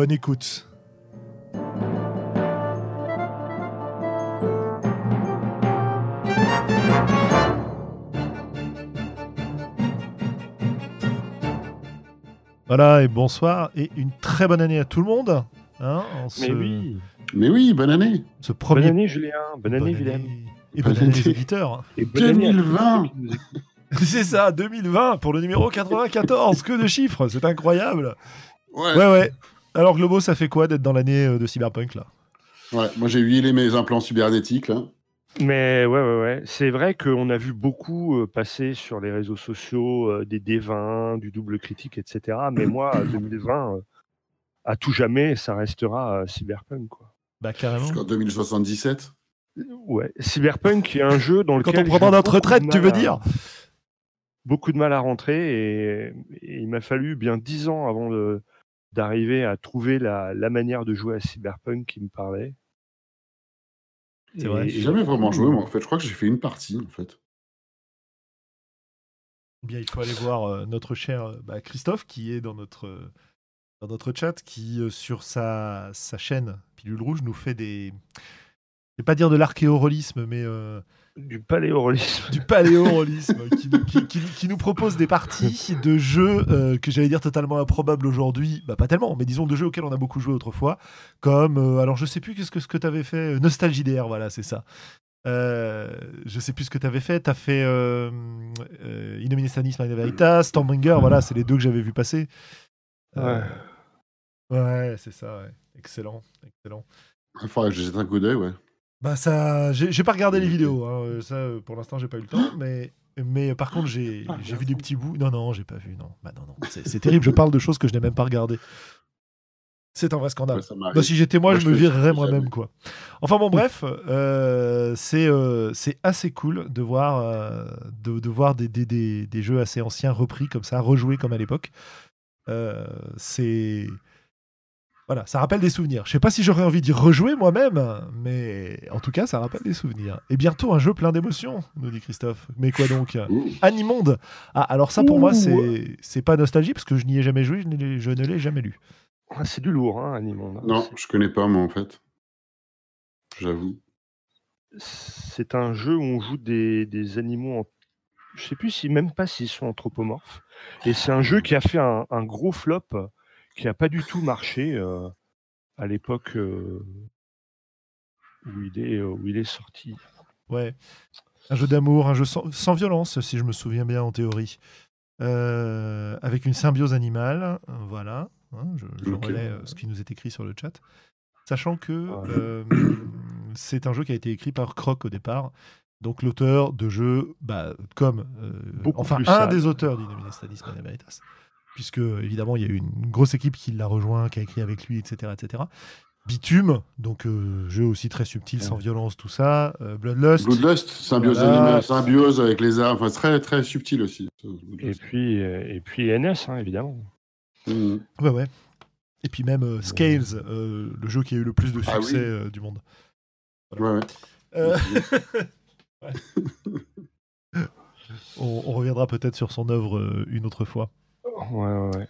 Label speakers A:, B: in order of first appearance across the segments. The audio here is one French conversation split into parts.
A: Bonne écoute. Voilà, et bonsoir, et une très bonne année à tout le monde. hein, en
B: Mais oui.
C: Mais oui, bonne année.
A: ce premier...
B: Bonne année, Julien. Bonne année, Willem.
A: Et bonne
C: Bonne
A: année,
C: année.
A: les auditeurs.
B: Et bonne année à tous
C: 2020.
B: ceux qui nous écoutent.
A: C'est ça, 2020 pour le numéro 94. que de chiffres, c'est incroyable.
C: Ouais.
A: Ouais, ouais. Alors, Globo, ça fait quoi d'être dans l'année euh, de Cyberpunk là?
C: Ouais, Moi, j'ai huilé mes implants cybernétiques, là.
B: Mais ouais, ouais, ouais. C'est vrai qu'on a vu beaucoup euh, passer sur les réseaux sociaux euh, des D20, du double critique, etc. Mais moi, 2020, euh, à tout jamais, ça restera euh, Cyberpunk. Quoi.
A: Bah, carrément.
C: Jusqu'en 2077.
B: Ouais. Cyberpunk est un jeu dans
A: Quand
B: lequel.
A: on prendra notre retraite, tu veux
B: à-
A: dire?
B: Beaucoup de mal à rentrer et, et il m'a fallu bien dix ans avant de- d'arriver à trouver la, la manière de jouer à Cyberpunk qui me parlait.
A: C'est vrai.
C: J'ai jamais vraiment joué, moi, en fait. Je crois que j'ai fait une partie, en fait.
A: Eh Bien, il faut aller voir euh, notre cher euh, bah, Christophe qui est dans notre, euh, dans notre chat, qui euh, sur sa, sa chaîne Pilule Rouge nous fait des. Je vais pas dire de l'archéorolisme, mais euh,
B: Du paléorolisme.
A: du paléorolisme, qui, nous- qui- qui- qui nous propose des parties de jeux euh, que j'allais dire totalement improbables aujourd'hui. Bah, pas tellement, mais disons de jeux auxquels on a beaucoup joué autrefois. Comme, euh, alors je sais plus qu'est-ce que, ce que tu avais fait. euh, Nostalgie DR, voilà, c'est ça. Euh, je sais plus ce que tu avais fait. Tu as fait euh, euh, Veritas, Stormbringer, voilà, c'est les deux que j'avais vu passer. Euh, ouais, c'est ça, ouais. Excellent, excellent.
C: Il faudrait que je jette un coup d'œil, ouais.
A: Bah ça, j'ai pas regardé les vidéos, hein, euh, ça euh, pour l'instant j'ai pas eu le temps, mais mais euh, par contre j'ai
C: Ah,
A: vu des petits bouts. Non non, j'ai pas vu, non. Bah non non, c'est terrible. Je parle de choses que je n'ai même pas regardées. C'est un vrai scandale.
C: Ouais.
A: Bah, si j'étais moi,
C: Moi,
A: je
C: je
A: me virerais moi-même quoi. Enfin bon bref, euh, c'est euh, c'est assez cool de voir euh, de, de voir des, des, des, des jeux assez anciens repris comme ça, rejoués comme à l'époque. Euh, c'est voilà, ça rappelle des souvenirs. Je sais pas si j'aurais envie d'y rejouer moi-même, mais en tout cas, ça rappelle des souvenirs. Et bientôt un jeu plein d'émotions, nous dit Christophe. Mais quoi donc?
C: Ouh.
A: Animonde. Ah, alors ça pour moi, c'est c'est pas nostalgie parce que je n'y ai jamais joué, je, n'ai- je ne l'ai jamais lu.
B: Ah, c'est du lourd, hein, Animonde.
C: Non, je connais pas, moi, en fait. J'avoue.
B: C'est un jeu où on joue des, des animaux. En... Je sais plus si même pas s'ils sont anthropomorphes. Et c'est un jeu qui a fait un, un gros flop, qui a pas du tout marché euh, à l'époque euh, où il est euh, où il est sorti.
A: Ouais. Un jeu d'amour, un jeu sans, sans violence, si je me souviens bien en théorie. Euh, avec une symbiose animale. Voilà. Hein, je je relais ce qui nous est écrit sur le chat. Sachant que c'est un jeu qui a été écrit par Croc au départ. Donc l'auteur de jeux, bah, comme euh, enfin un
B: sale.
A: des auteurs d'Innoministanis Magna Veritas, puisque évidemment il y a eu une grosse équipe qui l'a rejoint, qui a écrit avec lui, etc., etc. Bitume, donc euh, jeu aussi très subtil, sans violence, tout ça. Euh, Bloodlust,
C: Bloodlust, symbiose
A: Voilà.
C: animale, symbiose avec les armes, enfin, très, très subtil aussi.
B: Et puis euh, et puis NS hein, évidemment.
C: Mhm.
A: Ouais, ouais. Et puis même euh, Scales, euh, le jeu qui a eu le plus de
C: Ah oui.
A: succès euh, du monde.
C: Ouais, ouais.
A: Euh, on, on reviendra peut-être sur son œuvre euh, une autre fois.
B: Ouais, ouais, ouais.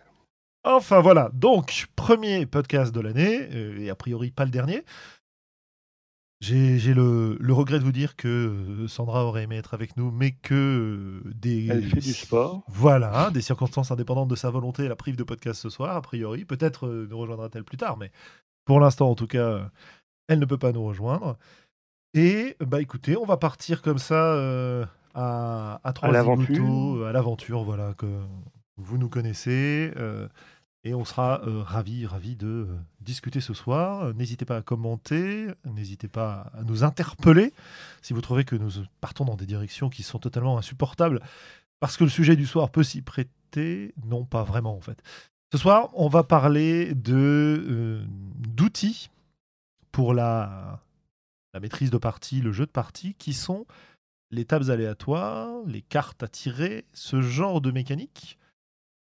A: Enfin voilà, donc premier podcast de l'année, euh, et a priori pas le dernier. J'ai le, le regret de vous dire que euh, Sandra aurait aimé être avec nous, mais que euh, des...
B: Elle fait du sport.
A: Voilà, des circonstances indépendantes de sa volonté la prive de podcast ce soir, a priori. Peut-être nous rejoindra-t-elle plus tard, mais pour l'instant, en tout cas, elle ne peut pas nous rejoindre. Et bah écoutez, on va partir comme ça euh, à, à trois à l'aventure, voilà, que vous nous connaissez. euh, et on sera euh, ravis, ravis de euh, discuter ce soir. Euh, N'hésitez pas à commenter, n'hésitez pas à nous interpeller si vous trouvez que nous partons dans des directions qui sont totalement insupportables, parce que le sujet du soir peut s'y prêter Non, pas vraiment en fait. Ce soir, on va parler d'outils pour la maîtrise de partie, le jeu de partie, qui sont les tables aléatoires, les cartes à tirer, ce genre de mécanique,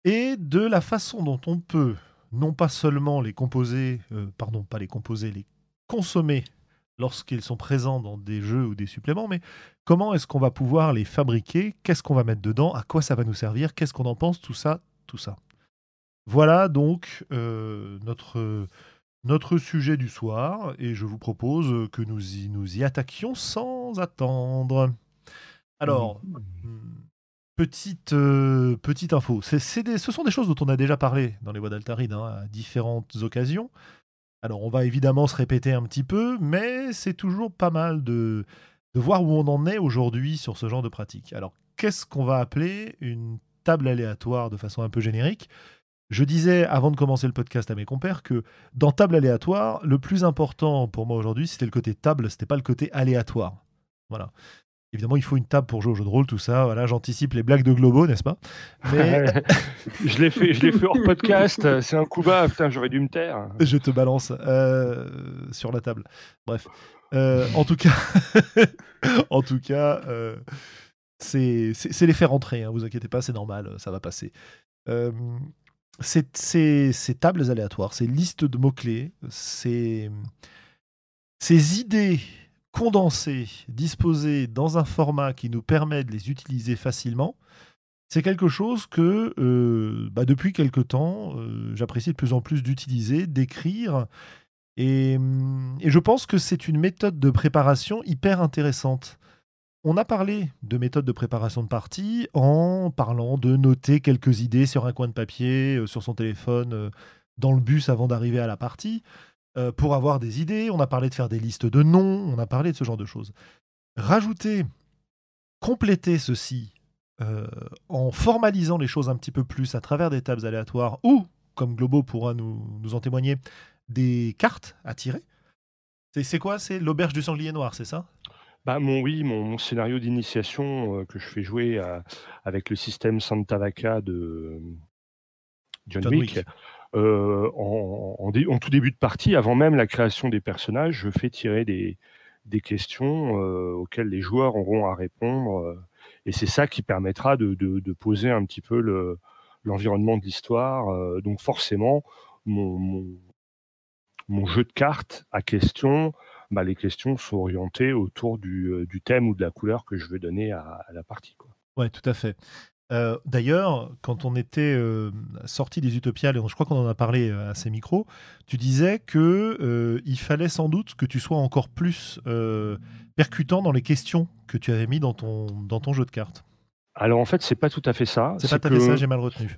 A: et de la façon dont on peut non pas seulement les composer, euh, pardon, pas les composer, les consommer lorsqu'ils sont présents dans des jeux ou des suppléments, mais comment est-ce qu'on va pouvoir les fabriquer Qu'est-ce qu'on va mettre dedans À quoi ça va nous servir Qu'est-ce qu'on en pense Tout ça, tout ça. Voilà donc euh, notre, notre sujet du soir, et je vous propose que nous y, nous y attaquions sans attendre. Alors, hmm, petite, euh, petite info, ce sont des choses dont on a déjà parlé dans les voies d'Altaride hein, à différentes occasions. Alors on va évidemment se répéter un petit peu, mais c'est toujours pas mal de, de voir où on en est aujourd'hui sur ce genre de pratique. Alors qu'est-ce qu'on va appeler une table aléatoire de façon un peu générique? Je disais avant de commencer le podcast à mes compères que dans table aléatoire, le plus important pour moi aujourd'hui, c'était le côté table, c'était pas le côté aléatoire. Voilà. Évidemment, il faut une table pour jouer au jeu de rôle, tout ça. Voilà, j'anticipe les blagues de Globo, n'est-ce pas?
B: Mais... je l'ai fait, je l'ai fait hors podcast. C'est un coup bas. Putain, j'aurais dû me taire.
A: Je te balance euh, sur la table. Bref, euh, en tout cas, en tout cas, euh, c'est les faire rentrer. Hein, vous inquiétez pas, c'est normal, ça va passer. ces, ces tables aléatoires, ces listes de mots clés, ces, ces idées condensés, disposés dans un format qui nous permet de les utiliser facilement, c'est quelque chose que euh, bah, depuis quelque temps, euh, j'apprécie de plus en plus d'utiliser, d'écrire. Et, je pense que c'est une méthode de préparation hyper intéressante. On a parlé de méthode de préparation de partie en parlant de noter quelques idées sur un coin de papier, euh, sur son téléphone, dans le bus avant d'arriver à la partie. Euh, pour avoir des idées. On a parlé de faire des listes de noms, on a parlé de ce genre de choses. Rajouter, compléter ceci euh, en formalisant les choses un petit peu plus à travers des tables aléatoires ou, comme Globo pourra nous, nous en témoigner, des cartes à tirer. C'est quoi? C'est l'auberge du sanglier noir, c'est ça?
B: Bah, mon, oui, mon, scénario d'initiation euh, que je fais jouer avec le système Santa Vaca de John, Wick, euh, en, tout début de partie, avant même la création des personnages, je fais tirer des, questions euh, auxquelles les joueurs auront à répondre. Euh, et c'est ça qui permettra de, poser un petit peu l'environnement de l'histoire. donc forcément, mon, jeu de cartes à questions, bah, les questions sont orientées autour du, thème ou de la couleur que je veux donner à, la partie. Quoi.
A: Ouais, tout à fait. Euh, d'ailleurs, quand on était euh, sorti des Utopiales, et je crois qu'on en a parlé euh, à ces micros, tu disais que il fallait sans doute que tu sois encore plus percutant dans les questions que tu avais mis dans ton, dans ton jeu de cartes.
B: Alors en fait, c'est pas tout à fait ça.
A: C'est pas tout à fait ça, j'ai mal retenu.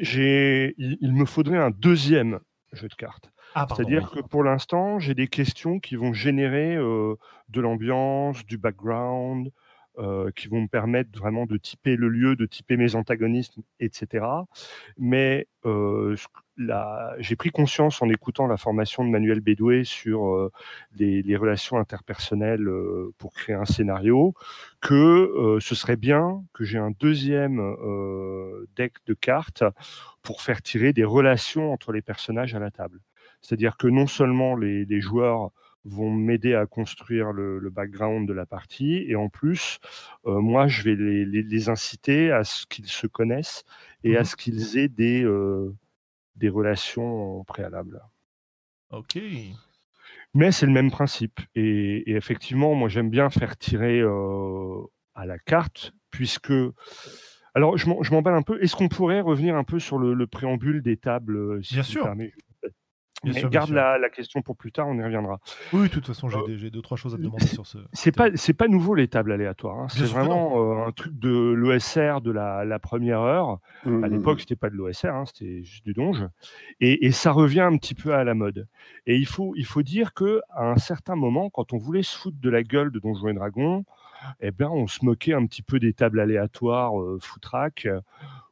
B: J'ai, il, me faudrait un deuxième jeu de cartes. Ah, C'est-à-dire que pour l'instant, j'ai des questions qui vont générer de l'ambiance, du background, euh, qui vont me permettre vraiment de typer le lieu, de typer mes antagonistes, etc. Mais euh, j'ai pris conscience en écoutant la formation de Manuel Bédoué sur euh, les, relations interpersonnelles pour créer un scénario, que ce serait bien que j'ai un deuxième deck de cartes pour faire tirer des relations entre les personnages à la table. C'est-à-dire que non seulement les joueurs vont m'aider à construire le, background de la partie. Et en plus, euh, moi, je vais les, inciter à ce qu'ils se connaissent et à mmh ce qu'ils aient des, euh, des relations préalables.
A: Ok.
B: Mais c'est le même principe. Et, effectivement, moi, j'aime bien faire tirer euh, à la carte, puisque. Alors, je m'emballe un peu. Est-ce qu'on pourrait revenir un peu sur le, préambule des tables
A: Bien sûr.
B: Mais garde la, question pour plus tard, on y reviendra.
A: Oui, de toute façon, j'ai euh, deux, trois choses à te demander sur ce.
B: C'est pas, c'est pas nouveau les tables aléatoires. Hein. C'est vraiment euh, un truc de l'OSR de la, première heure. Mmh, à mmh, l'époque, mmh. c'était pas de l'OSR, hein, c'était juste du donge. Et, ça revient un petit peu à la mode. Et il faut, il faut dire que à un certain moment, quand on voulait se foutre de la gueule de Donjons et Dragons, eh ben, on se moquait un petit peu des tables aléatoires euh, foutraques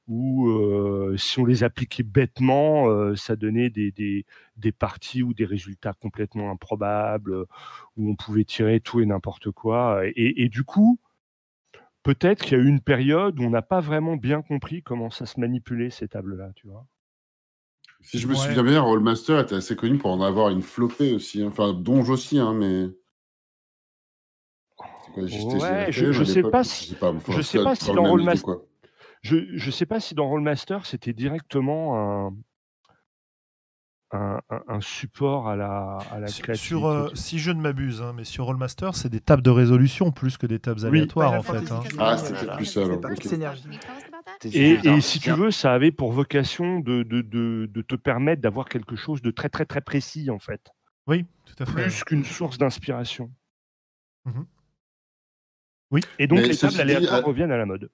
B: où euh, si on les appliquait bêtement, euh, ça donnait des, des, des, parties ou des résultats complètement improbables, où on pouvait tirer tout et n'importe quoi. Et, et, du coup, peut-être qu'il y a eu une période où on n'a pas vraiment bien compris comment ça se manipulait ces tables-là, tu vois?
C: Si je me
A: Ouais.
C: souviens bien, Rollmaster était assez connu pour en avoir une flopée aussi. hein. Enfin, Donge aussi, hein, mais. C'est quoi,
B: Ouais, je- je
C: à
B: sais pas si-
C: sais pas, enfin,
B: je sais pas si
C: dans
B: Rollmaster-
C: quoi.
B: Je ne sais pas si dans Rollmaster, c'était directement un, un, support à la, à la
A: Sur-
B: créativité.
A: Sur, euh, si je ne m'abuse, hein, mais sur Rollmaster, c'est des tables de résolution plus que des tables
B: Oui.
A: aléatoires
D: Final
A: en fait. Hein.
C: Ah, c'était plus ça, alors,
D: pas
C: ok.
D: Synergie.
B: Et, si tu veux, ça avait pour vocation de, de, de, de te permettre d'avoir quelque chose de très très très précis en fait,
A: Oui, tout à fait.
B: plus qu'une source d'inspiration.
A: Mhm. Oui.
B: Et donc
C: Mais
B: les tables aléatoires
C: à-
B: reviennent à la mode.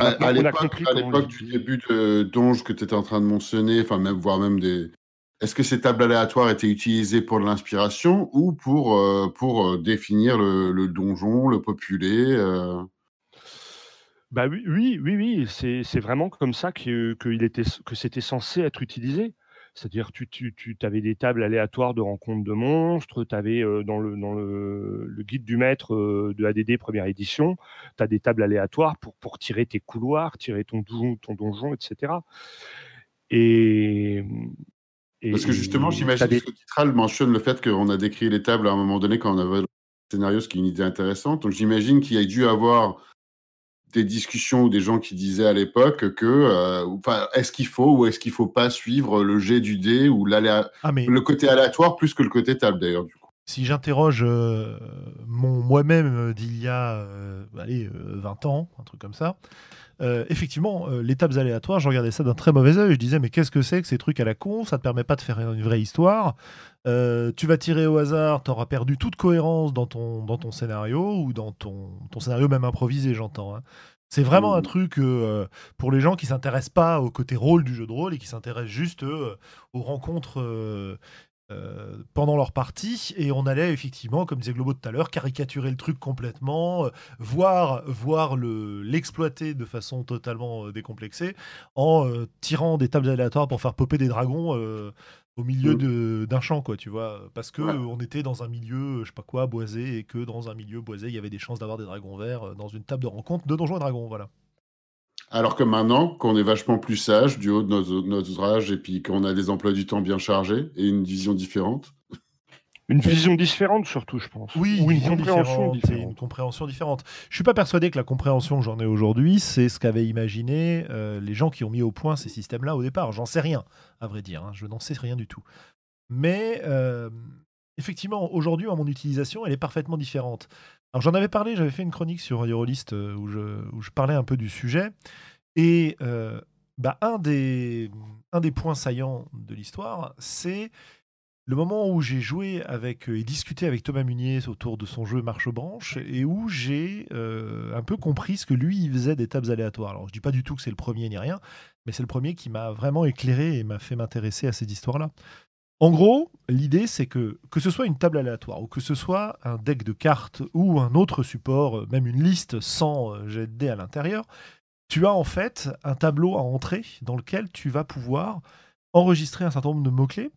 C: À, à l'époque du début de Donge que tu étais en train de mentionner, enfin même voire même des. Est-ce que ces tables aléatoires étaient utilisées pour de l'inspiration ou pour, euh, pour euh, définir le, le donjon, le populer euh,
B: Bah oui, oui, oui, oui, c'est c'est vraiment comme ça que, que, il était, que c'était censé être utilisé. C'est-à-dire tu, tu, tu avais des tables aléatoires de rencontres de monstres, tu avais dans, le, dans le, le guide du maître euh, de ADD première édition, tu as des tables aléatoires pour, pour tirer tes couloirs, tirer ton donjon, ton donjon etc. Et, et-
C: Parce que justement, j'imagine
B: des-
C: que Titral mentionne le fait qu'on a décrit les tables à un moment donné quand on avait le scénario, ce qui est une idée intéressante. Donc j'imagine qu'il y a dû avoir des discussions ou des gens qui disaient à l'époque que euh, enfin, est-ce qu'il faut ou est-ce qu'il faut pas suivre le jet du dé ou
A: Ah mais
C: le côté aléatoire plus que le côté table d'ailleurs du coup.
A: si j'interroge euh, mon moi-même euh, d'il y a euh, allez, euh, 20 ans, un truc comme ça, euh, effectivement, euh, les tables aléatoires, je regardais ça d'un très mauvais œil. Je disais, mais qu'est-ce que c'est que ces trucs à la con? Ça te permet pas de faire une vraie histoire. Euh, tu vas tirer au hasard, tu auras perdu toute cohérence dans ton, dans ton scénario ou dans ton, ton scénario même improvisé, j'entends. hein. C'est vraiment un
C: Mmh.
A: truc euh, pour les gens qui s'intéressent pas au côté rôle du jeu de rôle et qui s'intéressent juste euh, aux rencontres euh, pendant leur partie. Et on allait effectivement, comme disait Globo tout à l'heure, caricaturer le truc complètement, euh, voir, voir le, l'exploiter de façon totalement euh, décomplexée en euh, tirant des tables aléatoires pour faire popper des dragons au milieu de, d'un champ, quoi, tu vois. Parce que
C: Ouais.
A: on était dans un milieu, je sais pas quoi, boisé, et que dans un milieu boisé, il y avait des chances d'avoir des dragons verts dans une table de rencontre de Donjons et Dragons, voilà.
C: Alors que maintenant, qu'on est vachement plus sage du haut de notre, notre âge et puis qu'on a des emplois du temps bien chargés et une vision différente.
B: Une vision différente surtout, je pense.
A: Oui,
B: Ou une
A: vision
B: compréhension
A: différente, et
B: différente.
A: une compréhension différente. Je suis pas persuadé que la compréhension que j'en ai aujourd'hui, c'est ce qu'avaient imaginé euh, les gens qui ont mis au point ces systèmes-là au départ. J'en sais rien, à vrai dire. hein. Je n'en sais rien du tout. Mais euh, effectivement, aujourd'hui, mon utilisation, elle est parfaitement différente. Alors j'en avais parlé, j'avais fait une chronique sur Eurolist euh, où, je, parlais un peu du sujet. Et euh, bah, un, des, points saillants de l'histoire, c'est le moment où j'ai joué avec euh, et discuté avec Thomas Munier autour de son jeu Marche aux branches et où j'ai un peu compris ce que lui faisait des tables aléatoires. Alors je dis pas du tout que c'est le premier ni rien, mais c'est le premier qui m'a vraiment éclairé et m'a fait m'intéresser à ces histoires-là. En gros, l'idée c'est que que ce soit une table aléatoire ou que ce soit un deck de cartes ou un autre support, euh, même une liste sans euh, jet de dés à l'intérieur, tu as en fait un tableau à entrée dans lequel tu vas pouvoir enregistrer un certain nombre de mots-clés.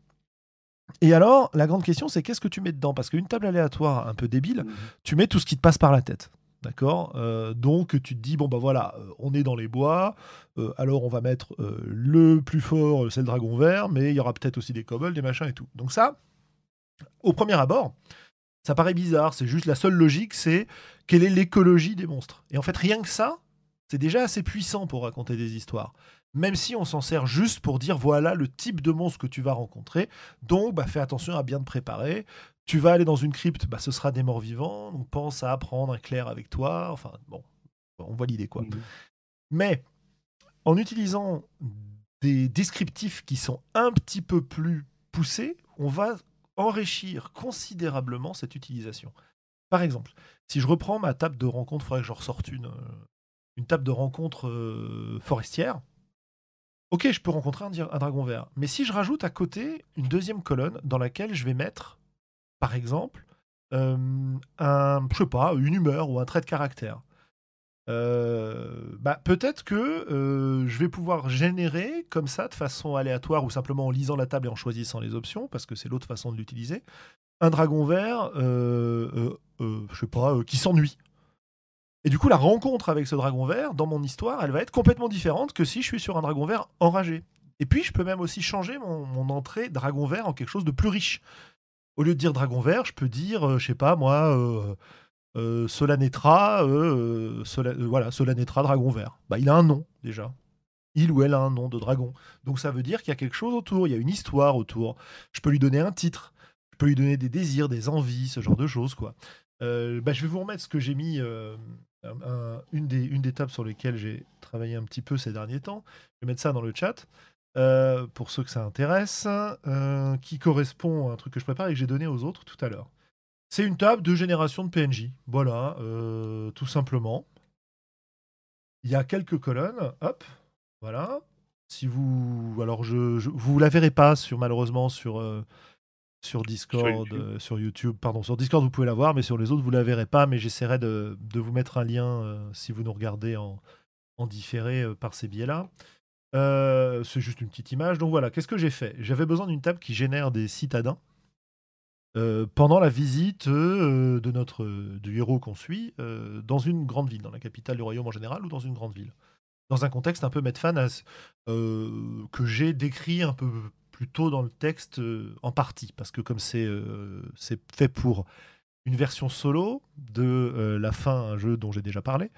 A: Et alors, la grande question, c'est qu'est-ce que tu mets dedans? Parce qu'une table aléatoire un peu débile, tu mets tout ce qui te passe par la tête. D'accord Euh, Donc, tu te dis, bon, bah voilà, euh, on est dans les bois, euh, alors on va mettre le plus fort, c'est le dragon vert, mais il y aura peut-être aussi des kobolds, des machins et tout. Donc, ça, au premier abord, ça paraît bizarre, c'est juste la seule logique, c'est quelle est l'écologie des monstres. Et en fait, rien que ça, c'est déjà assez puissant pour raconter des histoires. Même si on s'en sert juste pour dire voilà le type de monstre que tu vas rencontrer. Donc, bah, fais attention à bien te préparer. Tu vas aller dans une crypte, bah, ce sera des morts vivants. Donc, pense à prendre un clair avec toi. Enfin, bon, on voit l'idée, quoi.
B: Mhm.
A: Mais en utilisant des descriptifs qui sont un petit peu plus poussés, on va enrichir considérablement cette utilisation. Par exemple, si je reprends ma table de rencontre, il faudrait que je ressorte une, euh, une table de rencontre euh, forestière. Ok, je peux rencontrer un dragon vert. Mais si je rajoute à côté une deuxième colonne dans laquelle je vais mettre, par exemple, euh, un, je pas, une humeur ou un trait de caractère, euh, bah, peut-être que euh, je vais pouvoir générer comme ça, de façon aléatoire ou simplement en lisant la table et en choisissant les options, parce que c'est l'autre façon de l'utiliser, un dragon vert, je sais pas, qui s'ennuie. Et du coup, la rencontre avec ce dragon vert, dans mon histoire, elle va être complètement différente que si je suis sur un dragon vert enragé. Et puis, je peux même aussi changer mon entrée dragon vert en quelque chose de plus riche. Au lieu de dire dragon vert, je peux dire, euh, je sais pas moi, euh, euh, Solanetra, euh, Sola- euh, voilà, Solanetra dragon vert. Bah, il a un nom déjà. Il ou elle a un nom de dragon. Donc ça veut dire qu'il y a quelque chose autour, il y a une histoire autour. Je peux lui donner un titre, je peux lui donner des désirs, des envies, ce genre de choses quoi. Euh, bah, je vais vous remettre ce que j'ai mis, euh, un- un- une, des, une des tables sur lesquelles j'ai travaillé un petit peu ces derniers temps. Je vais mettre ça dans le chat. Euh, pour ceux que ça intéresse, euh, qui correspond à un truc que je prépare et que j'ai donné aux autres tout à l'heure. C'est une table de génération de PNJ. Voilà, euh, tout simplement. Il y a quelques colonnes. Hop, voilà. Si vous, alors je, je- vous la verrez pas sur malheureusement sur sur Discord,
B: YouTube.
A: euh, sur YouTube. Pardon, sur Discord vous pouvez la voir, mais sur les autres vous la verrez pas. Mais j'essaierai de, de vous mettre un lien si vous nous regardez en, en différé par ces biais-là. Euh, c'est juste une petite image. Donc voilà, qu'est-ce que j'ai fait? J'avais besoin d'une table qui génère des citadins euh, pendant la visite euh, de notre du héros qu'on suit dans une grande ville, dans la capitale du royaume en général ou dans une grande ville. Dans un contexte un peu Medfan que j'ai décrit un peu plus tôt dans le texte en partie, parce que comme c'est c'est fait pour une version solo de la fin, un jeu dont j'ai déjà parlé,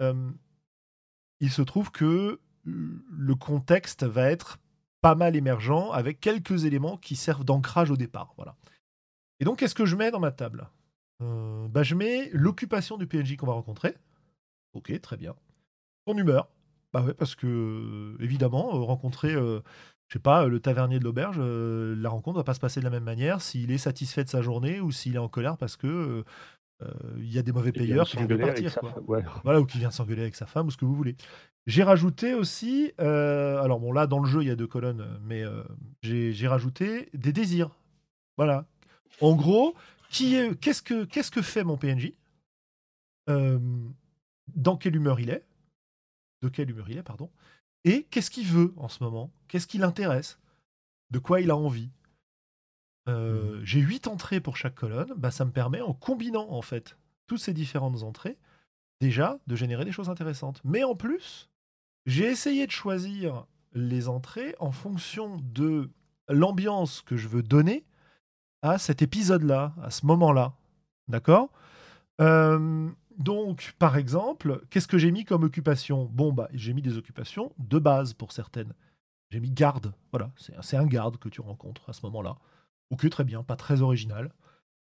A: il se trouve que le contexte va être pas mal émergent avec quelques éléments qui servent d'ancrage au départ. Voilà. Et donc, qu'est-ce que je mets dans ma table? Euh, bah, Je mets l'occupation du PNJ qu'on va rencontrer. Ok, très bien. Son humeur. Bah ouais, parce que, euh, évidemment, euh, rencontrer, euh, je sais pas, le tavernier de l'auberge, euh, la rencontre va pas se passer de la même manière s'il est satisfait de sa journée ou s'il est en colère parce que euh, euh, il y a des mauvais payeurs qui viennent partir.
B: sa
A: quoi.
B: femme, ouais.
A: Voilà, ou qui vient s'engueuler avec sa femme, ou ce que vous voulez. J'ai rajouté aussi, euh, alors bon là dans le jeu il y a deux colonnes, mais euh, j'ai rajouté des désirs. Voilà. En gros, qui est, qu'est-ce que qu'est-ce que fait mon PNJ Euh, Dans quelle humeur il est? De quelle humeur il est, pardon? Et qu'est-ce qu'il veut en ce moment? Qu'est-ce qui l'intéresse? De quoi il a envie? Euh, J'ai huit entrées pour chaque colonne. Bah, ça me permet, en combinant en fait toutes ces différentes entrées, déjà de générer des choses intéressantes. Mais en plus, j'ai essayé de choisir les entrées en fonction de l'ambiance que je veux donner à cet épisode-là, à ce moment-là. D'accord? Euh, Donc, par exemple, qu'est-ce que j'ai mis comme occupation? Bon, bah, j'ai mis des occupations de base pour certaines. J'ai mis garde. Voilà, c'est un garde que tu rencontres à ce moment-là. Ok, très bien, pas très original.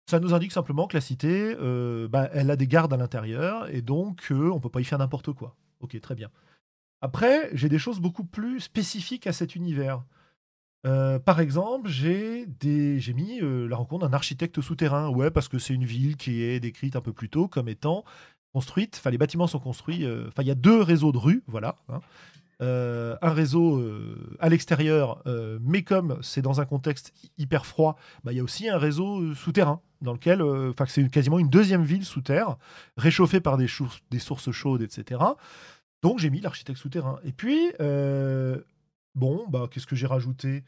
A: Ça nous indique simplement que la cité, euh, bah, elle a des gardes à l'intérieur et donc euh, on peut pas y faire n'importe quoi. Ok, très bien. Après, j'ai des choses beaucoup plus spécifiques à cet univers. Euh, par exemple, j'ai des, mis euh, la rencontre d'un architecte souterrain. Ouais, parce que c'est une ville qui est décrite un peu plus tôt comme étant construite. Enfin, les bâtiments sont construits. Enfin, il y a deux réseaux de rues, voilà. hein. Euh, un réseau euh, à l'extérieur, euh, mais comme c'est dans un contexte hy- hyper froid, bah, il y a aussi un réseau souterrain dans lequel, enfin, c'est quasiment une deuxième ville sous terre, réchauffée par des, sources chaudes, etc. Donc j'ai mis l'architecte souterrain. Et puis, bon, bah, qu'est-ce que j'ai rajouté?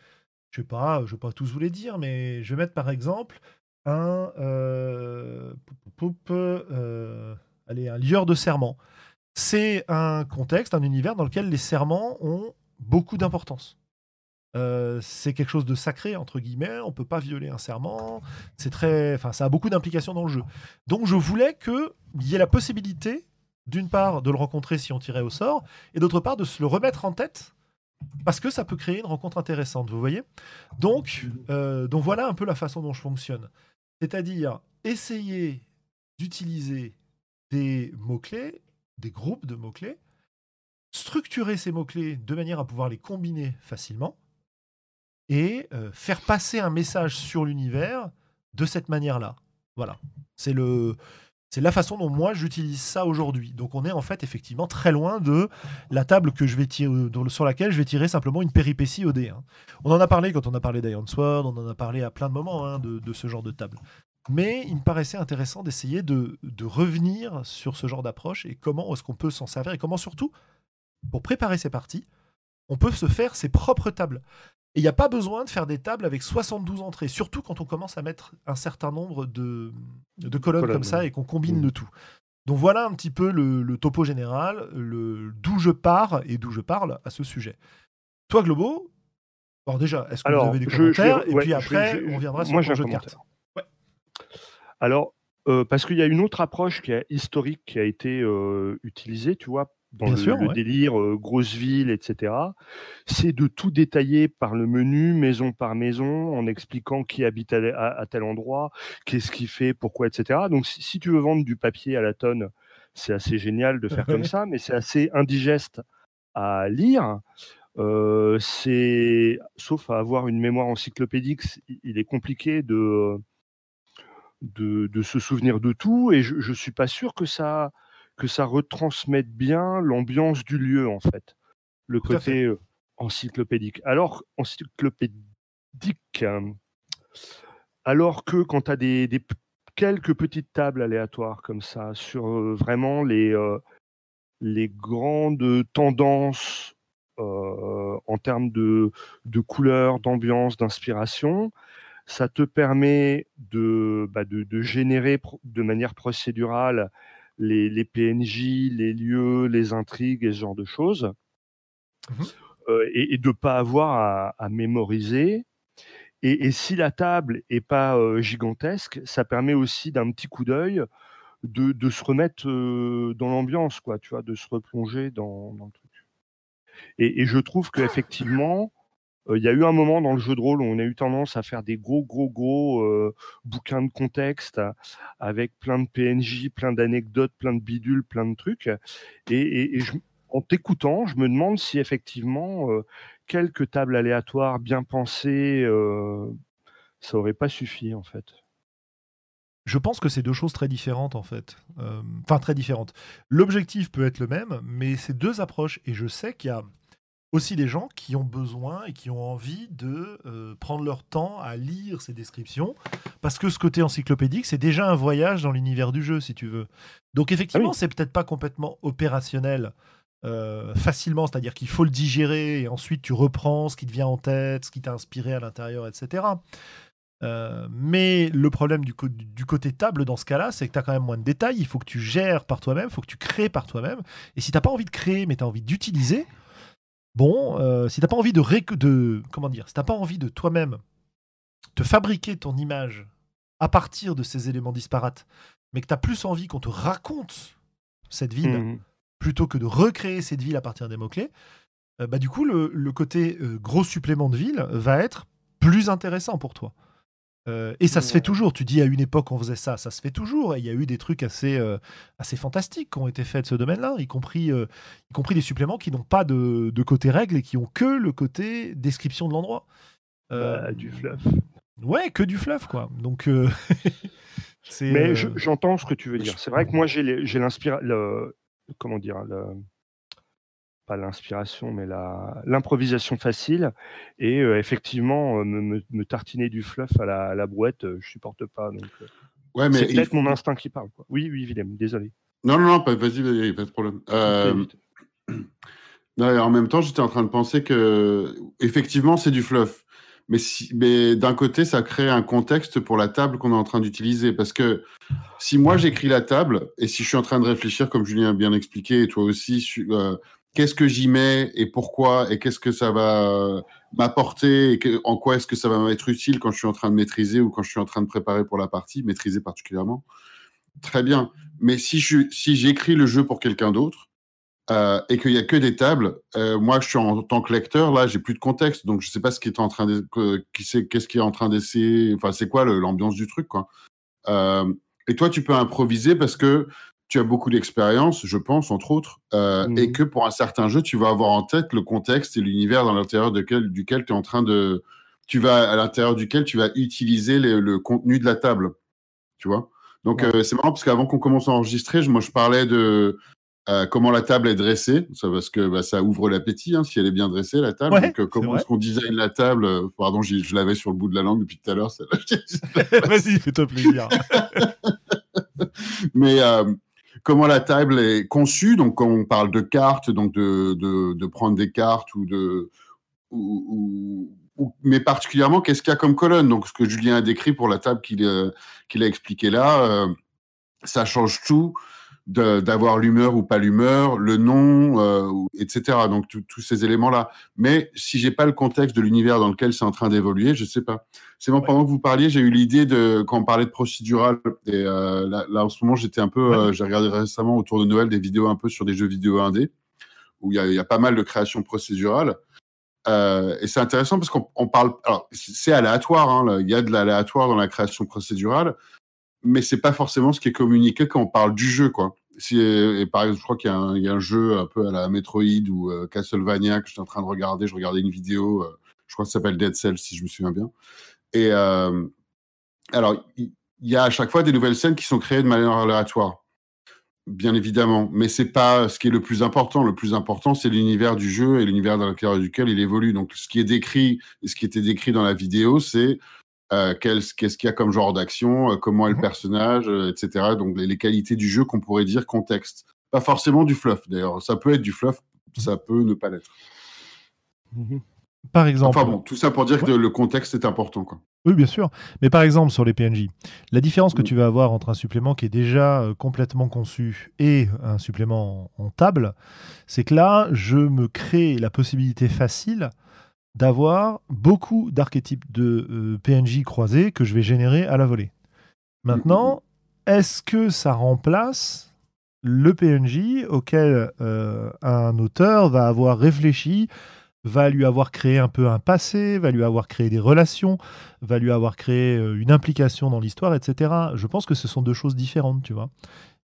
A: Je sais pas, je vais pas tous vous les dire, mais je vais mettre par exemple un, poup, allez, un lieur de serment. C'est un contexte, un univers dans lequel les serments ont beaucoup d'importance. Euh, c'est quelque chose de sacré entre guillemets. On peut pas violer un serment. C'est très, enfin, ça a beaucoup d'implications dans le jeu. Donc, je voulais que il y ait la possibilité, d'une part, de le rencontrer si on tirait au sort, et d'autre part, de se le remettre en tête parce que ça peut créer une rencontre intéressante. Vous voyez? Donc, euh, donc voilà un peu la façon dont je fonctionne. C'est-à-dire essayer d'utiliser des mots-clés, des groupes de mots-clés, structurer ces mots-clés de manière à pouvoir les combiner facilement et euh, faire passer un message sur l'univers de cette manière-là. Voilà. C'est le. C'est la façon dont moi j'utilise ça aujourd'hui. Donc on est en fait effectivement très loin de la table que je vais tirer, sur laquelle je vais tirer simplement une péripétie dé. hein. On en a parlé quand on a parlé d'Iron Sword, on en a parlé à plein de moments hein, de ce genre de table. Mais il me paraissait intéressant d'essayer de, de revenir sur ce genre d'approche et comment est-ce qu'on peut s'en servir et comment surtout, pour préparer ces parties, on peut se faire ses propres tables. Et il n'y a pas besoin de faire des tables avec 72 entrées, surtout quand on commence à mettre un certain nombre de, de colonnes,
B: Colonnes,
A: comme ça et qu'on combine
B: Mm.
A: le tout. Donc voilà un petit peu le, topo général, d'où je pars et d'où je parle à ce sujet. Toi, Globo, alors déjà, est-ce que vous avez des commentaires? Et puis après, on viendra sur le jeu de cartes.
B: Alors, euh, parce qu'il y a une autre approche qui est historique qui a été euh, utilisée, tu vois, dans le, délire euh, grosse ville, etc. C'est de tout détailler par le menu, maison par maison, en expliquant qui habite à, tel endroit, qu'est-ce qu'il fait, pourquoi, etc. Donc, si, tu veux vendre du papier à la tonne, c'est assez génial de faire comme ça, mais c'est assez indigeste à lire. c'est sauf à avoir une mémoire encyclopédique, il est compliqué de de, se souvenir de tout et je ne suis pas sûr que ça, que ça retransmette bien l'ambiance du lieu, en fait, le côté euh, encyclopédique. Alors, encyclopédique, hein, alors que quand tu as des, quelques petites tables aléatoires comme ça, sur euh, vraiment les, euh, les grandes tendances en termes de, de couleurs, d'ambiance, d'inspiration, ça te permet de, bah, de, générer de manière procédurale les, PNJ, les lieux, les intrigues et ce genre de choses. Mmh euh, et, de ne pas avoir à, mémoriser. Et, si la table n'est pas euh, gigantesque, ça permet aussi d'un petit coup d'œil de, se remettre euh, dans l'ambiance, quoi, tu vois, de se replonger dans, dans le truc. Et, je trouve qu'effectivement, il y a eu un moment dans le jeu de rôle où on a eu tendance à faire des gros, gros, gros bouquins de contexte avec plein de PNJ, plein d'anecdotes, plein de bidules, plein de trucs. Et, en t'écoutant, je me demande si effectivement quelques tables aléatoires bien pensées, ça aurait pas suffi en fait.
A: Je pense que c'est deux choses très différentes en fait. Enfin, très différentes. L'objectif peut être le même, mais c'est deux approches. Et je sais qu'il y a aussi des gens qui ont besoin et qui ont envie de euh, prendre leur temps à lire ces descriptions, parce que ce côté encyclopédique, c'est déjà un voyage dans l'univers du jeu, si tu veux. Donc effectivement, ah c'est peut-être pas complètement opérationnel euh, facilement, c'est-à-dire qu'il faut le digérer et ensuite tu reprends ce qui te vient en tête, ce qui t'a inspiré à l'intérieur, etc. Euh, mais le problème du, du, côté table dans ce cas-là, c'est que tu as quand même moins de détails, il faut que tu gères par toi-même, il faut que tu crées par toi-même. Et si tu n'as pas envie de créer, mais tu as envie d'utiliser, Bon, euh, si t'as pas envie de, de comment dire, si t'as pas envie de toi-même te fabriquer ton image à partir de ces éléments disparates, mais que tu as plus envie qu'on te raconte cette ville mmh plutôt que de recréer cette ville à partir des mots-clés, euh, bah du coup, le, côté euh, gros supplément de ville va être plus intéressant pour toi. Euh, et ça se fait toujours. Tu dis à une époque on faisait ça, ça se fait toujours. Et il y a eu des trucs assez, euh, assez fantastiques qui ont été faits de ce domaine-là, y compris, euh, y compris des suppléments qui n'ont pas de, de, côté règle et qui ont que le côté description de l'endroit.
B: Bah, du fluff.
A: Ouais, que du fluff, quoi. Donc.
B: Mais j'entends ce que tu veux dire. C'est vrai que moi j'ai l'inspiration. Comment dire le pas l'inspiration, mais l'improvisation facile. Et euh, effectivement, euh, me, tartiner du fluff à la, à la brouette, euh, je supporte pas. Donc, ouais, mais c'est peut-être mon instinct qui parle. Quoi. Oui, oui, Willem, désolé.
C: Non, non, non, vas-y, pas de problème. non, en même temps, j'étais en train de penser que, effectivement, c'est du fluff. Mais, si, mais d'un côté, ça crée un contexte pour la table qu'on est en train d'utiliser. Parce que si moi j'écris la table, et si je suis en train de réfléchir, comme Julien a bien expliqué, et toi aussi, qu'est-ce que j'y mets et pourquoi et qu'est-ce que ça va euh, m'apporter et en quoi est-ce que ça va m'être utile quand je suis en train de maîtriser ou quand je suis en train de préparer pour la partie, maîtriser particulièrement? Très bien. Mais si je si j'écris le jeu pour quelqu'un d'autre euh, et qu'il y a que des tables, euh, moi je suis en tant que lecteur là, j'ai plus de contexte, donc je sais pas ce qui est en train de qui c'est qu'est-ce qui est en train d'essayer. Enfin, c'est quoi l'ambiance du truc quoi. et toi, tu peux improviser parce que tu as beaucoup d'expérience, je pense, entre autres, euh, et mmh. que pour un certain jeu, tu vas avoir en tête le contexte et l'univers dans l'intérieur duquel tu es en train de. Tu vas à l'intérieur duquel tu vas utiliser le contenu de la table. Tu vois Donc, euh, c'est marrant parce qu'avant qu'on commence à enregistrer, moi, je parlais de euh, comment la table est dressée, ça, parce que bah, ça ouvre l'appétit hein, si elle est bien dressée, la table. Donc, comment est-ce qu'on design la table Pardon, je l'avais sur le bout de la langue depuis tout à l'heure.
A: Vas-y, fais-toi plaisir.
C: Mais comment la table est conçue. Donc, quand on parle de cartes, donc de, prendre des cartes ou de. Ou, mais particulièrement, qu'est-ce qu'il y a comme colonne? Donc, ce que Julien a décrit pour la table qu'il euh, a expliqué là, euh, ça change tout d'avoir l'humeur ou pas l'humeur, le nom, euh, etc. Donc tous ces éléments-là. Mais si j'ai pas le contexte de l'univers dans lequel c'est en train d'évoluer, je sais pas. C'est bon, pendant que vous parliez, j'ai eu l'idée de quand on parlait de procédural. Et euh, là, en ce moment, j'étais un peu, euh, j'ai regardé récemment autour de Noël des vidéos un peu sur des jeux vidéo indés où il y, y, a pas mal de créations procédurales. Euh, et c'est intéressant parce qu'on parle. Alors, c'est aléatoire. Hein, il y a de l'aléatoire dans la création procédurale, mais c'est pas forcément ce qui est communiqué quand on parle du jeu, quoi. Par exemple, je crois qu'il y, a un jeu un peu à la Metroid ou euh, Castlevania que je suis en train de regarder. Je regardais une vidéo, euh, je crois que ça s'appelle Dead Cells, si je me souviens bien. Et euh, alors, il y, a à chaque fois des nouvelles scènes qui sont créées de manière aléatoire bien évidemment, mais c'est pas ce qui est le plus important. Le plus important, c'est l'univers du jeu et l'univers dans lequel, il évolue. Donc, ce qui est décrit ce qui était décrit dans la vidéo, c'est euh, qu'est-ce qu'il y a comme genre d'action, euh, comment est le mmh personnage, euh, etc. Donc, les, qualités du jeu qu'on pourrait dire contexte. Pas forcément du fluff, d'ailleurs. Ça peut être du fluff, ça peut ne pas l'être.
A: Mmh par exemple.
C: Enfin bon, tout ça pour dire que le contexte est important. Quoi.
A: Oui, bien sûr. Mais par exemple, sur les PNJ, la différence que mmh. tu vas avoir entre un supplément qui est déjà complètement conçu et un supplément en, table, c'est que là, je me crée la possibilité facile d'avoir beaucoup d'archétypes de PNJ croisés que je vais générer à la volée. Maintenant, est-ce que ça remplace le PNJ auquel un auteur va avoir réfléchi va lui avoir créé un peu un passé, va lui avoir créé des relations, va lui avoir créé euh, une implication dans l'histoire, etc. Je pense que ce sont deux choses différentes, tu vois.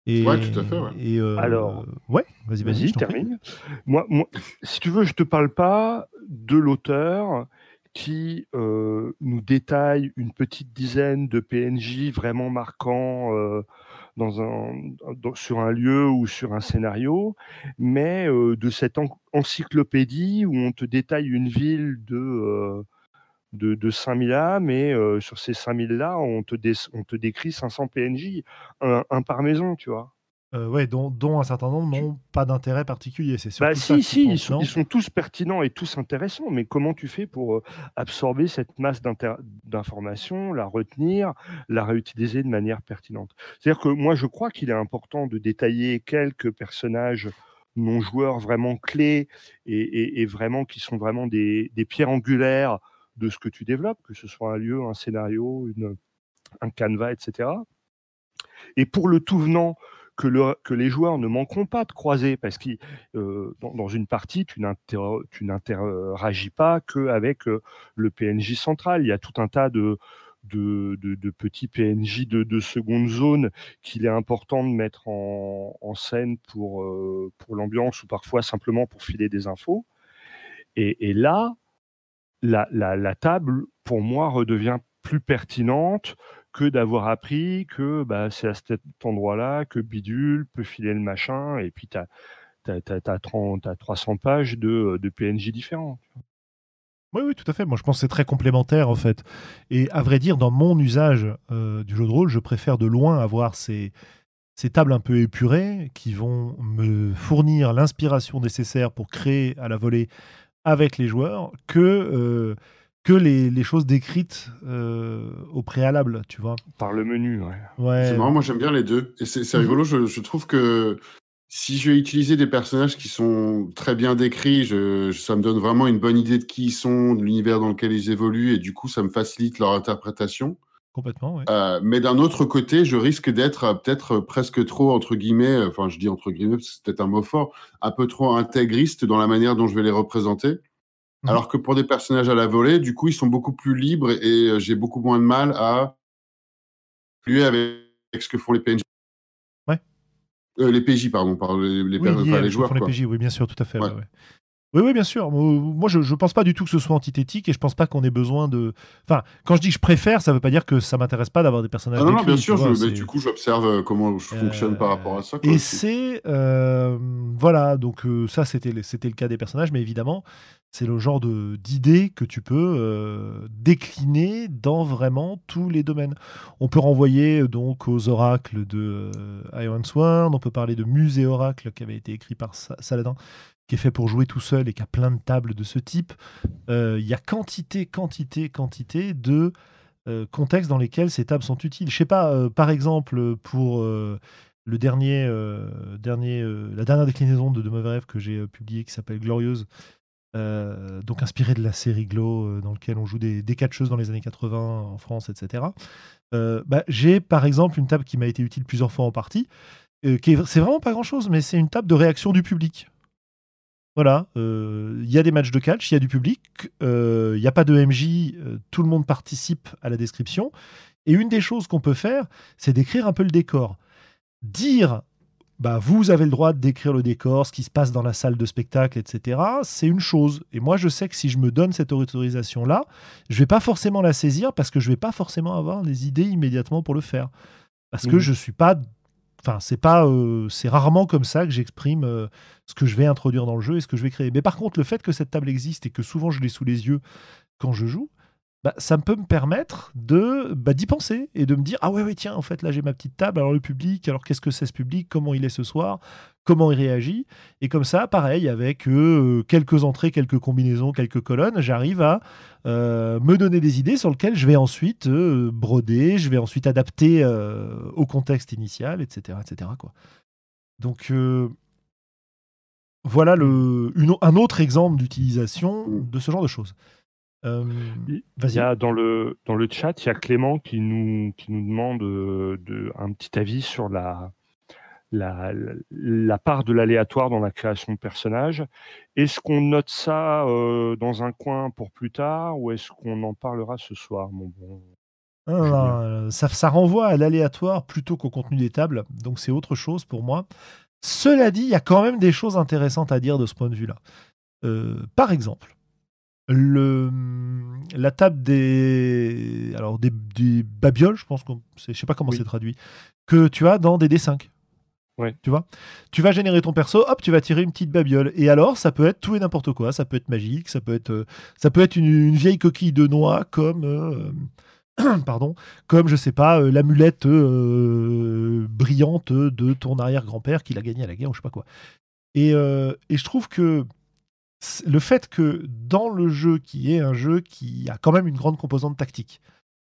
C: Et, ouais, tout à fait. Ouais.
A: Et euh,
B: Alors,
A: ouais, vas-y, vas-y,
B: termine. Moi, moi, si tu veux, je te parle pas de l'auteur qui euh, nous détaille une petite dizaine de PNJ vraiment marquants dans un, sur un lieu ou sur un scénario, mais de cette encyclopédie où on te détaille une ville de, de, de 5000 âmes et sur ces 5000 là, on te, on te décrit 500 PNJ, un, un par maison, tu vois?
A: Euh, ouais, dont, dont, un certain nombre n'ont pas d'intérêt particulier. C'est
B: bah si, si, ils, sont, ils, sont, tous pertinents et tous intéressants, mais comment tu fais pour absorber cette masse d'informations, la retenir, la réutiliser de manière pertinente? C'est-à-dire que moi, je crois qu'il est important de détailler quelques personnages non joueurs vraiment clés et, et, et vraiment qui sont vraiment des, des, pierres angulaires de ce que tu développes, que ce soit un lieu, un scénario, une, un canevas, etc. Et pour le tout venant, que, les joueurs ne manqueront pas de croiser, parce que euh, dans, une partie, tu n'interagis pas qu'avec euh, le PNJ central. Il y a tout un tas de, de, petits PNJ de, seconde zone qu'il est important de mettre en, scène pour, euh, pour l'ambiance ou parfois simplement pour filer des infos. Et, là, la, table, pour moi, redevient plus pertinente que d'avoir appris que bah, c'est à cet endroit-là que Bidule peut filer le machin, et puis tu as, as, 300 pages de, de PNJ différents.
A: Oui, oui, tout à fait. Moi, je pense que c'est très complémentaire, en fait. Et à vrai dire, dans mon usage euh, du jeu de rôle, je préfère de loin avoir ces, ces tables un peu épurées qui vont me fournir l'inspiration nécessaire pour créer à la volée avec les joueurs que euh, que les, choses décrites euh, au préalable, tu vois.
B: Par le menu, ouais.
A: ouais.
C: C'est marrant, moi j'aime bien les deux. Et c'est rigolo, je, trouve que si je vais utiliser des personnages qui sont très bien décrits, je, ça me donne vraiment une bonne idée de qui ils sont, de l'univers dans lequel ils évoluent, et du coup ça me facilite leur interprétation.
A: Complètement.
C: Euh, mais d'un autre côté, je risque d'être euh, peut-être presque trop, entre guillemets, enfin je dis entre guillemets, c'est peut-être un mot fort, un peu trop intégriste dans la manière dont je vais les représenter. Mmh. Alors que pour des personnages à la volée, du coup, ils sont beaucoup plus libres et euh, j'ai beaucoup moins de mal à lui avec ce que font les PNJ.
A: Ouais.
C: Euh, les PJ, pardon, les, les,
A: les
C: joueurs.
A: les PJ, oui, bien sûr, tout à fait. Oui, oui, bien sûr. Moi, je ne pense pas du tout que ce soit antithétique et je pense pas qu'on ait besoin de. Enfin, quand je dis que je préfère, ça ne veut pas dire que ça m'intéresse pas d'avoir des personnages. Ah
C: non, non, bien sûr. mais du coup, j'observe euh, comment je fonctionne par rapport à ça.
A: et c'est euh, voilà. Donc euh, ça, c'était c'était le cas des personnages, mais évidemment, c'est le genre de d'idées que tu peux décliner dans vraiment tous les domaines. On peut renvoyer donc aux oracles de Iron Sword. On peut parler de Musée Oracle qui avait été écrit par Saladin qui est fait pour jouer tout seul et qui a plein de tables de ce type. Euh, il y a quantité, quantité, quantité de euh, contextes dans lesquels ces tables sont utiles. Je sais pas, euh, par exemple, pour le dernier, dernier, la dernière déclinaison de De Mauvais que j'ai publié qui s'appelle Glorieuse, donc inspiré de la série Glow, dans lequel on joue des, des catcheuses dans les années 80 en France, etc. bah, j'ai par exemple une table qui m'a été utile plusieurs fois en partie. c'est vraiment pas grand chose, mais c'est une table de réaction du public. Voilà, il y a des matchs de catch, il y a du public, il n'y a pas de MJ, tout le monde participe à la description. Et une des choses qu'on peut faire, c'est d'écrire un peu le décor. Dire, bah, vous avez le droit de décrire le décor, ce qui se passe dans la salle de spectacle, etc. C'est une chose. Et moi, je sais que si je me donne cette autorisation-là, je ne vais pas forcément la saisir parce que je ne vais pas forcément avoir les idées immédiatement pour le faire. Parce que mmh. je suis pas Enfin, c'est pas, euh, c'est rarement comme ça que j'exprime euh, ce que je vais introduire dans le jeu et ce que je vais créer. Mais par contre, le fait que cette table existe et que souvent je l'ai sous les yeux quand je joue, bah, ça peut me permettre de bah, d'y penser et de me dire ah ouais, ouais tiens en fait là j'ai ma petite table. Alors le public alors qu'est-ce que c'est ce public? Comment il est ce soir? Comment il réagit. Et comme ça pareil avec euh, quelques entrées quelques combinaisons quelques colonnes j'arrive à euh, me donner des idées sur lesquelles je vais ensuite euh, broder je vais ensuite adapter au contexte initial etc etc quoi. Donc voilà le, un autre exemple d'utilisation de ce genre de choses.
B: Euh, il y a dans le, dans le chat, il y a Clément qui nous, qui nous demande de, un petit avis sur la, la, la part de l'aléatoire dans la création de personnages. Est-ce qu'on note ça euh, dans un coin pour plus tard ou est-ce qu'on en parlera ce soir mon bon?
A: Ah, ça, ça, renvoie à l'aléatoire plutôt qu'au contenu des tables, donc c'est autre chose pour moi. Cela dit, il y a quand même des choses intéressantes à dire de ce point de vue-là. par exemple, le, la table des, alors des, des babioles, je pense que je sais pas comment c'est traduit, que tu as dans des D5. Tu vois? Tu vas générer ton perso, hop, tu vas tirer une petite babiole. Et alors, ça peut être tout et n'importe quoi. Ça peut être magique, ça peut être, euh, ça peut être une, vieille coquille de noix comme, euh, pardon, comme je sais pas, euh, l'amulette brillante de ton arrière-grand-père qui l'a gagné à la guerre ou je sais pas quoi. Et, et je trouve que le fait que dans le jeu, qui est un jeu qui a quand même une grande composante tactique,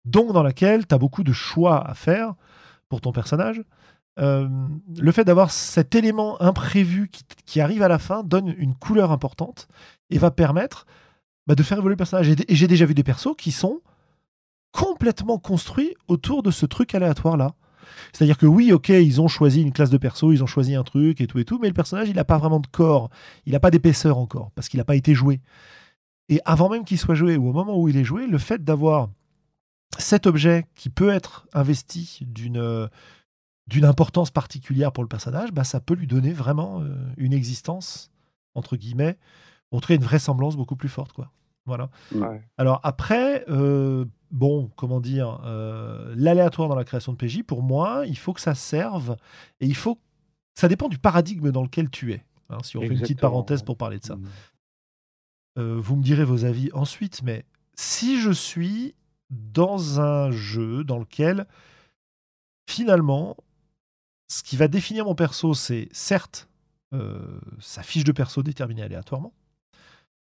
A: donc dans laquelle tu as beaucoup de choix à faire pour ton personnage, euh, le fait d'avoir cet élément imprévu qui, arrive à la fin donne une couleur importante et va permettre bah, de faire évoluer le personnage. Et j'ai déjà vu des persos qui sont complètement construits autour de ce truc aléatoire-là. C'est-à-dire que oui, ok, ils ont choisi une classe de perso, ils ont choisi un truc et tout et tout, mais le personnage, il n'a pas vraiment de corps, il n'a pas d'épaisseur encore, parce qu'il n'a pas été joué. Et avant même qu'il soit joué, ou au moment où il est joué, le fait d'avoir cet objet qui peut être investi d'une d'une importance particulière pour le personnage, bah, ça peut lui donner vraiment euh, une existence, entre guillemets, en tout cas une vraisemblance beaucoup plus forte. Quoi. Voilà. Alors après, euh, bon, comment dire, euh, l'aléatoire dans la création de PJ, pour moi, il faut que ça serve et il faut. Ça dépend du paradigme dans lequel tu es. Hein, si on fait une petite parenthèse pour parler de ça. Mmh. Euh, vous me direz vos avis ensuite, mais si je suis dans un jeu dans lequel finalement, ce qui va définir mon perso, c'est certes sa fiche de perso déterminée aléatoirement,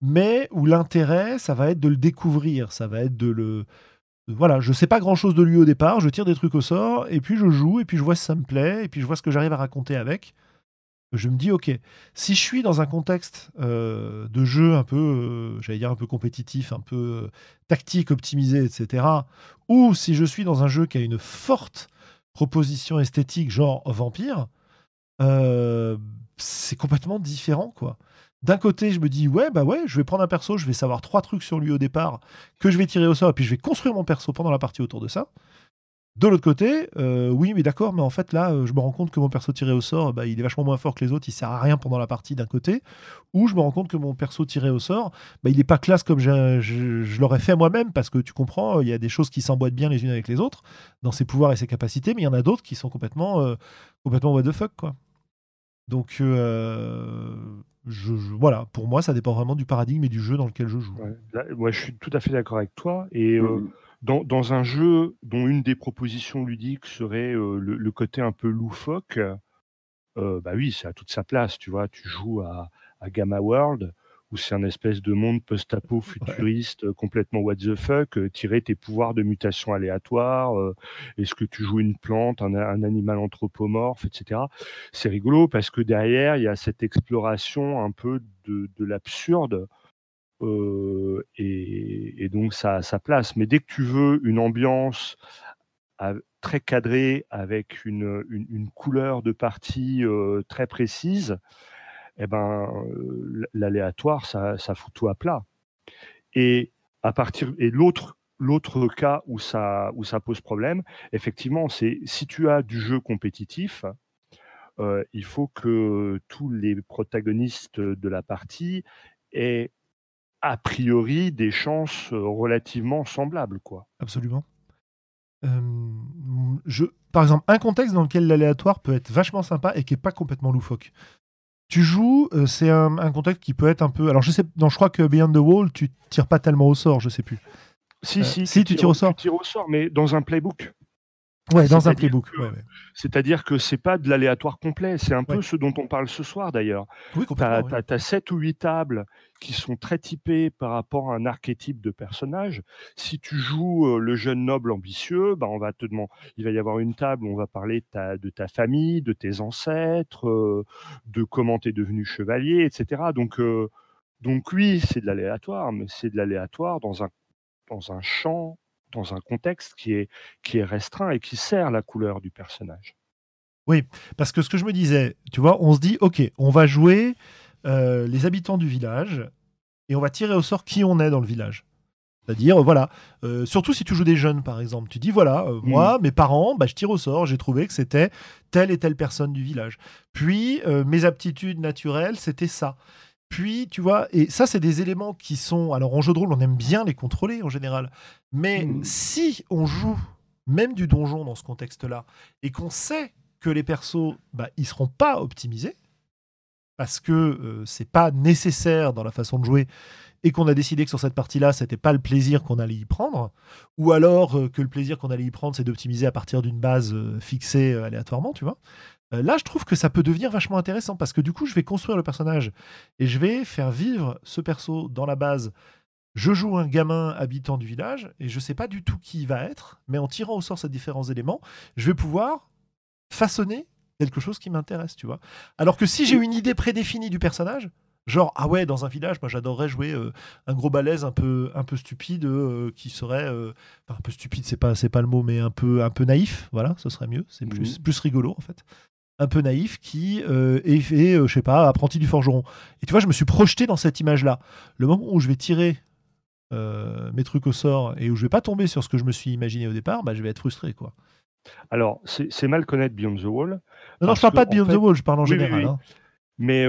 A: mais où l'intérêt, ça va être de le découvrir, ça va être de le... Voilà, je sais pas grand-chose de lui au départ, je tire des trucs au sort, et puis je joue, et puis je vois si ça me plaît, et puis je vois ce que j'arrive à raconter avec. Je me dis, ok, si je suis dans un contexte euh, de jeu un peu, euh, j'allais dire un peu compétitif, un peu euh, tactique, optimisé, etc., ou si je suis dans un jeu qui a une forte proposition esthétique, genre vampire, c'est complètement différent, quoi. D'un côté, je me dis, ouais, bah ouais, je vais prendre un perso, je vais savoir trois trucs sur lui au départ, que je vais tirer au sort, et puis je vais construire mon perso pendant la partie autour de ça. De l'autre côté, euh, oui, mais d'accord, mais en fait, là, euh, je me rends compte que mon perso tiré au sort, bah, il est vachement moins fort que les autres, il sert à rien pendant la partie d'un côté. Ou je me rends compte que mon perso tiré au sort, bah, il n'est pas classe comme je, l'aurais fait moi-même, parce que tu comprends, il y a des choses qui s'emboîtent bien les unes avec les autres, dans ses pouvoirs et ses capacités, mais il y en a d'autres qui sont complètement, euh, complètement what the fuck, quoi. Donc, je, voilà, pour moi, ça dépend vraiment du paradigme et du jeu dans lequel je joue.
B: moi, je suis tout à fait d'accord avec toi. Et euh, mmh dans, dans, un jeu dont une des propositions ludiques serait euh, le, côté un peu loufoque, euh, bah oui, ça a toute sa place. Tu vois, tu joues à, à Gamma World où c'est un espèce de monde post-apo futuriste euh, complètement what the fuck, euh, tirer tes pouvoirs de mutation aléatoire, euh, est-ce que tu joues une plante, un, animal anthropomorphe, etc. C'est rigolo parce que derrière, il y a cette exploration un peu de, l'absurde. Et, donc ça, ça place. Mais dès que tu veux une ambiance très cadrée avec une, une, couleur de partie très précise, eh ben, l'aléatoire, ça, fout tout à plat. Et et l'autre l'autre cas où ça où ça pose problème, effectivement, c'est si tu as du jeu compétitif, il faut que tous les protagonistes de la partie aient a priori des chances relativement semblables, quoi.
A: Absolument. je, par exemple, un contexte dans lequel l'aléatoire peut être vachement sympa et qui est pas complètement loufoque. Tu joues, euh, c'est un, un, contexte qui peut être un peu. Alors, je sais, non, je crois que Beyond the Wall, tu tires pas tellement au sort, je sais plus.
B: Si,
A: euh,
B: si,
A: si, tu, tires au sort.
B: Tu tires au sort, mais dans un playbook.
A: Ouais, dans un playbook.
B: C'est-à-dire que c'est pas de l'aléatoire complet. C'est un peu ce dont on parle ce soir d'ailleurs.
A: Oui,
B: tu as, 7 ou 8 tables qui sont très typées par rapport à un archétype de personnage. Si tu joues euh, le jeune noble ambitieux, bah on va te demander, il va y avoir une table où on va parler de ta, de ta famille, de tes ancêtres, euh, de comment tu es devenu chevalier, etc. Donc, euh, donc oui, c'est de l'aléatoire, mais c'est de l'aléatoire dans un, dans un champ dans un contexte qui est, qui est restreint et qui sert la couleur du personnage.
A: Oui, parce que ce que je me disais, tu vois, on se dit, ok, on va jouer euh, les habitants du village et on va tirer au sort qui on est dans le village. C'est-à-dire, voilà, euh, surtout si tu joues des jeunes, par exemple, tu dis, voilà, euh, mmh. moi, mes parents, bah, je tire au sort, j'ai trouvé que c'était telle et telle personne du village. Puis, mes aptitudes naturelles, c'était ça. Puis, tu vois, et ça, c'est des éléments qui sont. Alors, en jeu de rôle, on aime bien les contrôler en général. Mais mmh. si on joue même du donjon dans ce contexte-là, et qu'on sait que les persos, bah, ils seront pas optimisés, parce que euh, c'est pas nécessaire dans la façon de jouer, et qu'on a décidé que sur cette partie-là, c'était pas le plaisir qu'on allait y prendre, ou alors euh, que le plaisir qu'on allait y prendre, c'est d'optimiser à partir d'une base euh, fixée aléatoirement, tu vois. Euh, là, je trouve que ça peut devenir vachement intéressant parce que du coup, je vais construire le personnage et je vais faire vivre ce perso dans la base. Je joue un gamin habitant du village et je sais pas du tout qui il va être, mais en tirant au sort ces différents éléments, je vais pouvoir façonner quelque chose qui m'intéresse, tu vois. Alors que si j'ai une idée prédéfinie du personnage, genre ah ouais dans un village, moi j'adorerais jouer euh, un gros balèze un peu un peu stupide euh, qui serait un peu stupide, c'est pas c'est pas le mot, mais un peu un peu naïf, voilà, ce serait mieux, c'est plus, plus rigolo en fait un peu naïf qui euh, est fait, euh, je sais pas, apprenti du forgeron. Et tu vois, je me suis projeté dans cette image-là. Le moment où je vais tirer euh, mes trucs au sort et où je vais pas tomber sur ce que je me suis imaginé au départ, bah, je vais être frustré, quoi.
B: Alors, c'est mal connaître Beyond the Wall.
A: Non, non je parle pas de Beyond the Wall, je parle en général. Hein.
B: Mais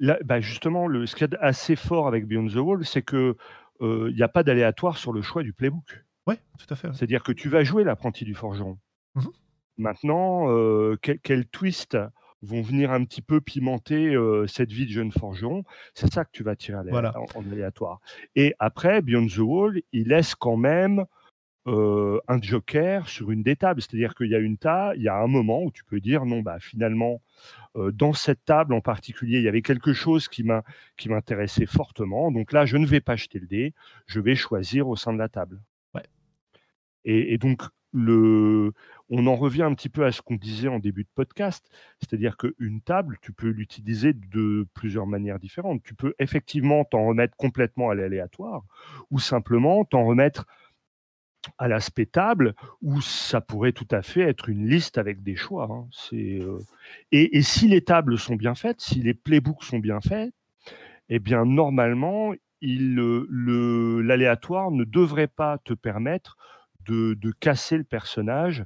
B: là, bah, justement, le, ce qui est assez fort avec Beyond the Wall, c'est que il n'y a pas d'aléatoire sur le choix du playbook.
A: Oui, tout à fait.
B: C'est-à-dire que tu vas jouer l'apprenti du forgeron. Mmh Maintenant, quels twists vont venir un petit peu pimenter cette vie de jeune forgeron? C'est ça que tu vas tirer en, aléatoire. Et après, Beyond the Wall, il laisse quand même un joker sur une des tables. C'est-à-dire qu'il y a une table, il y a un moment où tu peux dire non, bah finalement, dans cette table en particulier, il y avait quelque chose qui m'intéressait fortement. Donc là, je ne vais pas jeter le dé, je vais choisir au sein de la table.
A: Ouais.
B: Et, et, donc, on en revient un petit peu à ce qu'on disait en début de podcast, c'est-à-dire qu'une table, tu peux l'utiliser de plusieurs manières différentes. Tu peux effectivement t'en remettre complètement à l'aléatoire, ou simplement t'en remettre à l'aspect table, où ça pourrait tout à fait être une liste avec des choix. Hein. Euh, et, si les tables sont bien faites, si les playbooks sont bien faits, eh bien normalement, l'aléatoire ne devrait pas te permettre de, de casser le personnage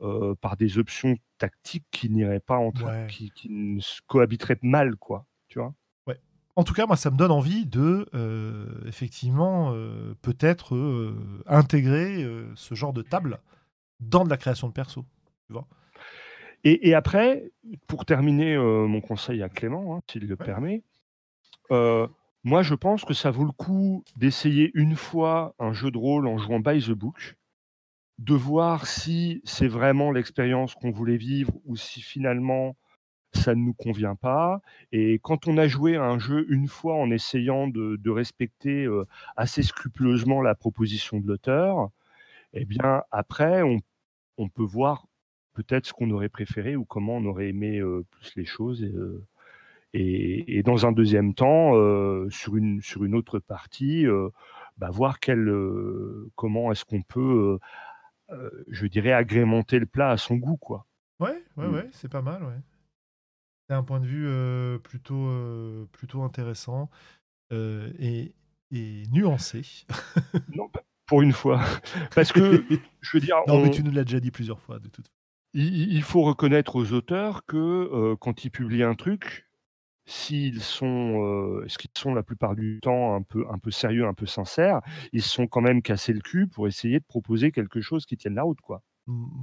B: euh, par des options tactiques qui n'iraient pas entre, qui, qui cohabiteraient mal, quoi. Tu vois?
A: Ouais. En tout cas, moi, ça me donne envie de, euh, effectivement, euh, peut-être intégrer ce genre de table dans de la création de perso. Tu vois?
B: Et, et, après, pour terminer mon conseil à Clément, hein, s'il le permet, moi, je pense que ça vaut le coup d'essayer une fois un jeu de rôle en jouant by the book de voir si c'est vraiment l'expérience qu'on voulait vivre ou si finalement ça ne nous convient pas. Et quand on a joué à un jeu une fois en essayant de, respecter euh, assez scrupuleusement la proposition de l'auteur, eh bien après, on, peut voir peut-être ce qu'on aurait préféré ou comment on aurait aimé euh, plus les choses. Et, et, dans un deuxième temps, sur, une, sur une autre partie, bah, voir quel, comment est-ce qu'on peut, je dirais, agrémenter le plat à son goût. Quoi.
A: Ouais, ouais, mmh. ouais, c'est pas mal, ouais. C'est un point de vue plutôt, plutôt intéressant et, et nuancé.
B: non, pour une fois. Parce que, je veux dire.
A: Non, mais tu nous l'as déjà dit plusieurs fois, de toute façon.
B: Il, faut reconnaître aux auteurs que quand ils publient un truc, s'ils sont, ce qu'ils sont la plupart du temps un peu, un peu sérieux, un peu sincères, ils se sont quand même cassés le cul pour essayer de proposer quelque chose qui tienne la route, quoi.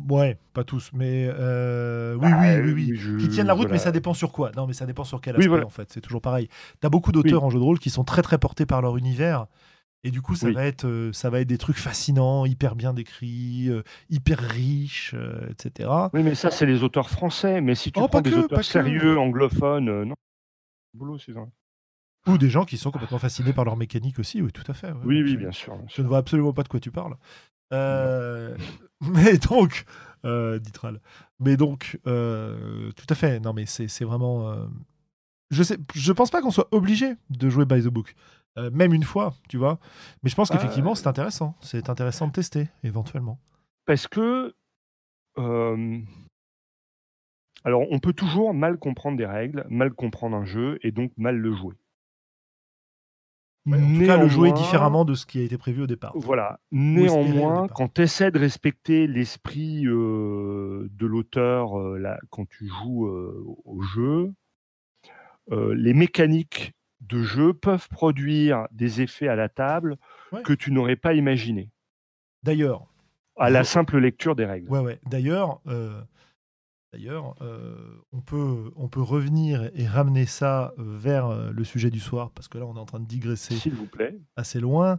A: Ouais, pas tous, mais oui, oui, bah, oui, oui, qui tiennent la route, mais ça dépend sur quoi. Non, mais ça dépend sur quel aspect en fait. C'est toujours pareil. T'as beaucoup d'auteurs en jeu de rôle qui sont très très portés par leur univers, et du coup, ça va être, ça va être des trucs fascinants, hyper bien décrits, hyper riches, etc.
B: Oui, mais ça, c'est les auteurs français. Mais si tu oh, prends des auteurs sérieux anglophones, non. Boulot,
A: Ou des gens qui sont complètement fascinés par leur mécanique aussi, oui, tout à fait.
B: oui, oui, bien sûr,
A: Je ne vois absolument pas de quoi tu parles. Euh, mais donc, euh, Ditral. Mais donc, euh, tout à fait. Non, mais c'est vraiment. Euh, je sais, je pense pas qu'on soit obligé de jouer by the book, même une fois, tu vois. Mais je pense qu'effectivement, c'est intéressant. C'est intéressant de tester éventuellement.
B: Parce que. Alors, on peut toujours mal comprendre des règles, mal comprendre un jeu et donc mal le jouer
A: en tout cas, le jouer différemment de ce qui a été prévu au départ.
B: Voilà. Néanmoins, quand tu essaies de respecter l'esprit euh, de l'auteur euh, quand tu joues euh, au jeu, les mécaniques de jeu peuvent produire des effets à la table que tu n'aurais pas imaginé.
A: D'ailleurs.
B: À la simple lecture des règles.
A: Ouais, ouais. D'ailleurs, D'ailleurs, euh, on, peut, on peut revenir et ramener ça euh, vers euh, le sujet du soir, parce que là, on est en train de digresser
B: S'il vous plaît.
A: assez loin,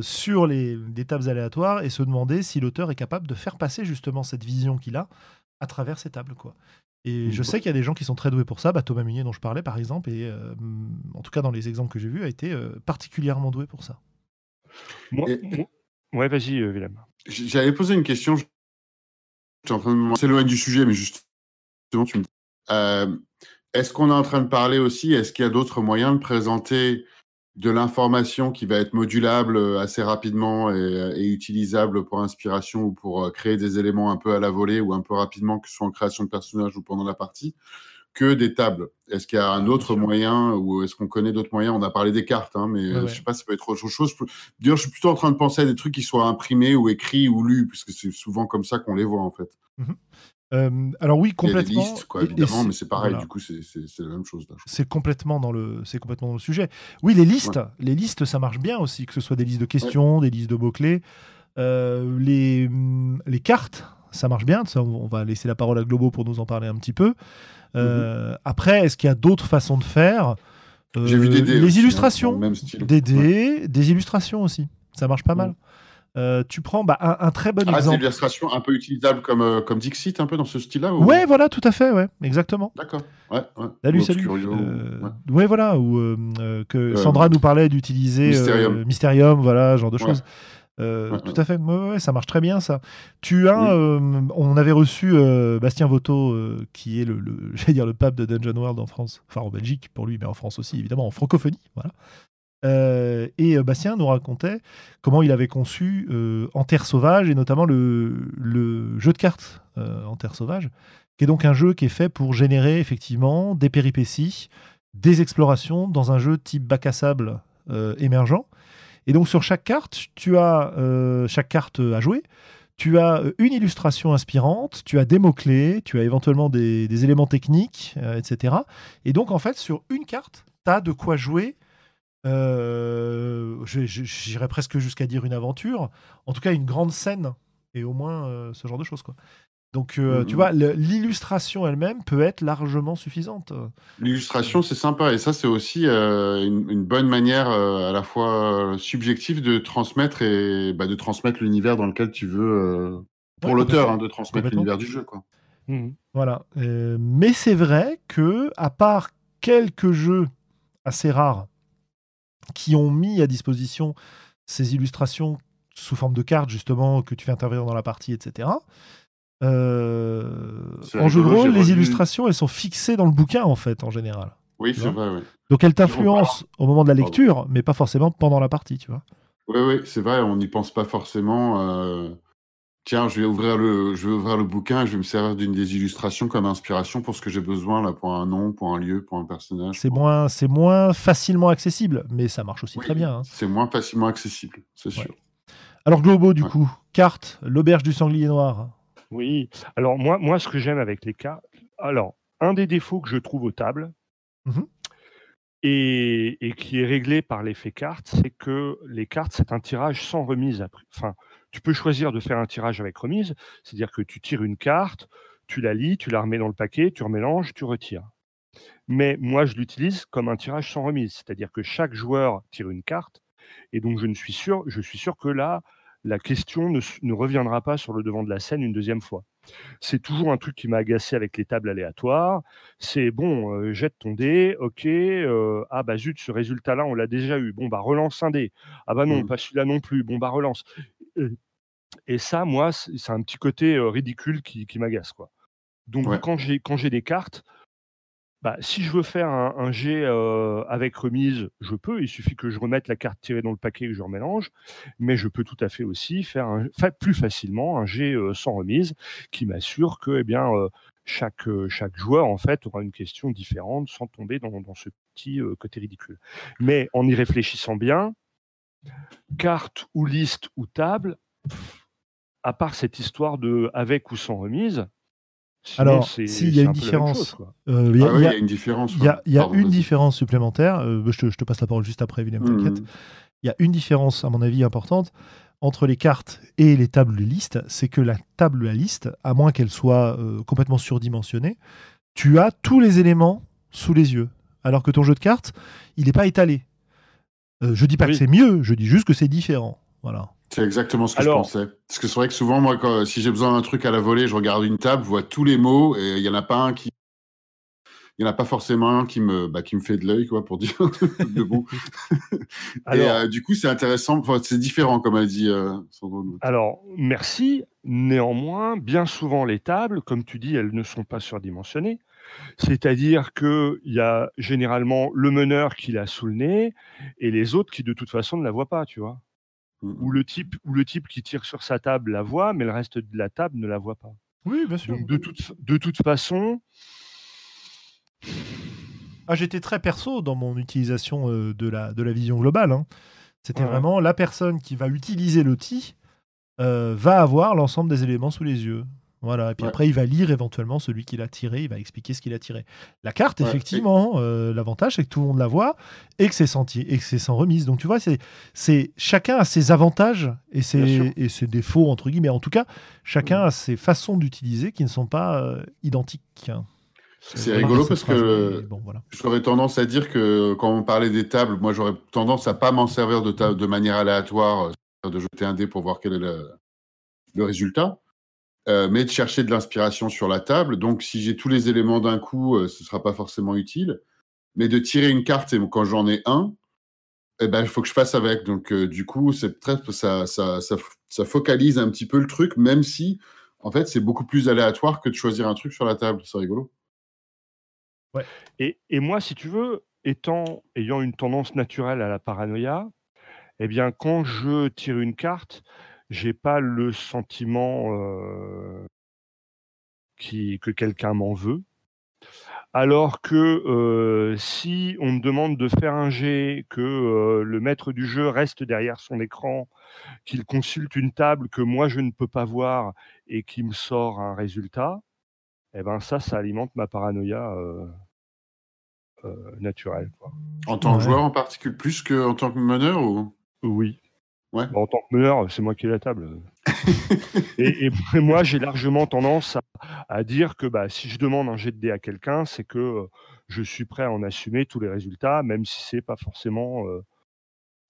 A: sur les, tables aléatoires et se demander si l'auteur est capable de faire passer justement cette vision qu'il a à travers ces tables. Quoi. Et je sais qu'il y a des gens qui sont très doués pour ça. Bah, Thomas Munier, dont je parlais, par exemple, et en tout cas dans les exemples que j'ai vus, a été particulièrement doué pour ça.
B: Moi, Ouais, vas-y, Willem.
C: J'avais posé une question, je suis en train de du sujet, mais justement, tu me dis. Euh, est-ce qu'on est en train de parler aussi? Est-ce qu'il y a d'autres moyens de présenter de l'information qui va être modulable euh, assez rapidement et, et, utilisable pour inspiration ou pour euh, créer des éléments un peu à la volée ou un peu rapidement, que ce soit en création de personnage ou pendant la partie? Que des tables Est-ce qu'il y a un autre moyen ou est-ce qu'on connaît d'autres moyens? On a parlé des cartes, hein, mais je je sais pas, ça peut être autre chose. D'ailleurs, je suis plutôt en train de penser à des trucs qui soient imprimés ou écrits ou lus, puisque c'est souvent comme ça qu'on les voit en fait.
A: Mmh alors oui, complètement. Il y a
C: des listes, quoi, évidemment, mais c'est pareil. Du coup, c'est la même chose.
A: C'est complètement dans le, c'est complètement dans le sujet. Oui, les listes, les listes, ça marche bien aussi, que ce soit des listes de questions, des listes de mots clés, euh, les, mmh, les cartes, ça marche bien. Ça, on va laisser la parole à Globo pour nous en parler un petit peu. Euh, mhm. Après, est-ce qu'il y a d'autres façons de faire?
C: J'ai vu des dés
A: Les hein, illustrations. Des dés, des illustrations aussi. Ça marche pas mal. Euh, tu prends bah, un, très bon ah, exemple.
C: Des illustrations un peu utilisables comme, euh, comme Dixit, un peu dans ce style-là
A: Ouais, voilà, tout à fait, ouais, exactement.
C: D'accord. Ouais, ouais.
A: Salut, salut. ouais. voilà, ou que Sandra nous parlait d'utiliser Mysterium. Mysterium, voilà, genre de choses. Euh, tout à fait, ça marche très bien ça. Tu as, euh, on avait reçu euh, Bastien Voto, qui est le, j'allais dire le pape de Dungeon World en France, enfin en Belgique pour lui, mais en France aussi évidemment, en francophonie, voilà. et Bastien nous racontait comment il avait conçu En Terre Sauvage et notamment le, le jeu de cartes En Terre Sauvage, qui est donc un jeu qui est fait pour générer effectivement des péripéties, des explorations dans un jeu type bac à sable émergent. Et donc sur chaque carte, tu as euh, chaque carte à jouer. Tu as euh, une illustration inspirante, tu as des mots-clés, tu as éventuellement des, éléments techniques, euh, etc. Et donc, en fait, sur une carte, tu as de quoi jouer. J'irais presque jusqu'à dire une aventure. En tout cas, une grande scène. Et au moins, ce genre de choses. Donc, euh, tu mm-hmm. vois, l'illustration elle-même peut être largement suffisante.
C: L'illustration, c'est sympa. Et ça, c'est aussi euh, une, bonne manière euh, à la fois subjective de transmettre et bah, de transmettre l'univers dans lequel tu veux, pour l'auteur, hein, de transmettre l'univers du jeu. Quoi.
B: Mmh.
A: Voilà. Euh, mais c'est vrai que, à part quelques jeux assez rares qui ont mis à disposition ces illustrations sous forme de cartes, justement, que tu fais intervenir dans la partie, etc. Euh, en jeu de rôle, les
C: revu-
A: illustrations, elles sont fixées dans le bouquin, en fait, en général.
C: Oui, c'est vrai, oui.
A: Donc elles t'influencent au moment de la lecture, mais pas forcément pendant la partie, tu vois.
C: Oui, oui, c'est vrai, on n'y pense pas forcément. euh, Tiens, je vais ouvrir le, je vais ouvrir le bouquin et je vais me servir d'une des illustrations comme inspiration pour ce que j'ai besoin là, pour un nom, pour un lieu, pour un personnage.
A: C'est
C: pour-
A: moins, c'est moins facilement accessible, mais ça marche aussi
C: Oui,
A: très bien. hein.
C: C'est moins facilement accessible, c'est sûr.
A: Alors Globo, du
C: Ouais.
A: coup, carte, l'auberge du sanglier noir.
B: Oui. Alors moi, moi, ce que j'aime avec les cartes, alors un des défauts que je trouve aux tables
A: Mhm.
B: et, et qui est réglé par l'effet carte, c'est que les cartes, c'est un tirage sans remise. Enfin, tu peux choisir de faire un tirage avec remise, c'est-à-dire que tu tires une carte, tu la lis, tu la remets dans le paquet, tu remélanges, tu retires. Mais moi, je l'utilise comme un tirage sans remise, c'est-à-dire que chaque joueur tire une carte, et donc je ne suis sûr, je suis sûr que là, la question ne, reviendra pas sur le devant de la scène une deuxième fois. C'est toujours un truc qui m'a agacé avec les tables aléatoires. C'est bon, euh, jette ton dé, ok. euh, ah bah zut, ce résultat-là, on l'a déjà eu. Bon bah relance un dé. Ah bah non,
C: Mhm.
B: pas celui-là non plus. Bon bah relance. Et ça, moi, c'est un petit côté euh, ridicule qui, qui m'agace quoi. Donc
C: Ouais.
B: quand j'ai quand j'ai des cartes, bah, si je veux faire un, jet euh, avec remise, je peux. Il suffit que je remette la carte tirée dans le paquet et que je remélange. Mais je peux tout à fait aussi faire un, plus facilement un jet euh, sans remise qui m'assure que eh bien, euh, chaque, joueur en fait, aura une question différente sans tomber dans, ce petit côté ridicule. Mais en y réfléchissant bien, carte ou liste ou table, à part cette histoire de avec ou sans remise, sinon,
A: Alors, si, il y a une différence. Euh, Il y a,
C: Ah
A: y
C: y
A: a-
C: une différence.
A: il y a-
C: ouais.
A: il y a
C: Pardon,
A: une différence supplémentaire. euh, je, te, je te passe la parole juste après, t'inquiète.
C: Mhm.
A: Il y a une différence, à mon avis, importante entre les cartes et les tables de liste. C'est que la table de la liste, à moins qu'elle soit euh, complètement surdimensionnée, tu as tous les éléments sous les yeux. Alors que ton jeu de cartes, il n'est pas étalé. Euh, je dis pas
B: Oui.
A: que c'est mieux, je dis juste que c'est différent. Voilà.
C: C'est exactement ce que
B: Alors-
C: je pensais. Parce que c'est vrai que souvent, moi, quand, si j'ai besoin d'un truc à la volée, je regarde une table, je vois tous les mots et il n'y en a pas un qui. Il n'y en a pas forcément un qui me, bah, qui me fait de l'œil, quoi, pour dire de bon. et euh, du coup, c'est intéressant. Enfin, c'est différent, comme a dit euh, Sandro.
B: Alors, merci. Néanmoins, bien souvent, les tables, comme tu dis, elles ne sont pas surdimensionnées. C'est-à-dire qu'il y a généralement le meneur qui l'a sous le nez et les autres qui, de toute façon, ne la voient pas, tu vois.
C: Mhm.
B: Ou le type, ou le type qui tire sur sa table la voit, mais le reste de la table ne la voit pas.
A: Oui, bien sûr.
B: Donc, de toute, de toute façon,
A: Ah, J'étais très perso dans mon utilisation euh, de, la, de la vision globale. hein. C'était
B: Ouais.
A: vraiment la personne qui va utiliser l'outil euh, va avoir l'ensemble des éléments sous les yeux. Voilà. Et puis
C: Ouais.
A: après, il va lire éventuellement celui qui l'a tiré, il va expliquer ce qu'il a tiré. La carte,
C: Ouais.
A: effectivement, euh, l'avantage, c'est que tout le monde la voit et que c'est senti et que c'est sans remise. Donc tu vois, c'est, c'est chacun a ses avantages et ses, et ses défauts, entre guillemets. En tout cas, chacun a ses façons d'utiliser qui ne sont pas euh, identiques. hein.
C: C'est rigolo parce
A: phrase,
C: que-
A: Bon, voilà.
C: J'aurais tendance à dire que quand on parlait des tables, moi j'aurais tendance à pas m'en servir de, ta- de manière aléatoire, euh, de jeter un dé pour voir quel est le, le résultat, euh, mais de chercher de l'inspiration sur la table. Donc si j'ai tous les éléments d'un coup, euh, ce sera pas forcément utile. Mais de tirer une carte et quand j'en ai un, eh ben il faut que je fasse avec. Donc euh, du coup, très ça, ça, ça, ça focalise un petit peu le truc, même si en fait c'est beaucoup plus aléatoire que de choisir un truc sur la table. C'est rigolo.
B: Et, et moi, si tu veux, étant, ayant une tendance naturelle à la paranoïa, eh bien, quand je tire une carte, j'ai pas le sentiment euh, qui, que quelqu'un m'en veut. Alors que euh, si on me demande de faire un jet, que euh, le maître du jeu reste derrière son écran, qu'il consulte une table que moi je ne peux pas voir et qui me sort un résultat, eh ben ça, ça alimente ma paranoïa euh, euh, naturelle. quoi.
C: En tant que
A: Ouais.
C: joueur en particulier, plus qu'en tant que meneur ou?
B: Oui.
C: Ouais.
B: Bah, en tant que meneur, c'est moi qui ai la table. et, et- moi, j'ai largement tendance à, à dire que bah, si je demande un jet de dé à quelqu'un, c'est que euh, je suis prêt à en assumer tous les résultats, même si c'est pas forcément euh,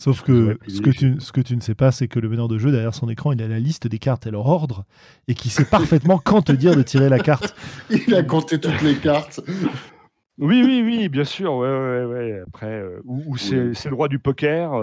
A: Sauf
B: que
A: ce que, tu, ce que tu ne sais pas, c'est que le meneur de jeu, derrière son écran, il a la liste des cartes et leur ordre, et qui sait parfaitement quand te dire de tirer la carte.
C: Il a compté toutes les cartes.
B: Oui, oui, oui, bien sûr. Ouais, ouais, ouais. Après, euh, ou, ou c'est
C: Oui.
B: le roi du poker.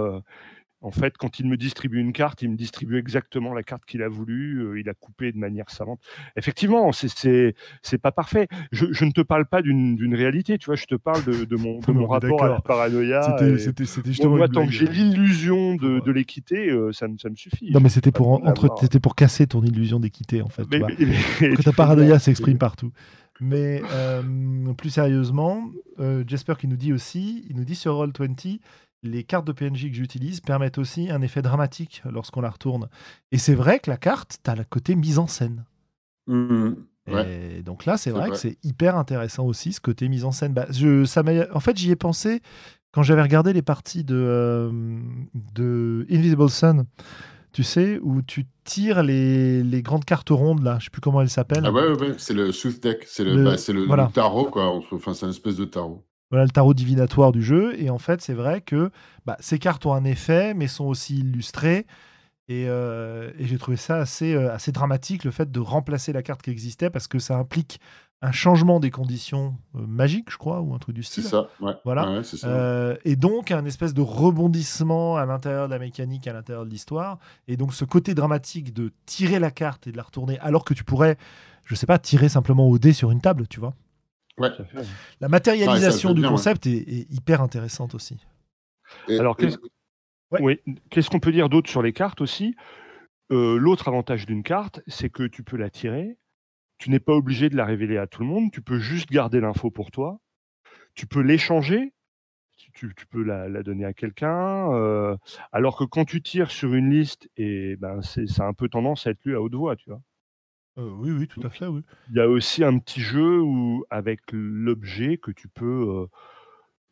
B: Euh, en fait, quand il me distribue une carte, il me distribue exactement la carte qu'il a voulu. euh, il a coupé de manière savante. Effectivement, c'est- c'est pas parfait. Je, je ne te parle pas d'une réalité, tu vois. Je te parle de, de mon, de rapport à la paranoïa.
A: C'était
B: Moi,
A: justement
B: moi,
A: une
B: tant que j'ai l'illusion de, de l'équité, euh, ça, me- ça me suffit.
A: Non, mais c'était pour, entre, c'était pour casser ton illusion d'équité, en fait.
B: Mais-
A: vois.
B: mais- mais-
A: que
B: tu
A: ta paranoïa s'exprime partout. Mais euh, plus sérieusement, euh, Jasper qui nous dit aussi, il nous dit sur Roll20, les cartes de PNJ que j'utilise permettent aussi un effet dramatique lorsqu'on la retourne. Et c'est vrai que la carte, tu as le côté mise en scène.
C: Mhm. Ouais.
A: Et donc là, c'est vrai,
C: vrai.
A: que c'est hyper intéressant aussi, ce côté mise en scène. Bah, je, ça m'a- en fait, j'y ai pensé quand j'avais regardé les parties de, euh, de Invisible Sun, tu sais, où tu tires les, les grandes cartes rondes, là, je sais plus comment elles s'appellent.
C: Ah ouais, ouais, ouais, c'est le Sooth Deck, c'est le,
A: Le-
C: bah, c'est le,
A: voilà.
C: le tarot, quoi. Enfin, c'est une espèce de tarot.
A: Voilà le tarot divinatoire du jeu. Et en fait, c'est vrai que bah, ces cartes ont un effet, mais sont aussi illustrées. Et, euh, et j'ai trouvé ça assez, euh, assez dramatique, le fait de remplacer la carte qui existait, parce que ça implique un changement des conditions euh, magiques, je crois, ou un truc du
C: C'est
A: style.
C: ça, ouais.
A: Voilà.
C: Ouais, ouais, c'est ça.
A: Euh, et donc un espèce de rebondissement à l'intérieur de la mécanique, à l'intérieur de l'histoire. Et donc ce côté dramatique de tirer la carte et de la retourner, alors que tu pourrais, je sais pas, tirer simplement au dé sur une table, tu vois.
C: Ouais.
A: La matérialisation
C: Ouais,
A: du
C: bien,
A: concept est, est hyper intéressante aussi.
C: Et-
B: Alors,
C: et-
B: qu'est-ce
A: Ouais.
B: oui, qu'est-ce qu'on peut dire d'autre sur les cartes aussi? Euh, L'autre avantage d'une carte, c'est que tu peux la tirer. Tu n'es pas obligé de la révéler à tout le monde. Tu peux juste garder l'info pour toi. Tu peux l'échanger. Tu, tu- tu peux la, la donner à quelqu'un. euh, alors que quand tu tires sur une liste, et ben c'est, ça a un peu tendance à être lu à haute voix, tu vois.
A: Euh, oui, oui, tout à fait, oui.
B: Il y a aussi un petit jeu où, avec l'objet que tu peux euh,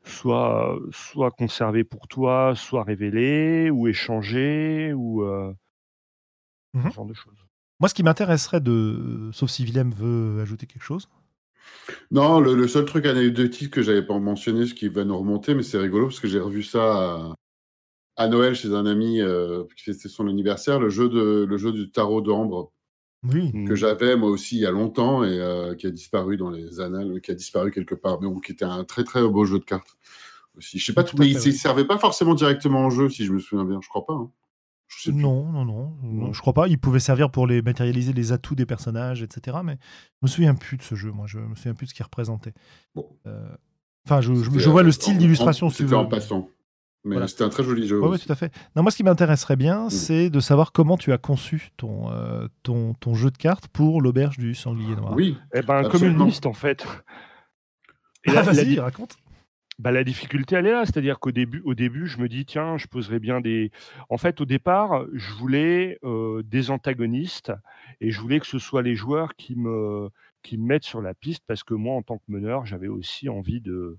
B: soit, soit conserver pour toi, soit révéler, ou échanger, ou euh,
A: Mhm.
B: ce genre de choses.
A: Moi, ce qui m'intéresserait de, sauf si Willem veut ajouter quelque chose.
C: Non, le, le seul truc anecdotique que j'avais pas mentionné, ce qui va nous remonter, mais c'est rigolo parce que j'ai revu ça à, à Noël chez un ami euh, qui fêtait son anniversaire, le jeu, de, le jeu du tarot d'ambre
A: Oui.
C: que j'avais moi aussi il y a longtemps et euh, qui a disparu dans les annales, qui a disparu quelque part, mais bon, qui était un très très beau jeu de cartes aussi. Je sais pas,
A: Tout
C: mais il
A: oui.
C: ne servait pas forcément directement en jeu, si je me souviens bien. Je crois pas. hein. Je.
A: Non, non, non, non, je crois pas. Il pouvait servir pour les matérialiser les atouts des personnages, etc. Mais je me souviens plus de ce jeu. Moi, je me souviens plus de ce qu'il représentait.
C: Bon.
A: Euh, Enfin, je, je-
C: C'était,
A: je vois
C: euh,
A: le style
C: en-
A: d'illustration.
C: C'était en passant. Mais
A: Voilà.
C: c'était un très joli jeu. Aussi.
A: tout à fait. Non, moi, ce qui m'intéresserait bien,
C: Mm.
A: c'est de savoir comment tu as conçu ton, euh, ton, ton jeu de cartes pour l'auberge du sanglier noir.
C: Oui,
B: Eh ben, une liste, en fait. Et
A: Ah,
B: la, la
A: vas-y,
B: di-
A: raconte.
B: bah, la difficulté, elle est là. C'est-à-dire qu'au début, au début, je me dis, tiens, je poserais bien des. En fait, au départ, je voulais euh, des antagonistes et je voulais que ce soit les joueurs qui me, qui me mettent sur la piste parce que moi, en tant que meneur, j'avais aussi envie de.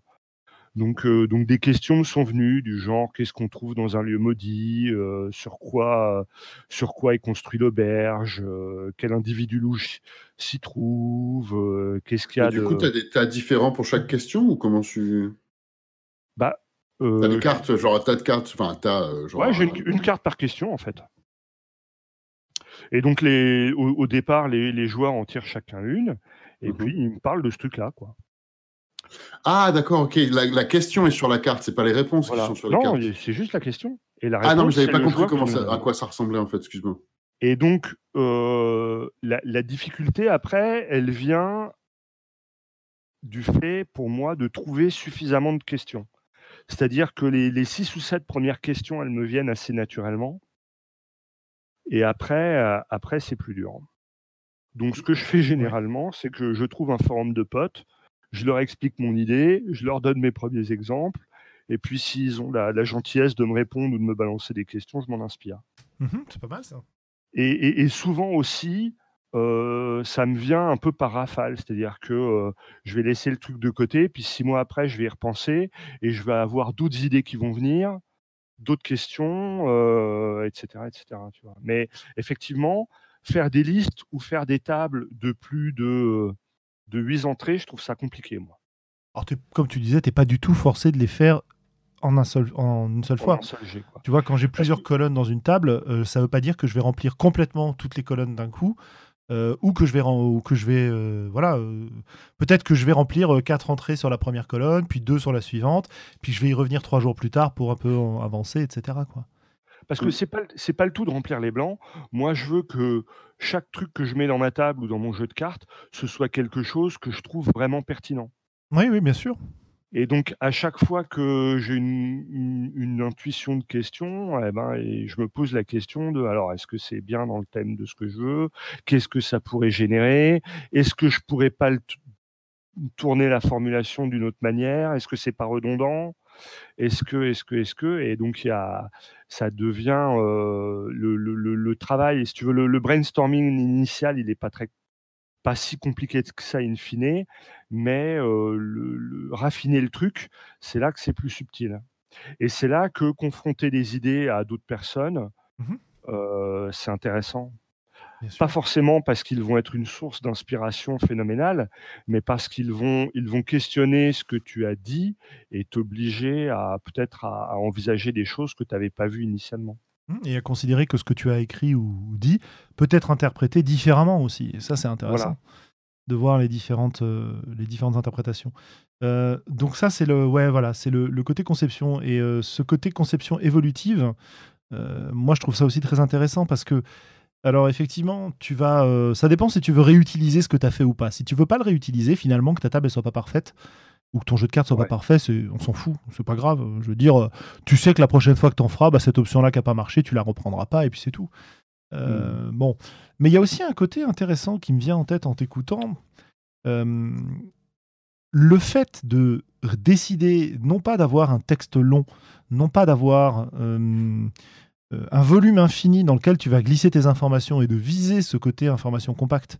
B: Donc, euh, donc des questions me sont venues du genre qu'est-ce qu'on trouve dans un lieu maudit, euh, sur quoi, sur quoi est construit l'auberge, euh, quel individu louche s'y trouve, qu'est-ce qu'il y
C: Et
B: a
C: du
B: de.
C: coup, tu as, différents pour chaque question ou comment tu.
B: Bah,
C: T'as des cartes, genre un tas de cartes, enfin, t'as. euh, genre,
B: Ouais, j'ai
C: un-
B: une, une carte par question en fait. Et donc les, au, au départ, les, les joueurs en tirent chacun une, et
C: Mhm.
B: puis ils me parlent de ce truc-là, quoi.
C: Ah, d'accord, ok. La, la question est sur la carte, c'est pas les réponses
B: Voilà.
C: qui sont sur la
B: Non,
C: carte.
B: y- c'est juste la question. Et la
C: Ah non, mais
B: réponse,
C: j'avais pas compris comment ça, à quoi ça ressemblait en fait, excuse-moi.
B: Et donc euh, la, la difficulté après, elle vient du fait, pour moi, de trouver suffisamment de questions. C'est-à-dire que les, les six ou sept premières questions, elles me viennent assez naturellement. Et après, euh, après c'est plus dur. Donc, ce que je fais généralement, c'est que je trouve un forum de potes, je leur explique mon idée, je leur donne mes premiers exemples, et puis s'ils ont la, la gentillesse de me répondre ou de me balancer des questions, je m'en inspire.
A: Mhm, c'est pas mal ça.
B: Et, et- et souvent aussi, euh, ça me vient un peu par rafale, c'est-à-dire que euh, je vais laisser le truc de côté, puis six mois après, je vais y repenser et je vais avoir d'autres idées qui vont venir, d'autres questions, euh, etc., etc. Tu vois. Mais effectivement, faire des listes ou faire des tables de plus de de huit entrées, je trouve ça compliqué, moi.
A: Alors, comme tu disais, t'es pas du tout forcé de les faire en, un seul, en une seule fois. Tu vois, quand j'ai plusieurs colonnes dans une table, euh, ça ne veut pas dire que je vais remplir complètement toutes les colonnes d'un coup. Euh, ou que je vais, ou que je vais euh, voilà, peut-être que je vais remplir quatre entrées sur la première colonne, puis deux sur la suivante, puis je vais y revenir trois jours plus tard pour un peu avancer, etc. Quoi.
B: Parce que mmh. c'est pas c'est pas le tout de remplir les blancs. Moi, je veux que chaque truc que je mets dans ma table ou dans mon jeu de cartes, ce soit quelque chose que je trouve vraiment pertinent.
A: Oui, oui, bien sûr.
B: Et donc, à chaque fois que j'ai une, intuition de question, eh ben, et je me pose la question de alors, est-ce que c'est bien dans le thème de ce que je veux? Qu'est-ce que ça pourrait générer? Est-ce que je pourrais pas tourner la formulation d'une autre manière? Est-ce que c'est pas redondant? Est-ce que, est-ce que, est-ce que Et donc, il y a, ça devient euh, le, le, le, travail. Si tu veux, le, brainstorming initial, il n'est pas très pas si compliqué que ça in fine, mais le, raffiner le truc, c'est là que c'est plus subtil. Et c'est là que confronter des idées à d'autres personnes, mmh c'est intéressant. Pas forcément parce qu'ils vont être une source d'inspiration phénoménale, mais parce qu'ils vont, ils vont questionner ce que tu as dit et t'obliger à peut-être à, envisager des choses que tu n'avais pas vues initialement.
A: Mmh, et à considérer que ce que tu as écrit ou dit peut être interprété différemment aussi. Et ça, c'est intéressant de voir les différentes, euh, les différentes interprétations. Euh, donc ça, c'est le, ouais, voilà, c'est le, côté conception. Et euh, ce côté conception évolutive, moi, je trouve ça aussi très intéressant parce que, alors effectivement, tu vas, ça dépend si tu veux réutiliser ce que tu as fait ou pas. Si tu veux pas le réutiliser, finalement, que ta table ne soit pas parfaite, ou que ton jeu de cartes soit pas parfait, on s'en fout, c'est pas grave. Je veux dire, euh, tu sais que la prochaine fois que tu en feras, bah, cette option-là qui n'a pas marché, tu la reprendras pas et puis c'est tout. Euh, hmm. Bon, mais il y a aussi un côté intéressant qui me vient en tête en t'écoutant. Euh, le fait de décider non pas d'avoir un texte long, non pas d'avoir un volume infini dans lequel tu vas glisser tes informations et de viser ce côté information compacte,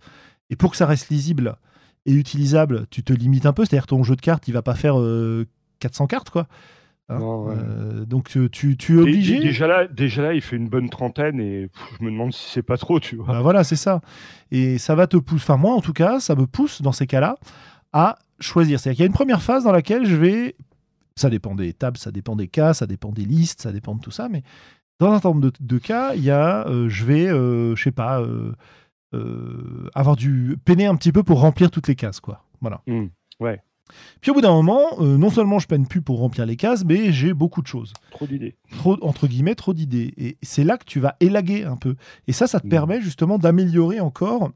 A: et pour que ça reste lisible, et utilisable, tu te limites un peu. C'est-à-dire ton jeu de cartes, il va pas faire 400 euh, cartes, quoi. Hein, euh, donc tu, tu, es obligé.
B: Déjà là, déjà là, il fait une bonne trentaine et je me demande si c'est pas trop, tu vois.
A: Bah voilà, c'est ça. Et ça va te pousser. Enfin moi, en tout cas, ça me pousse dans ces cas-là à choisir. C'est-à-dire qu'il y a une première phase dans laquelle je vais. Ça dépend des tables, ça dépend des cas, ça dépend des listes, ça dépend de tout ça. Mais dans un certain nombre de, cas, il y a, euh, je vais, je sais pas euh, avoir dû peiner un petit peu pour remplir toutes les cases, quoi. Voilà.
B: Mmh, ouais.
A: Puis au bout d'un moment, euh, non seulement je peine plus pour remplir les cases, mais j'ai beaucoup de choses.
B: Trop d'idées.
A: Trop, entre guillemets, trop d'idées. Et c'est là que tu vas élaguer un peu. Et ça, ça te mmh. permet justement d'améliorer encore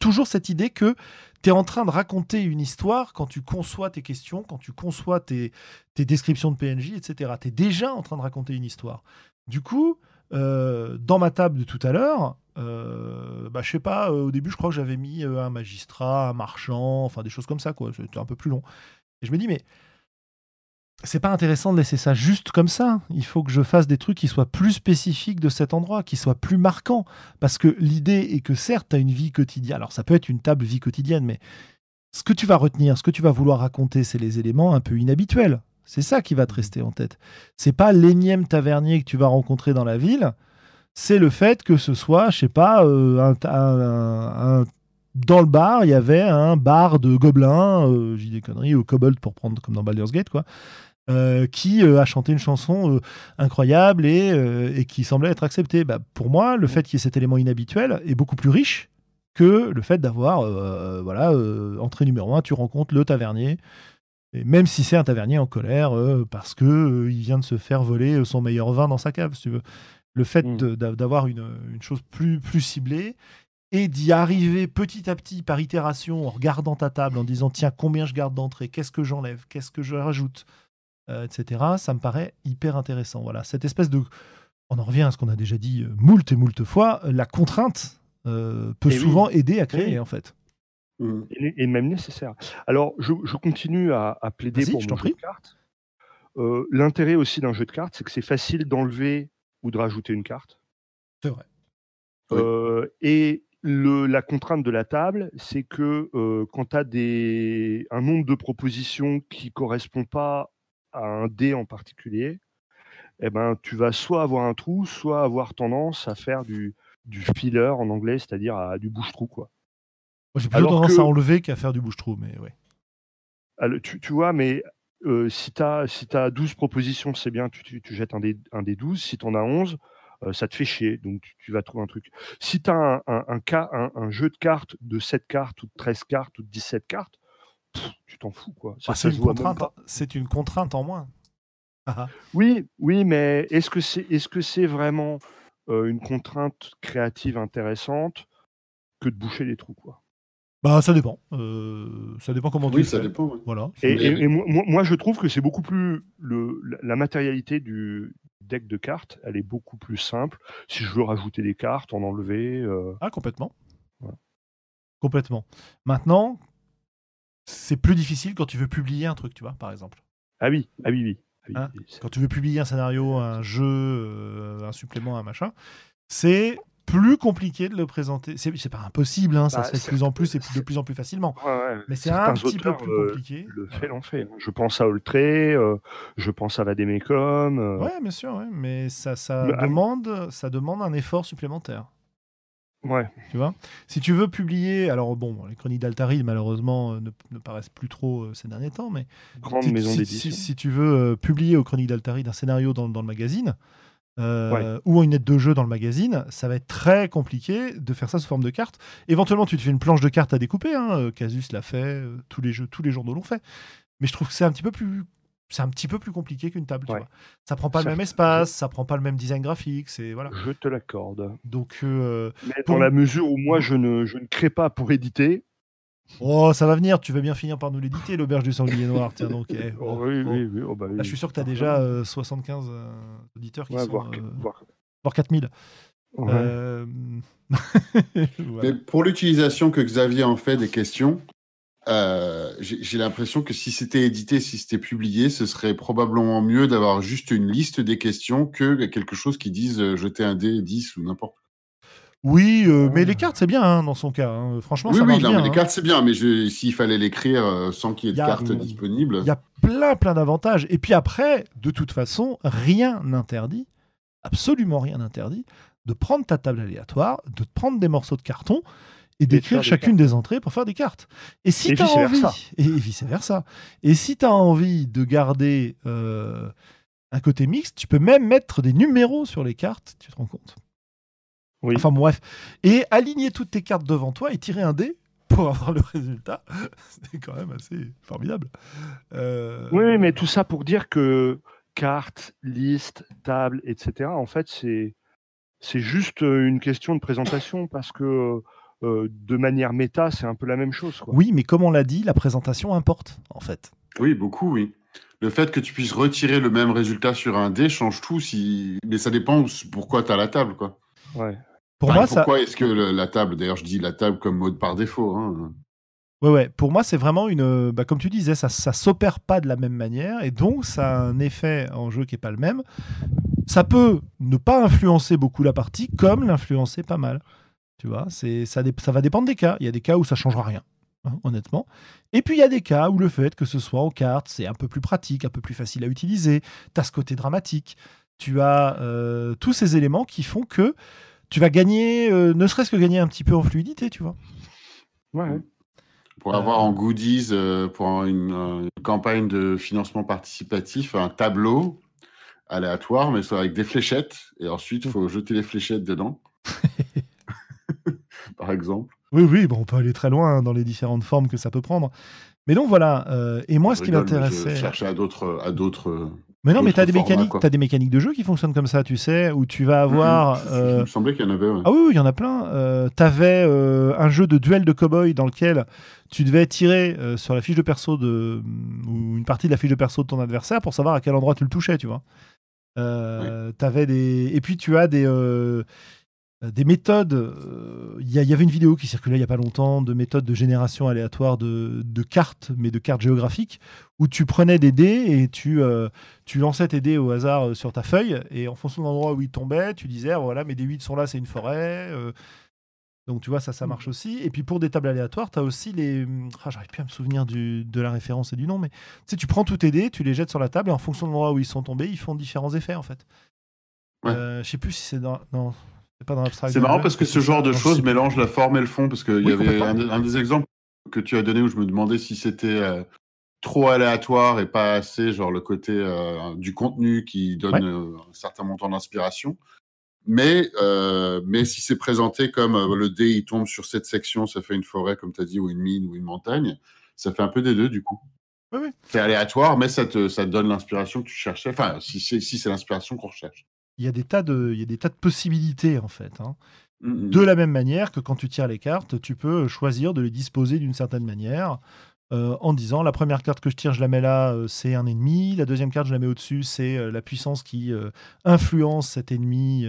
A: toujours cette idée que tu es en train de raconter une histoire quand tu conçois tes questions, quand tu conçois tes, descriptions de PNJ, etc. Tu es déjà en train de raconter une histoire. Du coup, euh, dans ma table de tout à l'heure, euh, bah, je sais pas, euh, au début, je crois que j'avais mis un magistrat, un marchand, enfin des choses comme ça, quoi. C'était un peu plus long. Et je me dis, mais c'est pas intéressant de laisser ça juste comme ça. Il faut que je fasse des trucs qui soient plus spécifiques de cet endroit, qui soient plus marquants. Parce que l'idée est que certes, tu as une vie quotidienne. Alors ça peut être une table vie quotidienne, mais ce que tu vas retenir, ce que tu vas vouloir raconter, c'est les éléments un peu inhabituels. C'est ça qui va te rester en tête. C'est pas l'énième tavernier que tu vas rencontrer dans la ville. C'est le fait que ce soit, je sais pas, euh, dans le bar, il y avait un bar de gobelins, euh, j'ai des conneries, au kobold pour prendre comme dans Baldur's Gate, quoi, euh, qui a chanté une chanson incroyable et, qui semblait être acceptée. Bah, pour moi, le fait qu'il y ait cet élément inhabituel est beaucoup plus riche que le fait d'avoir, voilà, entrée numéro un, tu rencontres le tavernier même si c'est un tavernier en colère euh, parce que euh, il vient de se faire voler euh, son meilleur vin dans sa cave, si tu veux. Le fait mm. d'avoir une, chose plus, plus ciblée et d'y arriver petit à petit par itération en regardant ta table, en disant tiens, combien je garde d'entrée, qu'est-ce que j'enlève, qu'est-ce que je rajoute, etc., ça me paraît hyper intéressant. Voilà, cette espèce de. On en revient à ce qu'on a déjà dit moult et moult fois, la contrainte peut souvent aider à créer, en fait.
B: Mmh. Et, même nécessaire. Alors, je, continue à, plaider pour mon jeu de cartes. Euh, l'intérêt aussi d'un jeu de cartes, c'est que c'est facile d'enlever ou de rajouter une carte.
A: C'est vrai.
B: Euh, et le, la contrainte de la table, c'est que euh, quand tu as un nombre de propositions qui ne correspond pas à un dé en particulier, eh ben, tu vas soit avoir un trou, soit avoir tendance à faire du, du filler en anglais, c'est-à-dire à du bouche-trou. quoi.
A: J'ai plutôt tendance à enlever qu'à faire du bouche-trou, mais ouais.
B: Tu, tu, vois, mais euh, si tu as, si as 12 propositions, c'est bien, tu, tu, jettes un des, un des 12. Si tu en as 11, euh, ça te fait chier, donc tu, vas trouver un truc. Si tu as un, un, un, jeu de cartes de 7 cartes ou de 13 cartes ou de 17 cartes, tu t'en fous. quoi.
A: Ah, c'est, une contrainte, c'est une contrainte en moins.
B: Ah, ah. oui, oui, mais est-ce que c'est est -ce c'est vraiment euh, une contrainte créative intéressante que de boucher les trous quoi?
A: Bah, ça dépend. Euh, ça dépend comment tu
C: Oui, ça dépend.
A: Voilà.
B: Et, moi, je trouve que c'est beaucoup plus le, la matérialité du deck de cartes, elle est beaucoup plus simple. Si je veux rajouter des cartes, en enlever. Euh,
A: ah, complètement. Complètement. Maintenant, c'est plus difficile quand tu veux publier un truc, tu vois, par exemple.
B: Ah oui, ah oui, oui. Ah
A: hein quand tu veux publier un scénario, un jeu, euh, un supplément, un machin, c'est plus compliqué de le présenter. C'est pas impossible, hein, ça bah, se fait de plus en plus et de plus en plus facilement. Mais c'est un petit peu plus euh, compliqué.
B: Le fait l'en fait. Je pense à Oltré, euh, je pense à Vademecum. Euh...
A: Ouais, bien sûr, mais ça, ça, demande, ça demande un effort supplémentaire.
B: Ouais.
A: Tu vois? Si tu veux publier, alors bon, les chroniques d'Altaride malheureusement ne, ne, paraissent plus trop ces derniers temps, mais
B: grande si, maison
A: d'édition. Si, tu veux publier aux chroniques d'Altaride un scénario dans, dans le magazine, euh, ou une aide de jeu dans le magazine, ça va être très compliqué de faire ça sous forme de carte. Éventuellement, tu te fais une planche de cartes à découper. Hein. Euh, Casus l'a fait, euh, tous les jeux, tous les journaux l'ont fait. Mais je trouve que c'est un petit peu plus, c'est un petit peu plus compliqué qu'une table. Tu vois. Ça prend pas le même espace, ça prend pas le même design graphique. C'est voilà.
B: Je te l'accorde.
A: Donc, Mais
B: dans la mesure où moi je ne, je ne crée pas pour éditer,
A: Oh, ça va venir, tu vas bien finir par nous l'éditer, l'auberge du sanglier noir. Tiens, donc, eh,
B: oh, oui, oui, oui, oh, bah
A: Là, je suis sûr que tu as déjà 75 euh, euh, auditeurs qui sont. Voire, euh, voire... 4000.
C: Mais pour l'utilisation que Xavier en fait des questions, j'ai l'impression que si c'était édité, si c'était publié, ce serait probablement mieux d'avoir juste une liste des questions que quelque chose qui dise jeter un dé 10 ou n'importe
A: oui, euh, mais les cartes, c'est bien hein, dans son cas. Hein. Franchement, oui, ça oui, bien.
C: les hein. cartes, c'est bien, mais s'il fallait l'écrire euh, sans qu'il y ait de cartes disponibles.
A: Il y a plein, plein d'avantages. Et puis après, de toute façon, rien n'interdit, absolument rien n'interdit, de prendre ta table aléatoire, de prendre des morceaux de carton et d'écrire chacune des, entrées pour faire des cartes. Et si tu as envie, et vice versa, et si tu as envie de garder euh, un côté mixte, tu peux même mettre des numéros sur les cartes, tu te rends compte Enfin bref. Et aligner toutes tes cartes devant toi et tirer un dé pour avoir le résultat, c'est quand même assez formidable.
B: Euh, oui, mais tout ça pour dire que cartes, listes, tables, etc., en fait, c'est, c'est juste une question de présentation parce que euh, de manière méta, c'est un peu la même chose.
A: Oui, mais comme on l'a dit, la présentation importe, en fait.
C: Oui, beaucoup, oui. Le fait que tu puisses retirer le même résultat sur un dé change tout, si... mais ça dépend pourquoi tu as la table. Quoi.
B: Ouais.
C: Pour moi, pourquoi est-ce que la table, d'ailleurs, je dis la table comme mode par défaut. Hein.
A: Ouais, ouais. Pour moi, c'est vraiment une. Bah, comme tu disais, ça, ça s'opère pas de la même manière et donc ça a un effet en jeu qui est pas le même. Ça peut ne pas influencer beaucoup la partie, comme l'influencer pas mal. Tu vois, c'est ça, ça va dépendre des cas. Il y a des cas où ça changera rien. Hein, honnêtement. Et puis il y a des cas où le fait que ce soit en carte, c'est un peu plus pratique, un peu plus facile à utiliser. Tu as ce côté dramatique. Tu as euh, tous ces éléments qui font que tu vas gagner, euh, ne serait-ce que gagner un petit peu en fluidité, tu vois.
B: Ouais.
C: Pour avoir en goodies, euh, pour une, campagne de financement participatif, un tableau aléatoire, mais soit avec des fléchettes. Et ensuite, il faut jeter les fléchettes dedans. Par exemple.
A: Oui, oui, bon, on peut aller très loin hein, dans les différentes formes que ça peut prendre. Mais donc voilà. Euh, et moi, ce qui m'intéressait.
C: Je cherchais à d'autres, à d'autres
A: mais non, mais tu as des mécaniques, as des mécaniques de jeu qui fonctionnent comme ça, tu sais, où tu vas avoir.
C: Il me euh, semblait qu'il y en avait.
A: Ah oui, il y en a plein. Euh, tu avais euh, un jeu de duel de cowboy dans lequel tu devais tirer sur la fiche de perso de ou une partie de la fiche de perso de ton adversaire pour savoir à quel endroit tu le touchais, tu vois. Avais des et puis tu as des des méthodes. Euh, il y, avait une vidéo qui circulait il n'y a pas longtemps de méthodes de génération aléatoire de, cartes, mais de cartes géographiques, où tu prenais des dés et tu, euh, tu lançais tes dés au hasard sur ta feuille, et en fonction de l'endroit où ils tombaient, tu disais, ah, voilà, mes dés 8 sont là, c'est une forêt. donc tu vois, ça, ça marche aussi. Et puis pour des tables aléatoires, tu as aussi les... Ah, J'arrive plus à me souvenir du, de la référence et du nom, mais tu sais, tu prends tous tes dés, tu les jettes sur la table, et en fonction de l'endroit où ils sont tombés, ils font différents effets, en fait. Ouais. je sais plus si c'est dans... Non,
C: c'est marrant parce que ce genre de choses mélange la forme et le fond, parce qu'il y avait un, des exemples que tu as donné où je me demandais si c'était euh, trop aléatoire et pas assez genre le côté euh, du contenu qui donne euh, un certain montant d'inspiration. Mais, mais si c'est présenté comme le dé il tombe sur cette section, ça fait une forêt, comme tu as dit, ou une mine ou une montagne, ça fait un peu des deux du coup. C'est aléatoire, mais ça te, ça te donne l'inspiration que tu cherchais. Enfin, si c'est si l'inspiration qu'on recherche.
A: Il y, a des tas de, il y a des tas de possibilités en fait. Hein. Mmh, de la même manière que quand tu tires les cartes, tu peux choisir de les disposer d'une certaine manière. Euh, en disant la première carte que je tire, je la mets là, euh, c'est un ennemi. La deuxième carte, je la mets au-dessus, c'est euh, la puissance qui influence cet ennemi.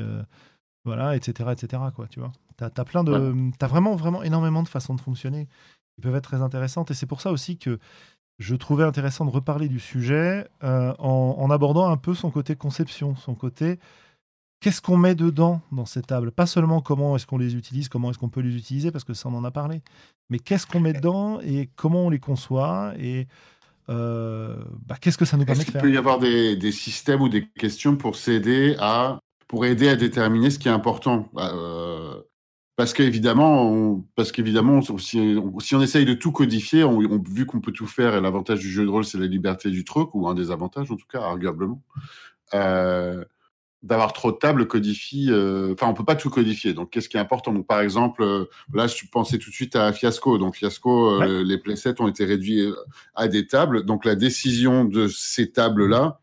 A: voilà, etc. etc. Quoi, tu vois. Tu as, plein de. As vraiment, vraiment énormément de façons de fonctionner qui peuvent être très intéressantes. Et c'est pour ça aussi que je trouvais intéressant de reparler du sujet en, abordant un peu son côté conception, son côté qu'est-ce qu'on met dedans dans ces tables? Pas seulement comment est-ce qu'on les utilise, comment est-ce qu'on peut les utiliser, parce que ça on en a parlé, mais qu'est-ce qu'on met dedans et comment on les conçoit et euh, bah, qu'est-ce que ça nous permet de faire?
C: Il peut y avoir des, systèmes ou des questions pour s'aider à pour aider à déterminer ce qui est important? Euh, parce qu'évidemment, parce qu'évidemment, si, on essaye de tout codifier, on, vu qu'on peut tout faire, et l'avantage du jeu de rôle, c'est la liberté du truc, ou un des avantages en tout cas, arguablement. Euh, d'avoir trop de tables codifie. Euh, enfin, on peut pas tout codifier. Donc, qu'est-ce qui est important? Donc, par exemple, euh, là, je pensais tout de suite à Fiasco. Donc, Fiasco, euh, les playsets ont été réduits à des tables. Donc, la décision de ces tables-là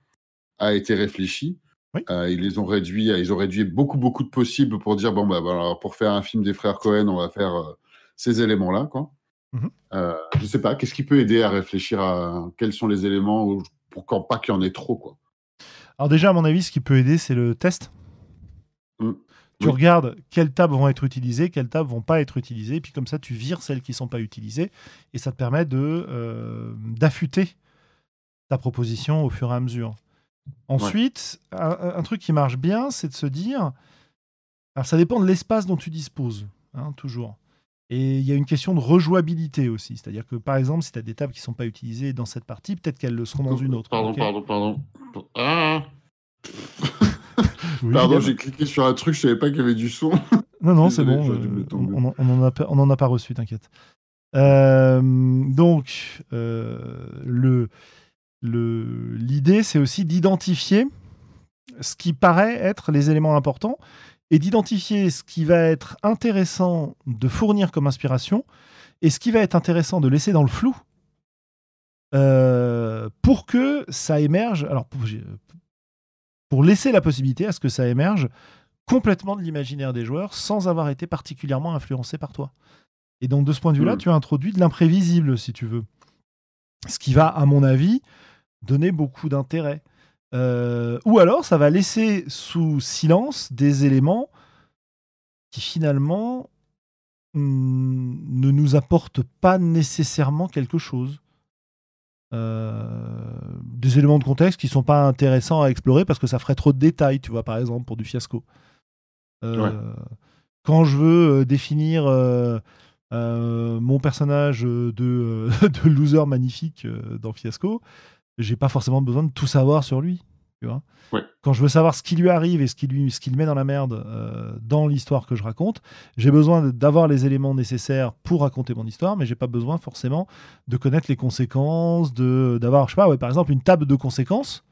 C: a été réfléchie. Ils les ont réduits. Ils ont réduit beaucoup, beaucoup de possibles pour dire bon, bah, bah pour faire un film des frères Cohen, on va faire ces éléments-là, quoi. Je sais pas. Qu'est-ce qui peut aider à réfléchir à quels sont les éléments pour quand pas qu'il y en ait trop, quoi.
A: Alors déjà, à mon avis, ce qui peut aider, c'est le test. Mm. Tu regardes quelles tables vont être utilisées, quelles tables vont pas être utilisées, et puis comme ça, tu vires celles qui sont pas utilisées, et ça te permet de euh, d'affûter ta proposition au fur et à mesure. Ensuite, un, truc qui marche bien, c'est de se dire, alors ça dépend de l'espace dont tu disposes, hein, toujours. Et il y a une question de rejouabilité aussi. C'est-à-dire que, par exemple, si tu as des tables qui ne sont pas utilisées dans cette partie, peut-être qu'elles le seront dans une autre.
C: Pardon, pardon, pardon. Ah Pardon, j'ai cliqué sur un truc, je savais pas qu'il y avait du son.
A: Non, non, c'est bon. Euh, on n'en a, en a pas reçu, t'inquiète. Euh, donc, euh, le l'idée, c'est aussi d'identifier ce qui paraît être les éléments importants et d'identifier ce qui va être intéressant de fournir comme inspiration et ce qui va être intéressant de laisser dans le flou euh, pour que ça émerge. Alors, pour, laisser la possibilité à ce que ça émerge complètement de l'imaginaire des joueurs sans avoir été particulièrement influencé par toi. Et donc, de ce point de vue-là, hmm. tu as introduit de l'imprévisible, si tu veux. Ce qui va, à mon avis, donner beaucoup d'intérêt. Euh, ou alors, ça va laisser sous silence des éléments qui finalement hmm, ne nous apportent pas nécessairement quelque chose. Euh, des éléments de contexte qui sont pas intéressants à explorer parce que ça ferait trop de détails, tu vois, par exemple, pour du fiasco. Euh, quand je veux définir mon personnage de, de loser magnifique dans Fiasco, j'ai pas forcément besoin de tout savoir sur lui. Tu vois Quand je veux savoir ce qui lui arrive et ce qui lui, ce qui met dans la merde euh, dans l'histoire que je raconte, j'ai besoin d'avoir les éléments nécessaires pour raconter mon histoire, mais j'ai pas besoin forcément de connaître les conséquences, de d'avoir, je sais pas, ouais, par exemple, une table de conséquences.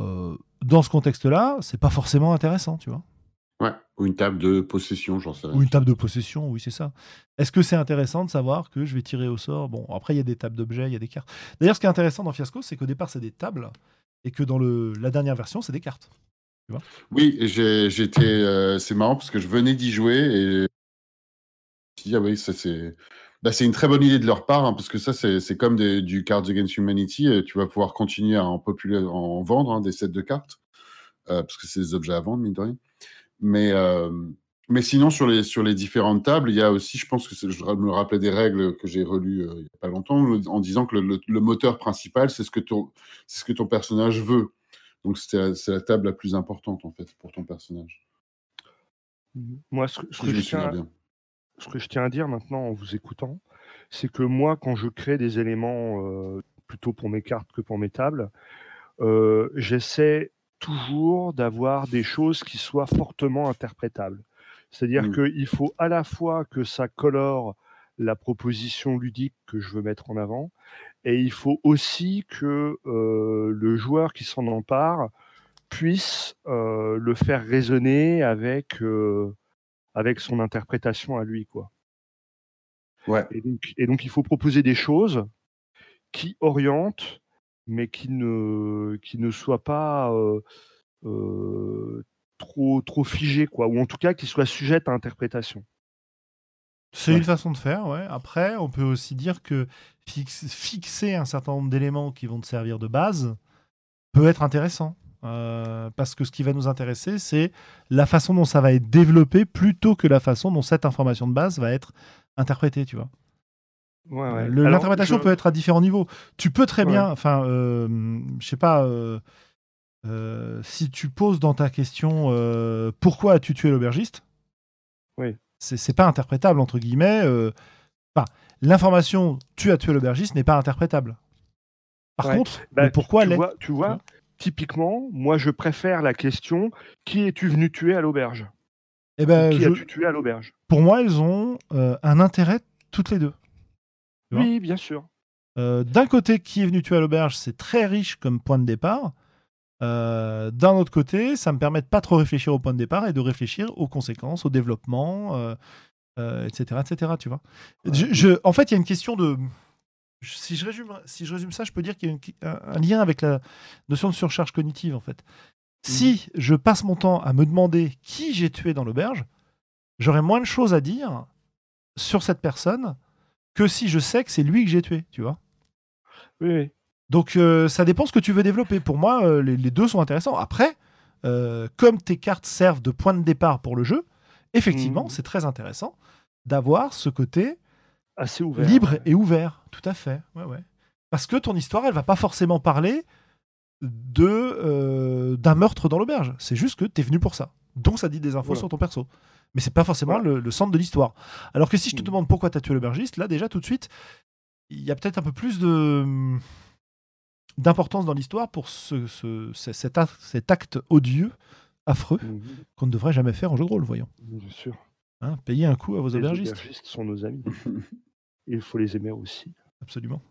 A: Euh, dans ce contexte-là, c'est pas forcément intéressant, tu vois.
C: Ouais, ou une table de possession, j'en sais
A: Ou une table de possession, oui, c'est ça. Est-ce que c'est intéressant de savoir que je vais tirer au sort? Bon, après, il y a des tables d'objets, il y a des cartes. D'ailleurs, ce qui est intéressant dans Fiasco, c'est qu'au départ, c'est des tables, et que dans le, la dernière version, c'est des cartes. Tu vois?
C: Oui, j'étais. Euh, c'est marrant parce que je venais d'y jouer et. Je ah oui, ça c'est. Bah, c'est une très bonne idée de leur part, hein, parce que ça, c'est comme des, du Cards Against Humanity. tu vas pouvoir continuer à en, populer, en vendre hein, des sets de cartes, euh, parce que c'est des objets à vendre, mine de rien. Mais, euh, mais sinon, sur les, sur les différentes tables, il y a aussi, je pense que je me rappelais des règles que j'ai relues euh, il n'y a pas longtemps, en disant que le, moteur principal, c'est ce, que ton, ce que ton personnage veut. Donc, c'est la table la plus importante, en fait, pour ton personnage.
B: Moi, ce, que, je tiens, ce que je tiens à dire maintenant en vous écoutant, c'est que moi, quand je crée des éléments euh, plutôt pour mes cartes que pour mes tables, j'essaie toujours d'avoir des choses qui soient fortement interprétables. C'est-à-dire mmh. qu'il faut à la fois que ça colore la proposition ludique que je veux mettre en avant. Et il faut aussi que le joueur qui s'en empare puisse le faire résonner avec, avec son interprétation à lui. Quoi.
C: Ouais.
B: Et, donc, et donc, il faut proposer des choses qui orientent, mais qui ne, qui ne soient pas trop, trop quoi, ou en tout cas qui soient sujettes à interprétation.
A: C'est une façon de faire, ouais. Après, on peut aussi dire que fixer un certain nombre d'éléments qui vont te servir de base peut être intéressant. Euh, parce que ce qui va nous intéresser, c'est la façon dont ça va être développé plutôt que la façon dont cette information de base va être interprétée, tu vois.
B: Ouais,
A: L'interprétation peut être à différents niveaux. Tu peux très bien, enfin, euh, je sais pas, euh, si tu poses dans ta question pourquoi as-tu tué l'aubergiste
B: Oui.
A: C'est pas interprétable, entre guillemets. L'information tu as tué l'aubergiste n'est pas interprétable. Par contre,
B: bah,
A: pourquoi
B: tu, vois, tu vois, typiquement, moi, je préfère la question qui es-tu venu tuer à l'auberge
A: eh ben,
B: Qui as-tu tué à l'auberge?
A: Pour moi, elles ont euh, un intérêt toutes les deux.
B: Oui, bien sûr.
A: Euh, d'un côté, qui est venu tuer à l'auberge, c'est très riche comme point de départ. Euh, d'un autre côté, ça me permet de pas trop réfléchir au point de départ et de réfléchir aux conséquences, au développement, etc., etc. Tu vois. je, en fait, il y a une question de si je, résume, si je résume ça, je peux dire qu'il y a un lien avec la notion de surcharge cognitive, en fait. Si je passe mon temps à me demander qui j'ai tué dans l'auberge, j'aurai moins de choses à dire sur cette personne que si je sais que c'est lui que j'ai tué, tu vois.
B: Oui,
A: Donc euh, ça dépend ce que tu veux développer. Pour moi, euh, les, deux sont intéressants. Après, euh, comme tes cartes servent de point de départ pour le jeu, effectivement, mhm. c'est très intéressant d'avoir ce côté
B: assez ouvert.
A: Libre et ouvert, tout à fait. Ouais, ouais. Parce que ton histoire, elle va pas forcément parler de d'un meurtre dans l'auberge. C'est juste que tu es venu pour ça. Donc ça dit des infos sur ton perso. Mais c'est pas forcément le, centre de l'histoire. Alors que si je te mm. demande pourquoi tu as tué l'aubergiste, là déjà tout de suite, il y a peut-être un peu plus de d'importance dans l'histoire pour ce, ce, cet, acte, cet, acte, odieux, affreux, mm-hmm. qu'on ne devrait jamais faire en jeu de rôle, voyons.
B: Bien sûr.
A: Hein, payer un coup à vos
B: aubergistes. Les aubergistes sont nos amis. il faut les aimer aussi.
A: Absolument.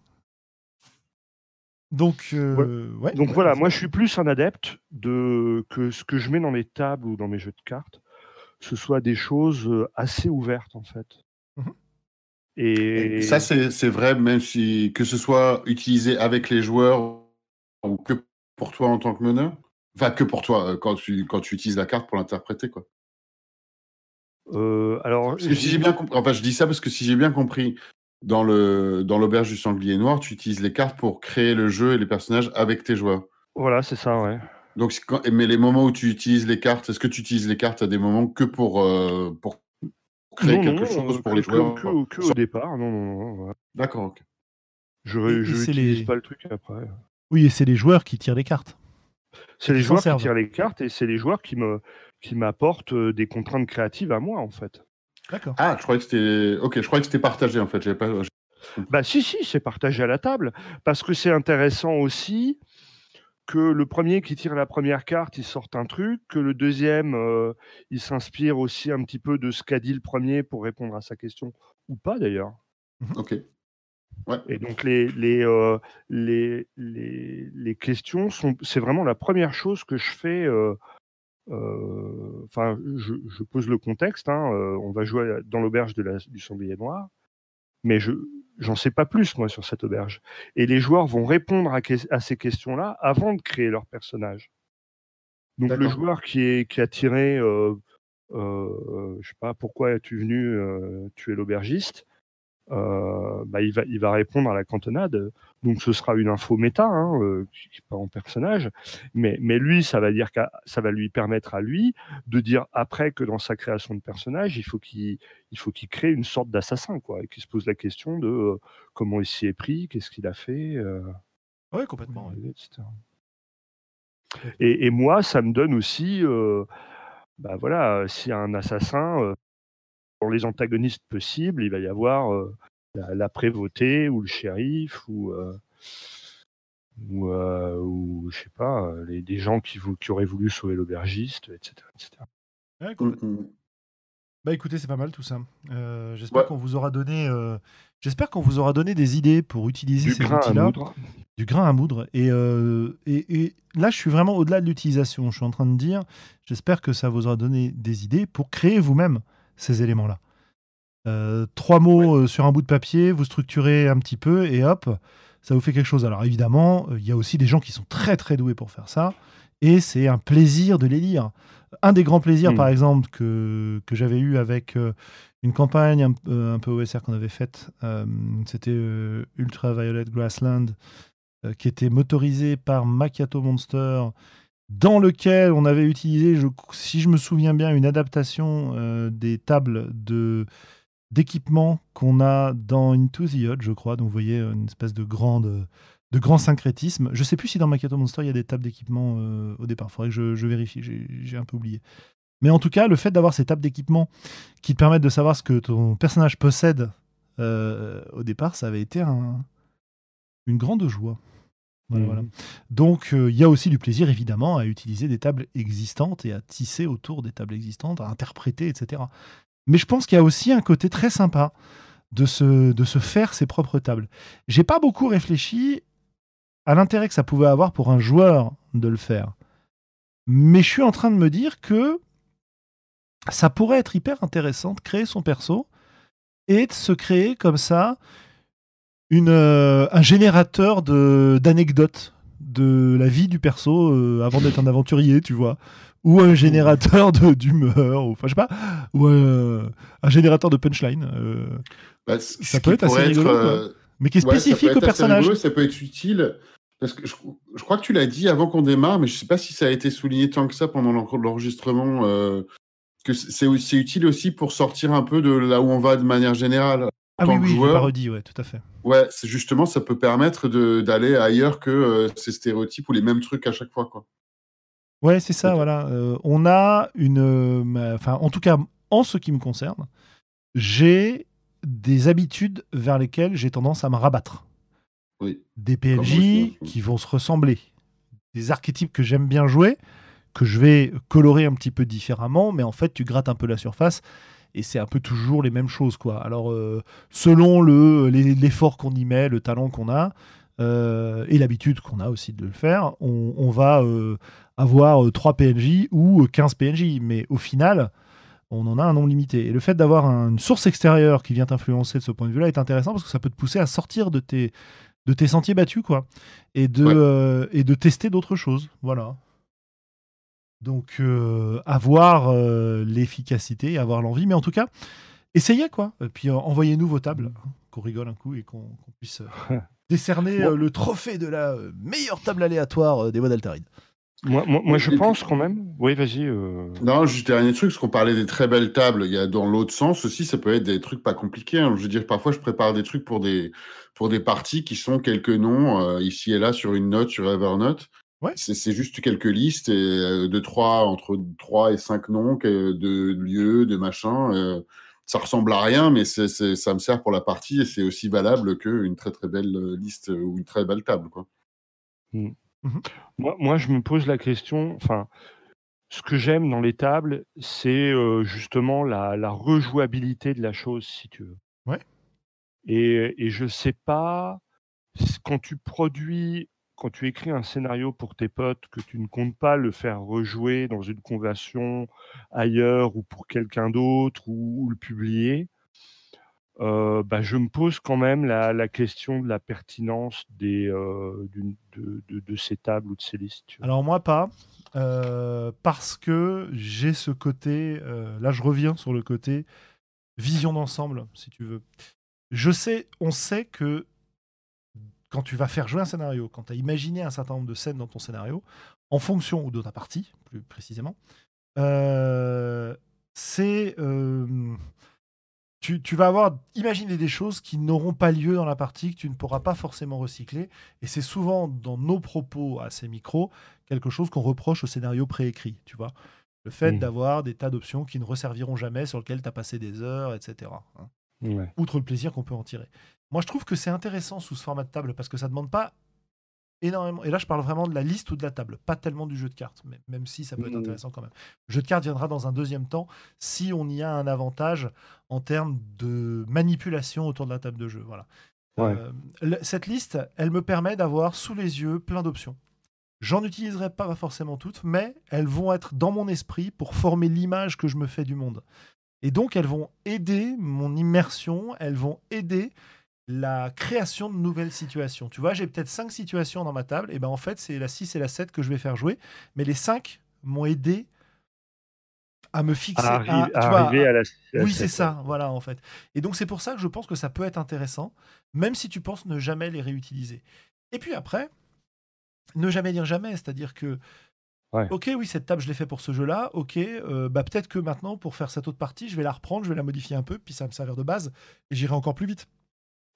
A: Donc, euh, ouais.
B: Donc voilà, moi je suis plus un adepte de que ce que je mets dans les tables ou dans mes jeux de cartes, ce soit des choses assez ouvertes en fait.
C: Mmh Et... ça c'est vrai même si que ce soit utilisé avec les joueurs ou que pour toi en tant que meneur, enfin que pour toi quand tu quand tu utilises la carte pour l'interpréter quoi.
B: alors,
C: si j'ai bien compris, enfin je dis ça parce que si j'ai bien compris, dans le dans l'auberge du sanglier noir, tu utilises les cartes pour créer le jeu et les personnages avec tes joueurs.
B: Voilà, c'est ça, ouais.
C: Donc, mais les moments où tu utilises les cartes, est-ce que tu utilises les cartes à des moments que pour, euh, pour créer quelque chose pour les joueurs
B: que, que, au départ, non, non, non.
C: D'accord, ok.
B: Je n'utilise pas le truc après.
A: Oui, et c'est les joueurs qui tirent les cartes.
B: C'est les joueurs qui tirent les cartes et c'est les joueurs qui me qui m'apportent euh, des contraintes créatives à moi, en fait.
A: D'accord.
C: Ah, je croyais que c'était. Ok, je croyais que c'était partagé en fait. pas.
B: Bah si, si, c'est partagé à la table parce que c'est intéressant aussi que le premier qui tire la première carte, il sorte un truc, que le deuxième, euh, il s'inspire aussi un petit peu de ce qu'a dit le premier pour répondre à sa question, ou pas d'ailleurs.
C: Mhm. Ok. Ouais.
B: Et donc les, les, euh, les, les, les, questions, sont, c'est vraiment la première chose que je fais euh, euh, enfin, je, pose le contexte. Hein, euh, on va jouer dans l'auberge du sanglier noir, mais je j'en sais pas plus moi sur cette auberge. Et les joueurs vont répondre à, ces questions-là avant de créer leur personnage. Donc le joueur qui est qui a tiré, euh, euh, je sais pas pourquoi es-tu venu tuer l'aubergiste, euh, bah, il, va, il va répondre à la cantonade. Donc ce sera une info méta, hein, euh, qui pas en personnage, mais, mais lui, ça va dire ça va lui permettre à lui de dire après que dans sa création de personnage, il faut qu'il il faut qu'il crée une sorte d'assassin, quoi, et qu'il se pose la question de euh, comment il s'y est pris, qu'est-ce qu'il a fait.
A: oui, complètement.
B: Et, et, moi, ça me donne aussi, bah voilà, a un assassin pour les antagonistes possibles, il va y avoir euh, la, prévôté ou le shérif ou euh, ou, euh, ou, je sais pas, les, des gens qui, qui auraient voulu sauver l'aubergiste, etc. etc.
A: Mm, mm. Bah écoutez, c'est pas mal tout ça. Euh, J'espère
C: Ouais.
A: qu'on vous aura donné, euh, j'espère qu'on vous aura donné des idées pour utiliser
B: Du
A: ces
B: grain à
A: outils-là,
B: moudre.
A: du grain à moudre. Et, euh, et, et là, je suis vraiment au-delà de l'utilisation. Je suis en train de dire, j'espère que ça vous aura donné des idées pour créer vous-même ces éléments-là. Euh, trois mots euh, sur un bout de papier, vous structurez un petit peu et hop, ça vous fait quelque chose. Alors évidemment, euh, il y a aussi des gens qui sont très très doués pour faire ça et c'est un plaisir de les lire. Un des grands plaisirs,
B: Mm.
A: par exemple, que, que j'avais eu avec euh, une campagne un, euh, un peu OSR qu'on avait faite, euh, c'était Ultraviolet Grassland, qui était motorisé par Macchiato Monster, dans lequel on avait utilisé, si je me souviens bien, une adaptation euh, des tables de d'équipement qu'on a dans Into the Odd, je crois. Donc vous voyez une espèce de grande de grand syncrétisme. Je sais plus si dans Macchiato Monster il y a des tables d'équipement euh, au départ. Faudrait que je, vérifie. J'ai un peu oublié. Mais en tout cas, le fait d'avoir ces tables d'équipement qui te permettent de savoir ce que ton personnage possède euh, au départ, ça avait été un- une grande joie. Voilà,
B: Mhm.
A: voilà. Donc, euh, il y a aussi du plaisir, évidemment, à utiliser des tables existantes et à tisser autour des tables existantes, à interpréter, etc. Mais je pense qu'il y a aussi un côté très sympa de se, de se faire ses propres tables. J'ai pas beaucoup réfléchi à l'intérêt que ça pouvait avoir pour un joueur de le faire. Mais je suis en train de me dire que ça pourrait être hyper intéressant de créer son perso et de se créer comme ça une, euh, un générateur de- d'anecdotes de, la vie du perso euh, avant d'être un aventurier, tu vois. Ou un générateur de- d'humeur, ou enfin je sais pas, ou un, un générateur de punchline, euh,
C: Bah,
A: Ça peut être assez rigolo,
C: euh,
A: mais qui est
C: ouais,
A: spécifique au personnage.
C: rigolo, ça peut être utile. Parce que je, je crois que tu l'as dit avant qu'on démarre, mais je sais pas si ça a été souligné tant que ça pendant l'en- l'enregistrement. euh, que c'est utile aussi pour sortir un peu de là où on va de manière générale.
A: Ah
C: tant
A: oui,
C: que
A: oui,
C: joueur.
A: pas redit, ouais, tout à fait.
C: Ouais, c'est justement, ça peut permettre d'aller ailleurs que euh, ces stéréotypes ou les mêmes trucs à chaque fois. Quoi.
A: Ouais, c'est ça, voilà. Euh, on a une. euh, Enfin, en tout cas, en ce qui me concerne, j'ai des habitudes vers lesquelles j'ai tendance à me rabattre.
C: Oui.
A: Des PNJ
C: hein.
A: qui vont se ressembler. Des archétypes que j'aime bien jouer, que je vais colorer un petit peu différemment, mais en fait, tu grattes un peu la surface et c'est un peu toujours les mêmes choses, quoi. Alors, euh, selon le- l'effort qu'on y met, le talent qu'on a, euh, et l'habitude qu'on a aussi de le faire, on, on va euh, avoir euh, 3 PNJ ou euh, 15 PNJ. Mais au final, on en a un nombre limité. Et le fait d'avoir un- une source extérieure qui vient t'influencer de ce point de vue-là est intéressant parce que ça peut te pousser à sortir de tes, de tes sentiers battus, quoi. Et de,
C: Ouais.
A: et de tester d'autres choses. Voilà. Donc, euh, avoir euh, l'efficacité, avoir l'envie. Mais en tout cas, essayez, quoi. Et puis, euh, envoyez-nous vos tables, hein, qu'on rigole un coup et qu'on puisse décerner
B: Bon.
A: euh, le trophée de la meilleure table aléatoire euh, des voies d'Altaride.
B: Moi, moi, moi, je pense quand même. Oui, vas-y. euh,
C: Non, juste dernier truc, parce qu'on parlait des très belles tables, il y a dans l'autre sens aussi, ça peut être des trucs pas compliqués. hein. Je veux dire, parfois, je prépare des trucs pour des, pour des parties qui sont quelques noms, euh, ici et là, sur une note, sur Evernote.
A: Ouais.
C: C'est juste quelques listes et, euh, de trois, entre 3 et 5 noms, que- de lieux, de machins. euh, ça ressemble à rien, mais ça me sert pour la partie et c'est aussi valable qu'une très très belle euh, liste ou une très belle table. Quoi.
B: Moi, moi, je me pose la question. Enfin, ce que j'aime dans les tables, c'est euh, justement la, la rejouabilité de la chose, si tu veux.
A: Ouais.
B: Et, et je sais pas quand tu produis, quand tu écris un scénario pour tes potes, que tu ne comptes pas le faire rejouer dans une conversion ailleurs ou pour quelqu'un d'autre ou, le publier. euh, bah, je me pose quand même la, question de la pertinence euh, de, ces tables ou de ces listes.
A: Alors moi pas, euh, parce que j'ai ce côté, là je reviens sur le côté vision d'ensemble, si tu veux. Je sais, on sait que quand tu vas faire jouer un scénario, quand tu as imaginé un certain nombre de scènes dans ton scénario, en fonction, ou de ta partie, plus précisément, euh, c'est... euh, tu, tu vas avoir imaginé des choses qui n'auront pas lieu dans la partie, que tu ne pourras pas forcément recycler. Et c'est souvent dans nos propos à ces micros quelque chose qu'on reproche au scénario préécrit, tu vois. Le fait
B: Mhm.
A: d'avoir des tas d'options qui ne resserviront jamais, sur lesquelles tu as passé des heures, etc. hein
B: Ouais.
A: outre le plaisir qu'on peut en tirer. Moi, je trouve que c'est intéressant sous ce format de table parce que ça demande pas énormément. Et là, je parle vraiment de la liste ou de la table, pas tellement du jeu de cartes, mais- même si ça peut être
B: Mhm.
A: intéressant quand même. Le jeu de cartes viendra dans un deuxième temps si on y a un avantage en termes de manipulation autour de la table de jeu. Voilà.
B: Ouais.
A: Euh, cette liste, elle me permet d'avoir sous les yeux plein d'options. J'en utiliserai pas forcément toutes, mais elles vont être dans mon esprit pour former l'image que je me fais du monde. Et donc, elles vont aider mon immersion, elles vont aider la création de nouvelles situations. Tu vois, j'ai peut-être cinq situations dans ma table, et ben en fait, c'est la 6 et la 7 que je vais faire jouer, mais les cinq m'ont aidé à me fixer.
B: à,
A: à-
B: arri-
A: tu
B: à
A: vois,
B: arriver
A: à-
B: à la. à
A: oui, c'est ça, voilà, en fait. Et donc, c'est pour ça que je pense que ça peut être intéressant, même si tu penses ne jamais les réutiliser. Et puis après, ne jamais dire jamais, c'est-à-dire que,
B: Ouais.
A: ok, oui, cette table, je l'ai fait pour ce jeu-là, ok, euh, bah, peut-être que maintenant, pour faire cette autre partie, je vais la reprendre, je vais la modifier un peu, puis ça va me servir de base, et j'irai encore plus vite,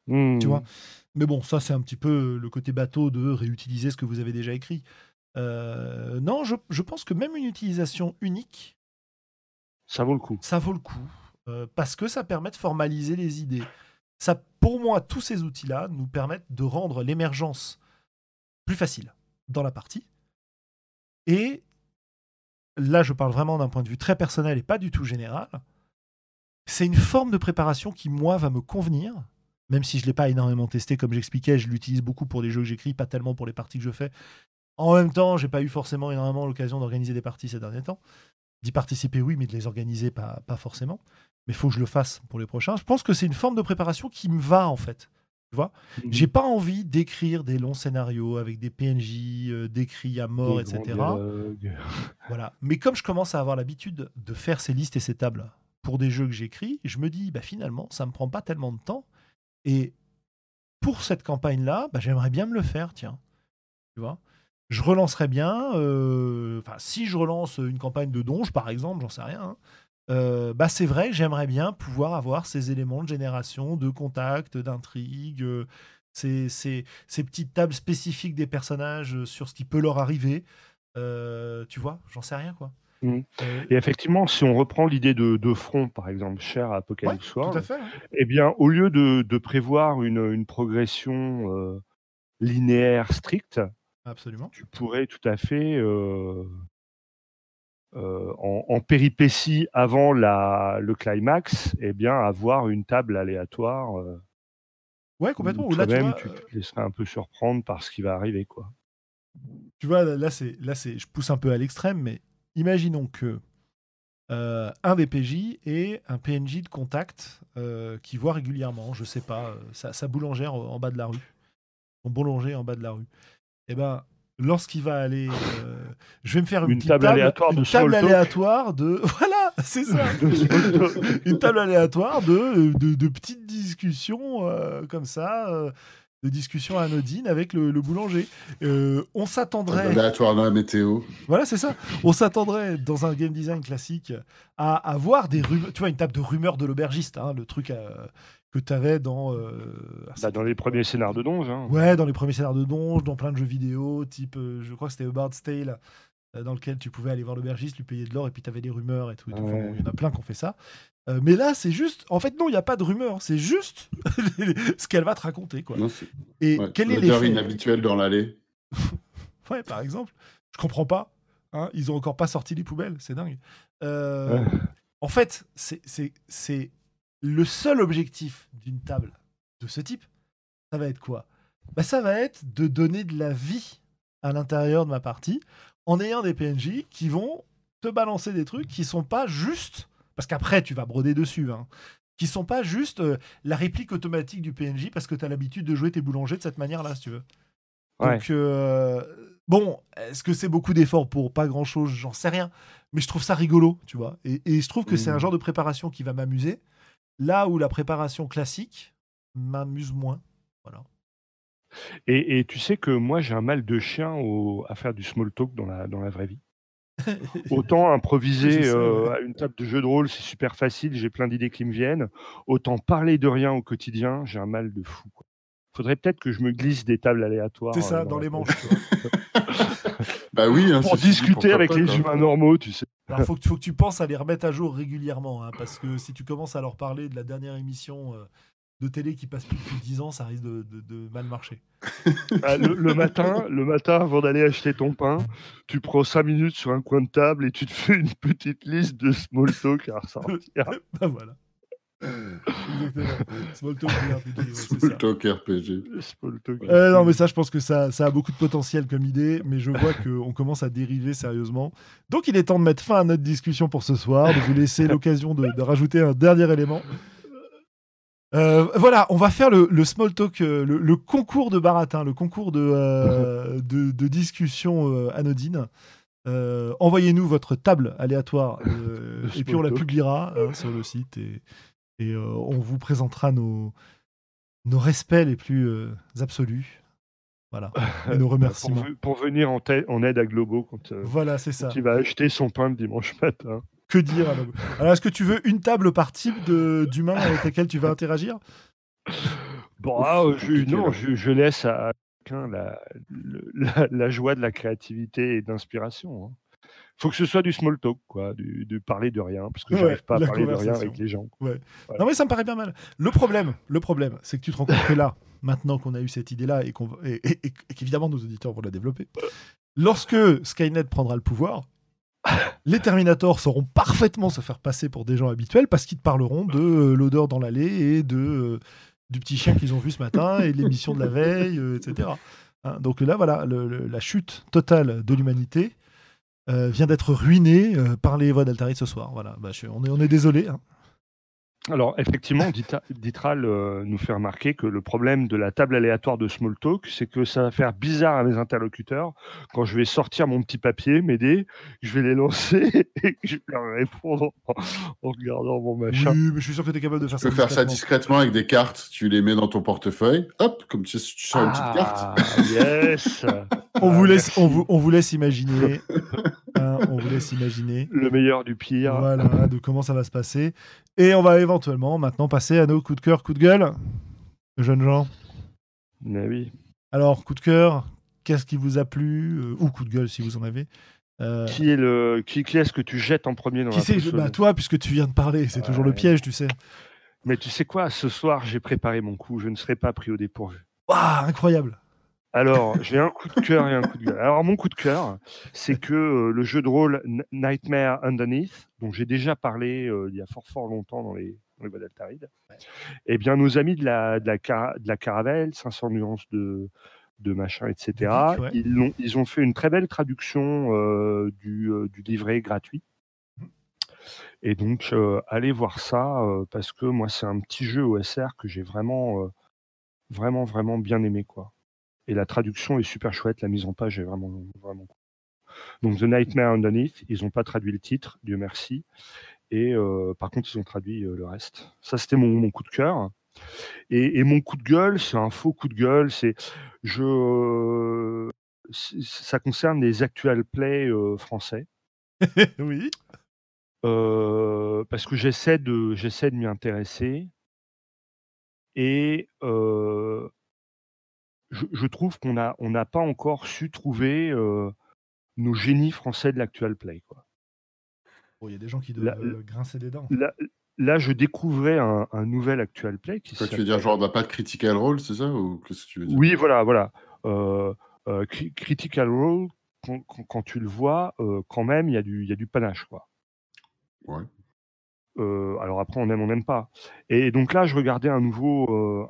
B: Hmm.
A: tu vois. Mais bon, ça, c'est un petit peu le côté bateau de réutiliser ce que vous avez déjà écrit. Euh, non, je, je pense que même une utilisation unique,
B: Ça vaut le coup.
A: ça vaut le coup euh, parce que ça permet de formaliser les idées. Ça, pour moi, tous ces outils-là nous permettent de rendre l'émergence plus facile dans la partie. Et là, je parle vraiment d'un point de vue très personnel et pas du tout général. C'est une forme de préparation qui, moi, va me convenir, même si je ne l'ai pas énormément testé, comme j'expliquais, je l'utilise beaucoup pour les jeux que j'écris, pas tellement pour les parties que je fais. En même temps, j'ai pas eu forcément énormément l'occasion d'organiser des parties ces derniers temps. D'y participer, oui, mais de les organiser, pas, pas forcément. Mais il faut que je le fasse pour les prochains. Je pense que c'est une forme de préparation qui me va, en fait. Tu vois?
B: Mhm.
A: J'ai pas envie d'écrire des longs scénarios avec des PNJ euh, décrits à mort,
B: Des
A: etc. Voilà. Mais comme je commence à avoir l'habitude de faire ces listes et ces tables pour des jeux que j'écris, je me dis, bah, finalement, ça me prend pas tellement de temps. Et pour cette campagne-là, bah, j'aimerais bien me le faire, tiens. Tu vois? Je relancerais bien, euh, enfin, si je relance une campagne de donge, par exemple, j'en sais rien, hein, euh, bah, c'est vrai que j'aimerais bien pouvoir avoir ces éléments de génération, de contact, d'intrigue, euh, ces, ces- ces petites tables spécifiques des personnages sur ce qui peut leur arriver. Tu vois, j'en sais rien, quoi.
B: Mhm.
A: Euh,
B: Et effectivement, si on reprend l'idée de, de front, par exemple, cher à
A: ouais,
B: Apocalypse World,
A: à hein.
B: eh bien, au lieu de, de prévoir une, une progression euh, linéaire stricte,
A: Absolument.
B: tu pourrais tout à fait, euh, euh, en, en péripétie avant la, le climax, eh bien, avoir une table aléatoire.
A: Ouais, complètement. Ou là, tu
B: toi-même,
A: vois,
B: tu, te laisserais un peu surprendre par ce qui va arriver. Quoi.
A: Tu vois, là, là, c'est, là, c'est, je pousse un peu à l'extrême, mais imaginons que euh, un des PJ ait un PNJ de contact euh, qui voit régulièrement, je sais pas, euh, sa, sa boulangère en en bas de la rue, son boulanger en bas de la rue. Et ben, lorsqu'il va aller, euh, je vais me faire une,
B: Une
A: petite
B: table aléatoire
A: une
B: de
A: table aléatoire de, voilà, c'est ça, une table aléatoire de, de, de petites discussions comme ça. De discussions anodines avec le, le boulanger. Euh, on s'attendrait.
C: Aléatoire dans la météo.
A: Voilà, c'est ça. On s'attendrait dans un game design classique à avoir des rumeurs, tu vois, une table de rumeurs de l'aubergiste, hein, le truc euh, que tu avais dans. euh, ah,
B: Bah, dans les premiers scénars de Donge. hein.
A: Ouais, dans les premiers scénarios de Donge, dans plein de jeux vidéo, type, euh, je crois que c'était A Bard's Tale, euh, dans lequel tu pouvais aller voir l'aubergiste, lui payer de l'or, et puis tu avais des rumeurs et tout. et tout. Enfin,
B: Ouais.
A: bon, il y en a plein qui ont fait ça. Euh, mais là, c'est juste. En fait, non, il n'y a pas de rumeurs, c'est juste ce qu'elle va te raconter. Quoi.
C: Non, c'est-
A: Et
C: ouais,
A: quel est l'effet
C: inhabituelle dans l'allée.
A: Ouais, par exemple. Je comprends pas. hein, ils ont encore pas sorti les poubelles, c'est dingue. Euh,
B: Ouais.
A: En fait, c'est- c'est c'est le seul objectif d'une table de ce type. Ça va être quoi? Bah, Ça va être de donner de la vie à l'intérieur de ma partie en ayant des PNJ qui vont te balancer des trucs qui sont pas juste. Parce qu'après, tu vas broder dessus. Hein, qui sont pas juste euh, la réplique automatique du PNJ parce que tu as l'habitude de jouer tes boulangers de cette manière-là, si tu veux.
B: Ouais.
A: Donc, euh, bon, est-ce que c'est beaucoup d'efforts pour pas grand-chose? J'en sais rien. Mais je trouve ça rigolo, tu vois. Et, et je trouve que c'est un
B: Mhm.
A: genre de préparation qui va m'amuser, là où la préparation classique m'amuse moins. Voilà.
B: Et, et tu sais que moi, j'ai un mal de chien au- à faire du small talk dans la, dans la vraie vie. Autant improviser euh, à une table de jeu de rôle, c'est super facile, j'ai plein d'idées qui me viennent. Autant parler de rien au quotidien, j'ai un mal de fou. quoi. Faudrait peut-être que je me glisse des tables aléatoires.
A: C'est
B: euh,
A: ça, dans
B: la
A: les manches.
C: Bah oui. hein,
B: Pour discuter avec les humains normaux, tu sais.
A: Alors, faut que, tu- faut que tu penses à les remettre à jour régulièrement, hein, parce que si tu commences à leur parler de la dernière émission euh, de télé qui passe plus depuis 10 ans, ça risque de, de- de mal marcher.
B: Ah, le, le matin, le matin, avant d'aller acheter ton pain, tu prends 5 minutes sur un coin de table et tu te fais une petite liste de small talk à ressortir.
A: bah voilà. Exactement. Small talk RPG.
C: Small talk RPG.
B: Small talk.
A: Euh, non, mais ça, je pense que ça, ça a beaucoup de potentiel comme idée, mais je vois qu'on commence à dériver sérieusement. Donc, il est temps de mettre fin à notre discussion pour ce soir, de vous laisser l'occasion de, de rajouter un dernier élément. Euh, voilà, on va faire le, le small talk, euh, le, le concours de baratin, le concours de, euh, de, de discussion euh, anodine. Envoyez-nous votre table aléatoire et puis on la publiera hein, sur le site et, et on vous présentera nos, nos respects les plus absolus. Voilà. Et nos remerciements.
B: pour venir en, aide à Globo quand,
A: Voilà, c'est ça.
B: quand il va acheter son pain le dimanche matin.
A: Que dire alors Alors, est-ce que tu veux une table par type de- d'humain avec lesquels tu vas interagir?
B: Bon, ah, je, non, je, je laisse à chacun la, la, la joie de la créativité et d'inspiration. hein. Faut que ce soit du small talk, quoi, du, du parler de rien, parce que
A: Ouais,
B: j'arrive pas à parler de rien avec les gens.
A: Non mais ça me paraît bien mal. Le problème, le problème, c'est que tu te rends compte que là, maintenant qu'on a eu cette idée-là et qu'on va- et, et- et- et qu'évidemment nos auditeurs vont la développer, lorsque Skynet prendra le pouvoir, les Terminators sauront parfaitement se faire passer pour des gens habituels parce qu'ils te parleront de euh, l'odeur dans l'allée et de euh, du petit chien qu'ils ont vu ce matin et de l'émission de la veille, euh, etc. Hein, donc là, voilà, la chute totale de l'humanité vient d'être ruinée par les voix d'Altaïr ce soir. Voilà, Bah, je- on est on est désolé. hein.
B: Alors, effectivement, Dita- Ditral euh, nous fait remarquer que le problème de la table aléatoire de small talk, c'est que ça va faire bizarre à mes interlocuteurs quand je vais sortir mon petit papier, m'aider, je vais les lancer et je vais leur répondre en, en regardant mon machin.
A: Oui, mais je suis sûr que tu es capable de faire
C: Tu
A: ça.
C: peux faire ça
A: discrètement.
C: discrètement avec des cartes, tu les mets dans ton portefeuille, hop, comme tu, tu sors une petite carte.
B: Ah, yes
A: On vous laisse, on vous, on vous laisse imaginer. hein, on vous laisse imaginer.
B: Le meilleur du pire.
A: Voilà, de comment ça va se passer. Et on va éventuellement maintenant passer à nos coups de cœur, coups de gueule. Jeunes gens.
B: Mais oui.
A: Alors, coup de cœur, qu'est-ce qui vous a plu euh, Ou coup de gueule si vous en avez. Euh,
B: Qui est le qui, qui est-ce que tu jettes en premier dans
A: qui
B: la
A: c'est
B: poule
A: bah, Toi, puisque tu viens de parler, c'est toujours le piège, tu sais.
B: Mais tu sais quoi Ce soir, j'ai préparé mon coup. Je ne serai pas pris au dépourvu.
A: Waouh, incroyable.
B: Alors, j'ai un coup de cœur et un coup de gueule. Alors, mon coup de cœur, c'est que euh, le jeu de rôle N- Nightmare Underneath, dont j'ai déjà parlé euh, il y a fort fort longtemps dans les, dans les voies d'Altaride, eh bien, nos amis de la, de la, de la Caravelle, 500 nuances de, de machin, etc.,
A: ouais.
B: ils, l'ont- ils ont fait une très belle traduction euh, du, du livret gratuit. Et donc, allez voir ça, parce que moi, c'est un petit jeu OSR que j'ai vraiment, vraiment, vraiment bien aimé, quoi. Et la traduction est super chouette, la mise en page est vraiment, vraiment cool. Donc The Nightmare Underneath, ils n'ont pas traduit le titre, Dieu merci. Et euh, par contre, ils ont traduit euh, le reste. Ça, c'était mon, mon coup de cœur. Et, et mon coup de gueule, c'est un faux coup de gueule. C'est je, ça concerne les actual plays euh, français.
A: oui.
B: Parce que j'essaie de, j'essaie de m'y intéresser. Et je, je trouve qu'on a, on n'a pas encore su trouver euh, nos génies français de l'actual play. Quoi.
A: Bon, Il y a des gens qui
B: La-
A: doivent euh, grincer des dents.
B: Là, là, je découvrais un, un nouvel actual play qui
C: Quoi, tu veux dire, genre, bah, pas de critical role, c'est ça Ou qu'est-ce que tu veux dire?
B: Oui, voilà, voilà. Euh, euh, Cri- Critical Role, quand, quand- quand tu le vois, euh, quand même, il y, a du- il y a du panache, quoi.
C: Ouais.
B: Euh, alors après, on aime, on n'aime pas. Et donc là, je regardais un nouveau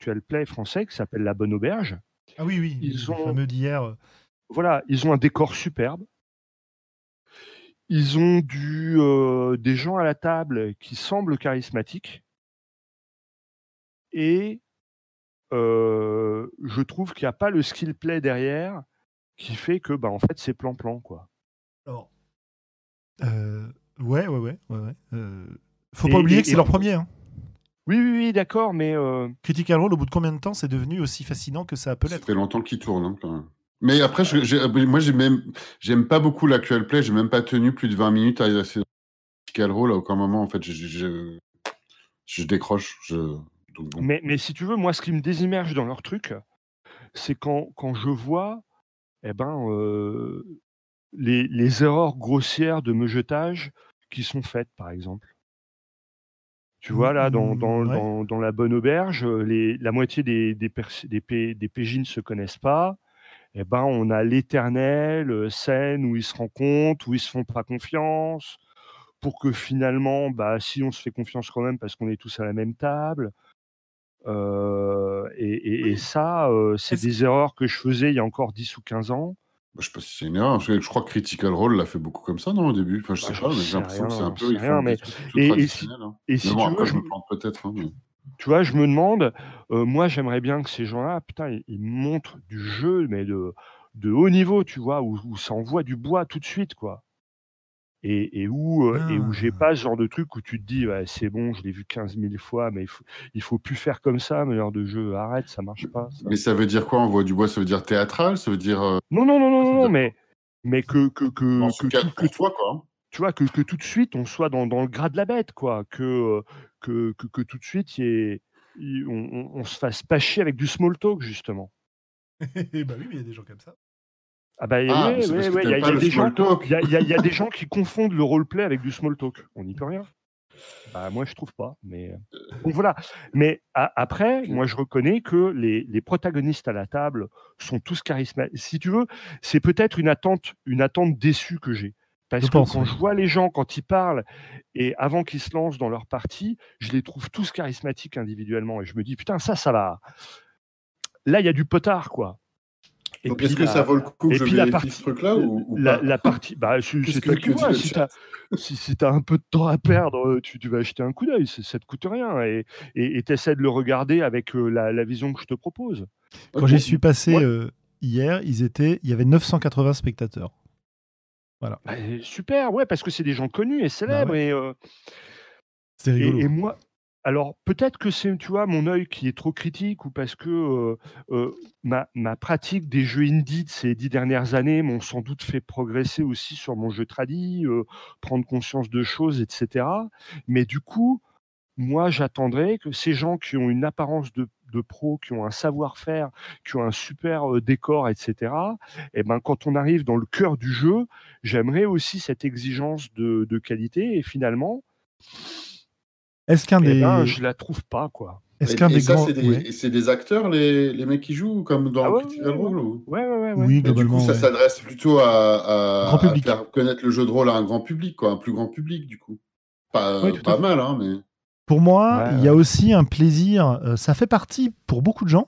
B: actual play français qui s'appelle La Bonne Auberge.
A: Ah oui, oui,
B: Ils ont-
A: fameux d'hier. euh,
B: Voilà, ils ont un décor superbe. Ils ont du, euh, des gens à la table qui semblent charismatiques. Et euh, je trouve qu'il n'y a pas le skill play derrière qui fait que, bah, en fait, c'est plan-plan, quoi.
A: Alors, euh, ouais, ouais, ouais, ouais. ouais. Faut
B: Et-
A: pas oublier
B: et-
A: que c'est leur premier. Hein.
B: Oui, oui, oui, d'accord, mais euh,
A: Critical Role, au bout de combien de temps c'est devenu aussi fascinant que ça peut
C: Ça
A: l'être?
C: fait longtemps qu'il tourne, hein, quand même. Mais après, je- j'ai- euh, moi, j'ai même, j'aime pas beaucoup l'actuel play. J'ai même pas tenu plus de 20 minutes à essayer critical role. À aucun moment, en fait, je, je, je- je décroche. Je... donc bon.
B: Mais, mais si tu veux, moi, ce qui me désimmerge dans leur truc, c'est quand, quand je vois eh ben, euh, les, les erreurs grossières de meugetage qui sont faites, par exemple. Tu vois, là, dans,
A: Mm,
B: dans,
A: ouais.
B: dans, dans la bonne auberge, euh, les, la moitié des, des, des, PJ ne se connaissent pas. Eh ben, on a l'éternelle euh, scène où ils se rencontrent, où ils se font pas confiance, pour que finalement, bah, si on se fait confiance quand même parce qu'on est tous à la même table. Euh, et, et- et ça, euh, c'est des erreurs que je faisais il y a encore 10 ou 15 ans.
C: Bah, je sais pas si c'est une erreur, parce que je crois que Critical Role l'a fait beaucoup comme ça, non, au début Enfin, je
B: Bah,
C: sais
B: j'en
C: pas, mais
B: sais
C: j'ai l'impression que c'est
B: rien,
C: un
B: j'en
C: peu.
B: sais
C: Ils
B: rien,
C: font
B: mais-
C: trucs
B: et- et si-
C: traditionnels. hein.
B: Et si
C: bon,
B: tu veux,
C: après,
B: je
C: je
B: me-
C: me plante peut-être. hein, mais-
B: tu vois, je me demande, euh, moi j'aimerais bien que ces gens-là, putain, ils, ils montrent du jeu, mais de, de haut niveau, tu vois, où, où ça envoie du bois tout de suite, quoi. Et, et où, euh, et où j'ai
A: Ah.
B: pas ce genre de truc où tu te dis, ouais, c'est bon, je l'ai vu 15 000 fois, mais il faut, il faut plus faire comme ça, meilleur de jeu, arrête, ça marche pas. ça.
C: Mais ça veut dire quoi, Envoie du bois Ça veut dire théâtral? Ça veut dire. euh,
B: Non, non, non, non, non,
C: dire-
B: mais, mais que, que, que,
C: dans
B: que
C: cas,
B: que
C: toi, quoi. hein.
B: tu vois, que, que tout de suite on soit dans, dans le gras de la bête, quoi. Que, euh, que, que, que tout de suite y ait- on, on- on se fasse pas chier avec du small talk, justement.
A: bah oui, mais il y a des gens comme ça.
B: Ah bah
C: Ah,
B: il y a, des gens,
C: small talk.
B: il y a, il y a- il y a des gens qui confondent le roleplay avec du small talk. On n'y peut rien. Bah moi je trouve pas, mais euh, donc voilà. Mais après, moi je reconnais que les, les protagonistes à la table sont tous charismatiques. Si tu veux, c'est peut-être une attente, une attente déçue que j'ai. Parce
A: Je
B: que
A: pense,
B: quand
A: oui.
B: je vois les gens quand ils parlent et avant qu'ils se lancent dans leur partie, je les trouve tous charismatiques individuellement et je me dis putain ça ça va. Là il y a du potard quoi. Et
C: Donc,
B: puis
C: est-ce que
B: la-
C: ça vaut le coup que
B: et
C: je
B: puis la
C: vérifie
B: partie-
C: ce truc-là ou, ou
B: la,
C: pas
B: la partie, bah, c'est
C: Qu'est-ce
B: c'est
C: que-
B: toi qui
C: que dit
B: vois.
C: le
B: Si tu as, si, si t'as un peu de temps à perdre, euh, tu, tu vas acheter un coup d'œil. Ça te coûte rien. Et tu essaies de le regarder avec euh, la, la vision que je te propose.
A: Quand j'y suis passé
B: Ouais.
A: euh, hier, ils étaient, il y avait 980 spectateurs.
B: Bah, super, ouais, parce que c'est des gens connus et célèbres. et, euh,
A: C'était
B: et,
A: rigolo.
B: et moi, alors peut-être que c'est, tu vois, mon œil qui est trop critique ou parce que euh, euh, ma, ma pratique des jeux indie de ces dix dernières années m'ont sans doute fait progresser aussi sur mon jeu tradi, euh, prendre conscience de choses, etc. Mais du coup, moi, j'attendrais que ces gens qui ont une apparence de, de pro, qui ont un savoir-faire, qui ont un super décor, etc., et ben, quand on arrive dans le cœur du jeu, j'aimerais aussi cette exigence de, de qualité. Et finalement,
A: Est-ce qu'un
B: eh
A: des,
B: ben, je la trouve pas, quoi.
A: est-ce qu'un des
C: ça,
A: grands,
C: c'est des,
A: ouais.
C: c'est des acteurs, les, les mecs qui jouent, comme dans
B: Ah ouais,
C: Critical
B: ouais, ouais.
C: Role ou...
B: Ouais, ouais, ouais. ouais.
A: oui,
C: Mais du
A: globalement,
C: coup, ça
A: ouais.
C: s'adresse plutôt à, à-
A: Grand
C: à
A: public.
C: faire connaître le jeu de rôle à un grand public, quoi, un plus grand public, du coup. Pas, pas mal, hein, mais.
A: Pour moi,
B: Ouais,
A: il y a
B: ouais.
A: aussi un plaisir, euh, ça fait partie pour beaucoup de gens,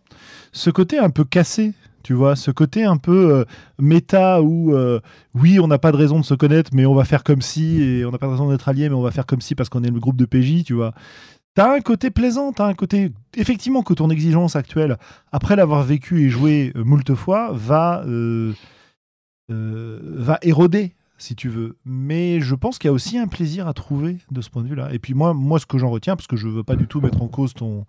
A: ce côté un peu cassé, tu vois, ce côté un peu euh, méta où, euh, oui, on n'a pas de raison de se connaître, mais on va faire comme si, et on n'a pas de raison d'être alliés, mais on va faire comme si parce qu'on est le groupe de PJ, tu vois. T'as un côté plaisant, t'as un côté, effectivement, que ton exigence actuelle, après l'avoir vécu et joué euh, moult fois, va, euh, va éroder si tu veux. Mais je pense qu'il y a aussi un plaisir à trouver de ce point de vue-là. Et puis moi, moi ce que j'en retiens, parce que je veux pas du tout mettre en cause ton,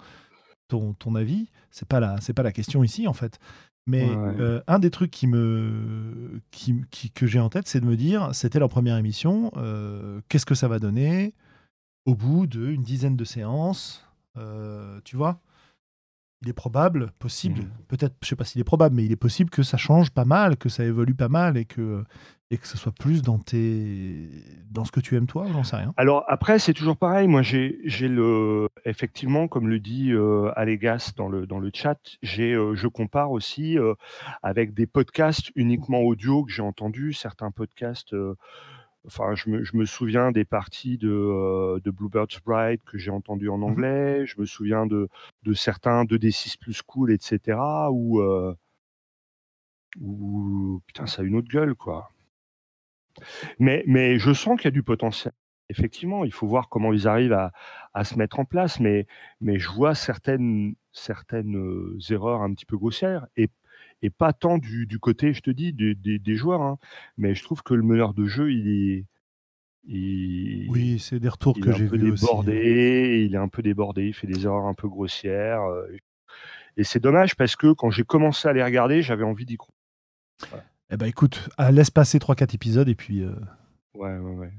A: ton, ton avis, c'est pas pas la question ici en fait. Mais
B: Ouais,
A: euh, un des trucs qui me, qui, qui- que j'ai en tête, c'est de me dire, c'était leur première émission, euh, qu'est-ce que ça va donner au bout d'une dizaine de séances, euh, tu vois? Il est probable, possible,
B: Mhm.
A: peut-être, je sais pas s'il est probable, mais il est possible que ça change pas mal, que ça évolue pas mal et que, et que ce soit plus dans, tes, dans ce que tu aimes toi, j'en sais rien.
B: Alors après, c'est toujours pareil. Moi, j'ai le effectivement, comme le dit euh, dans le dans le chat, j'ai euh, je compare aussi euh, avec des podcasts uniquement audio que j'ai entendus, certains podcasts. euh, Enfin, je me, je me souviens des parties de, de Bluebird's Bride que j'ai entendues en anglais. Je me souviens de, de certains 2D6 plus cool, etc. Où putain, ça a une autre gueule, quoi. Mais, mais je sens qu'il y a du potentiel. Effectivement, il faut voir comment ils arrivent à, à se mettre en place, mais, mais je vois certaines, certaines euh, erreurs un petit peu grossières et, et pas tant du, du côté, je te dis, des, des, des joueurs. hein. Mais je trouve que le meneur de jeu, il est. Il,
A: Oui, c'est des retours
B: il
A: que
B: est un
A: j'ai
B: peu
A: vus aussi.
B: débordé, il est un peu débordé, il fait des erreurs un peu grossières. euh, Et c'est dommage parce que quand j'ai commencé à les regarder, j'avais envie d'y croire.
A: Eh ben écoute, ah, laisse passer 3-4 épisodes et puis. euh,
B: Ouais, ouais, ouais.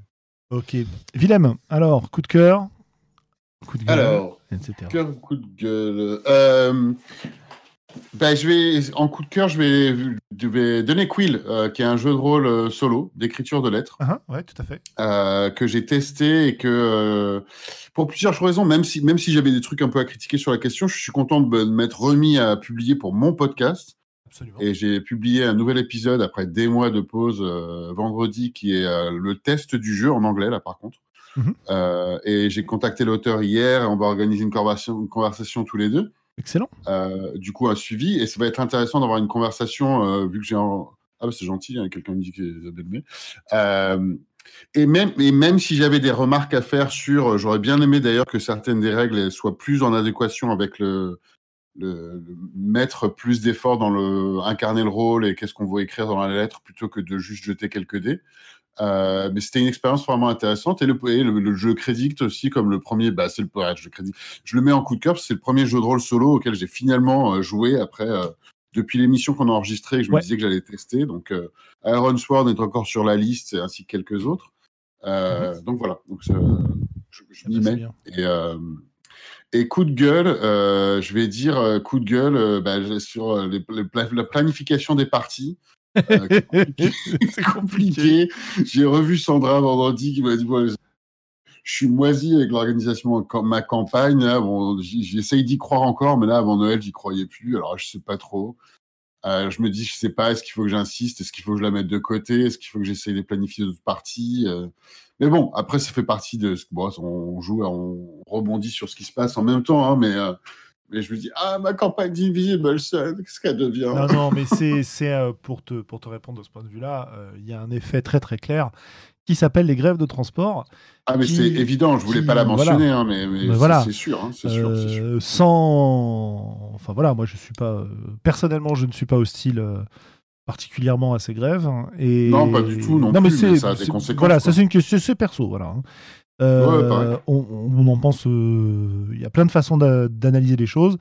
A: Ok. Willem, alors, coup de cœur, coup de gueule,
C: Alors,
A: etc.
C: cœur ou coup de gueule Euh, ben, je vais, En coup de cœur, je vais je vais donner Quill, euh, qui est un jeu de rôle euh, solo d'écriture de lettres.
A: Ah, ouais, tout à fait.
C: Euh, que j'ai testé et que euh, pour plusieurs raisons, même si même si j'avais des trucs un peu à critiquer sur la question, je suis content de m'être remis à publier pour mon podcast.
A: Absolument.
C: Et j'ai publié un nouvel épisode après des mois de pause euh, vendredi, qui est euh, le test du jeu en anglais, là, par contre.
A: Mhm.
C: Euh, et j'ai contacté l'auteur hier, et on va organiser une conversation, une conversation tous les deux.
A: Excellent.
C: Du coup, un suivi. Et ça va être intéressant d'avoir une conversation, vu que j'ai un... Ah, bah, c'est gentil, hein, quelqu'un me dit que Isabelle May. Euh, et même, et même si j'avais des remarques à faire sur, j'aurais bien aimé d'ailleurs que certaines des règles soient plus en adéquation avec le, le, le mettre plus d'efforts dans le incarner le rôle et qu'est-ce qu'on veut écrire dans la lettre plutôt que de juste jeter quelques dés. Euh, mais c'était une expérience vraiment intéressante et le, et le, le jeu Crédicte aussi comme le premier bah c'est le ouais, jeu Crédit je le mets en coup de cœur c'est le premier jeu de rôle solo auquel j'ai finalement euh, joué après euh, depuis l'émission qu'on a enregistrée que je
A: Ouais.
C: me disais que j'allais tester donc Iron Sword est encore sur la liste ainsi que quelques autres euh, donc voilà donc je, je m'y mets
A: bien.
C: et et coup de gueule, euh, je vais dire euh, coup de gueule euh, bah, sur les- les pla- la planification des parties. Euh,
A: c'est compliqué.
C: compliqué. J'ai revu Sandra vendredi qui m'a dit bon, je suis moisi avec l'organisation de ma campagne. Bon, j'essaye d'y croire encore, mais là avant Noël, j'y croyais plus. Alors je sais pas trop. Euh, je me dis, je sais pas, est-ce qu'il faut que j'insiste, est-ce qu'il faut que je la mette de côté, est-ce qu'il faut que j'essaye de planifier d'autres parties? euh. Mais bon, après, ça fait partie de ce bon, on joue, on rebondit sur ce qui se passe en même temps, hein, mais, euh, mais je me dis, ah, ma campagne d'Invisible, ça, qu'est-ce qu'elle devient
A: Non, non, mais c'est euh, pour, te, pour te répondre de ce point de vue-là, euh, il y a un effet très très clair qui s'appelle les grèves de transport.
C: Ah, mais c'est évident, je voulais
A: qui-
C: pas la
A: voilà.
C: mentionner, hein, mais, mais
A: Mais
C: c'est-
A: voilà.
C: c'est sûr, hein, c'est sûr.
A: Euh, sans. Enfin voilà, moi je suis pas. euh, Personnellement, je ne suis pas hostile particulièrement à ces grèves. hein, Et...
C: Non, pas du tout non plus,
A: mais,
C: ça a des conséquences,
A: Voilà,
C: quoi.
A: ça c'est une question, c'est perso, voilà. Euh,
C: Ouais,
A: on, on en pense. euh, Il y a plein de façons d'a- d'analyser les choses.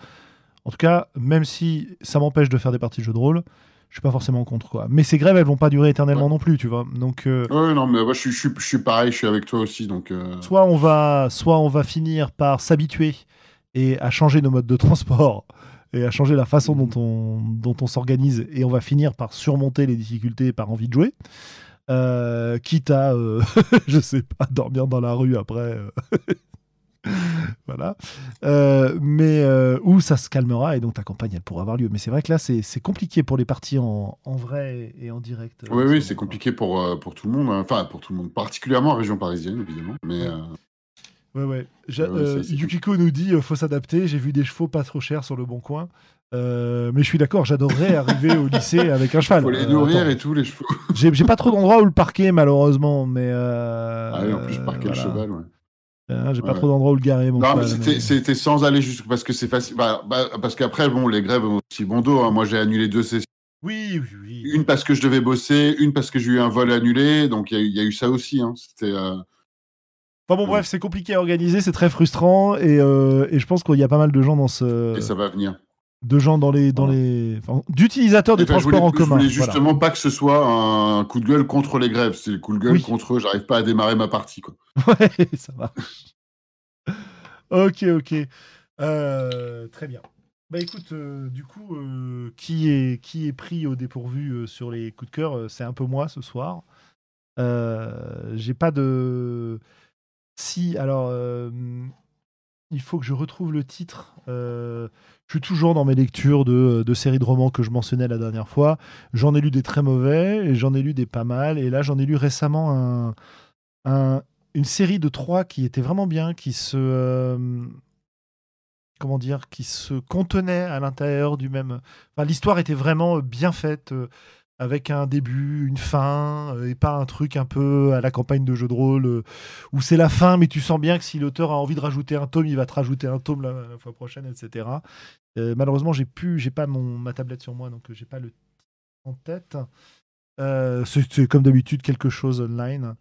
A: En tout cas, même si ça m'empêche de faire des parties de jeux de rôle, je suis pas forcément contre quoi. Mais ces grèves, elles vont pas durer éternellement
C: Ouais.
A: non plus, tu vois. Donc euh,
C: Ouais, non, mais moi, je, suis, je, suis, je suis pareil, je suis avec toi aussi, donc.
A: soit on va, soit on va finir par s'habituer et à changer nos modes de transport et à changer la façon dont on, dont on s'organise et on va finir par surmonter les difficultés par envie de jouer. Euh, quitte à, euh, je sais pas, dormir dans la rue après. euh. voilà. Euh, mais euh, où ça se calmera et donc ta campagne elle pourra avoir lieu. Mais c'est vrai que là c'est compliqué pour les parties en, en vrai et en direct.
C: Oui, oui, c'est compliqué pour, pour tout le monde. hein. Enfin, pour tout le monde. Particulièrement en région parisienne, évidemment. Mais euh,
A: Ouais, euh, Yukiko nous dit euh, faut s'adapter. J'ai vu des chevaux pas trop chers sur le bon coin. Euh, mais je suis d'accord, j'adorerais arriver au lycée avec un cheval.
C: faut les
A: Euh,
C: nourrir et tout, les chevaux.
A: J'ai pas trop d'endroits où le parquer, malheureusement. Mais euh,
C: Ah oui, en plus, par quel
A: voilà.
C: cheval, ouais.
A: Hein, J'ai pas trop d'endroits où le garer, mon
C: Non, c'était
A: mais-
C: c'était sans aller juste parce que c'est facile. Bah, bah, parce qu'après, bon, les grèves ont aussi bon dos. hein. Moi, j'ai annulé deux sessions.
A: Oui, oui, oui.
C: Une parce que je devais bosser, une parce que j'ai eu un vol annulé. Donc, il y a eu- il y, a eu ça aussi. Hein. C'était.
A: Enfin bon, bref, c'est compliqué à organiser, c'est très frustrant. Et, et je pense qu'il y a pas mal de gens dans ce.
C: Et ça va venir.
A: De gens dans les. Dans
C: Voilà.
A: les... enfin, D'utilisateurs des
C: je
A: transports
C: voulais,
A: en commun.
C: Je voulais
A: voilà.
C: justement pas que ce soit un coup de gueule contre les grèves. C'est le coup de gueule
A: Oui.
C: contre eux. J'arrive pas à démarrer ma partie. Quoi.
A: Ouais, ça marche. ok, ok. Euh, très bien. Bah écoute, euh, du coup, euh, qui, est, qui est pris au dépourvu sur les coups de cœur C'est un peu moi ce soir. J'ai pas de. Si, alors, il faut que je retrouve le titre. Euh, je suis toujours dans mes lectures de, séries de romans que je mentionnais la dernière fois. J'en ai lu des très mauvais et j'en ai lu des pas mal. Et là, j'en ai lu récemment un, un- une série de trois qui était vraiment bien, qui se. euh, comment dire Qui se contenait à l'intérieur du même. Enfin, L'histoire était vraiment bien faite. Avec un début, une fin, euh, et pas un truc un peu à la campagne de jeu de rôle euh, où c'est la fin, mais tu sens bien que si l'auteur a envie de rajouter un tome, il va te rajouter un tome la, fois prochaine, etc. Euh, malheureusement, j'ai plus, j'ai pas mon ma tablette sur moi, donc j'ai pas le en tête. C'est comme d'habitude quelque chose online.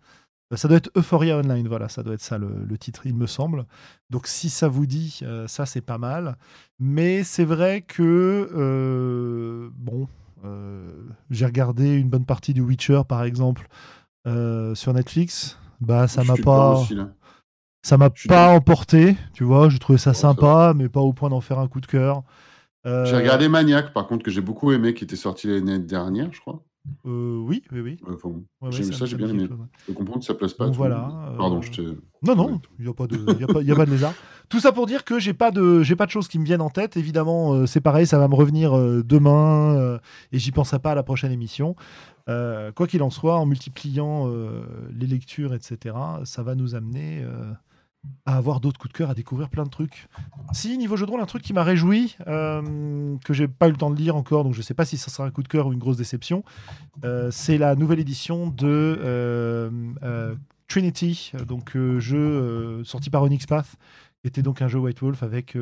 A: Ça doit être Euphoria Online, voilà, ça doit être ça le, titre, il me semble. Donc si ça vous dit, ça c'est pas mal. Mais c'est vrai que, bon, j'ai regardé une bonne partie du Witcher par exemple euh, sur Netflix. Bah ça m'a pas,
C: aussi,
A: ça m'a pas emporté, tu vois. J'ai trouvé ça
C: Oh, ça
A: sympa, mais pas au point d'en faire un coup de cœur. Euh,
C: J'ai regardé Maniac, par contre, que j'ai beaucoup aimé, qui était sorti l'année dernière, je crois.
A: Euh, oui, oui, oui.
C: Enfin,
A: Ouais, ouais,
C: ça, j'ai bien aimé.
A: chose, ouais.
C: Je peux comprendre que ça pas. à
A: Donc
C: tout le
A: voilà, euh,
C: Pardon, je.
A: Non, non, il n'y a, pas de- y a, pas- y a pas de lézard. Tout ça pour dire que j'ai pas de, j'ai pas de choses qui me viennent en tête. Évidemment, euh, c'est pareil, ça va me revenir demain et j'y penserai pas à la prochaine émission. Quoi qu'il en soit, en multipliant les lectures, etc., ça va nous amener à avoir d'autres coups de cœur, à découvrir plein de trucs. Si, niveau jeu de rôle, un truc qui m'a réjoui, euh, que j'ai pas eu le temps de lire encore, donc je sais pas si ça sera un coup de cœur ou une grosse déception, euh, c'est la nouvelle édition de euh, euh, Trinity, donc jeu sorti par Onyx Path, qui était donc un jeu White Wolf avec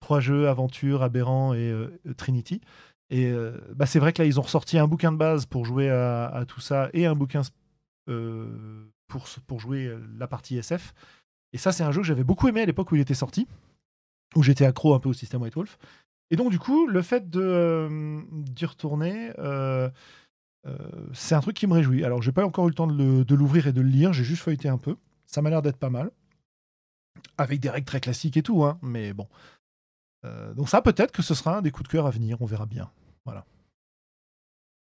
A: trois jeux, Aventure, Aberrant et Trinity. Et bah, c'est vrai que là, ils ont ressorti un bouquin de base pour jouer à, tout ça et un bouquin pour, jouer la partie SF. Et ça, c'est un jeu que j'avais beaucoup aimé à l'époque où il était sorti, où j'étais accro un peu au système White Wolf. Et donc, du coup, le fait de, euh, d'y retourner, euh, euh, c'est un truc qui me réjouit. Alors, j'ai pas encore eu le temps de, l'ouvrir et de le lire, j'ai juste feuilleté un peu. Ça m'a l'air d'être pas mal. Avec des règles très classiques et tout, hein, mais bon. Donc, ça, peut-être que ce sera un des coups de cœur à venir, on verra bien. Voilà.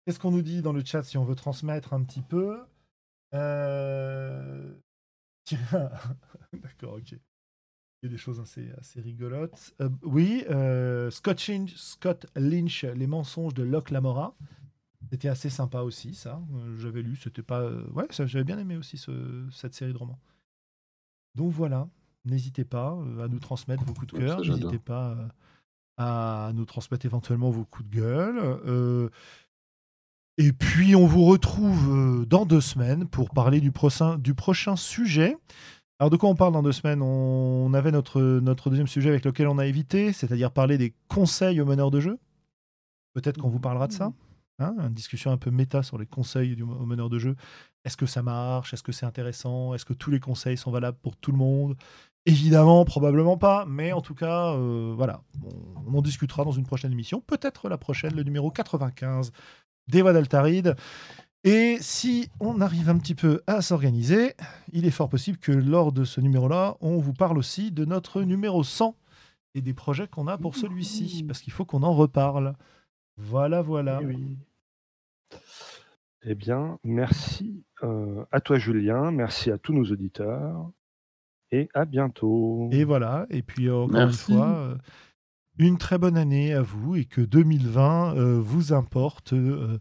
A: Qu'est-ce qu'on nous dit dans le chat si on veut transmettre un petit peu? Euh, D'accord, ok. Il y a des choses assez, assez rigolotes. Euh, oui, euh, Scott, Lynch, Scott Lynch, Les mensonges de Locke Lamora. C'était assez sympa aussi, ça. Euh, J'avais lu, c'était pas. Ouais, j'avais bien aimé aussi ce- cette série de romans. Donc voilà, n'hésitez pas à nous transmettre vos coups de cœur. N'hésitez pas à nous transmettre éventuellement vos coups de gueule. Euh, et puis, on vous retrouve euh, dans deux semaines pour parler du prochain, du prochain sujet. Alors, de quoi on parle dans deux semaines? On avait notre, deuxième sujet avec lequel on a évité, c'est-à-dire parler des conseils aux meneurs de jeu? Peut-être qu'on vous parlera de ça. Hein, une discussion un peu méta sur les conseils aux meneurs de jeu. Est-ce que ça marche? Est-ce que c'est intéressant? Est-ce que tous les conseils sont valables pour tout le monde? Évidemment, probablement pas, mais en tout cas, euh, voilà, on, on en discutera dans une prochaine émission, peut-être la prochaine, le numéro 95 des Voix d'Altaride. Et si on arrive un petit peu à s'organiser, il est fort possible que lors de ce numéro-là, on vous parle aussi de notre numéro 100 et des projets qu'on a pour celui-ci, parce qu'il faut qu'on en reparle. Voilà, voilà.
B: Eh oui. Eh bien, merci euh, à toi, Julien. Merci à tous nos auditeurs. Et à bientôt.
A: Et voilà, et puis euh, encore
C: Merci.
A: une fois, euh, une très bonne année à vous et que 2020 euh, vous importe euh,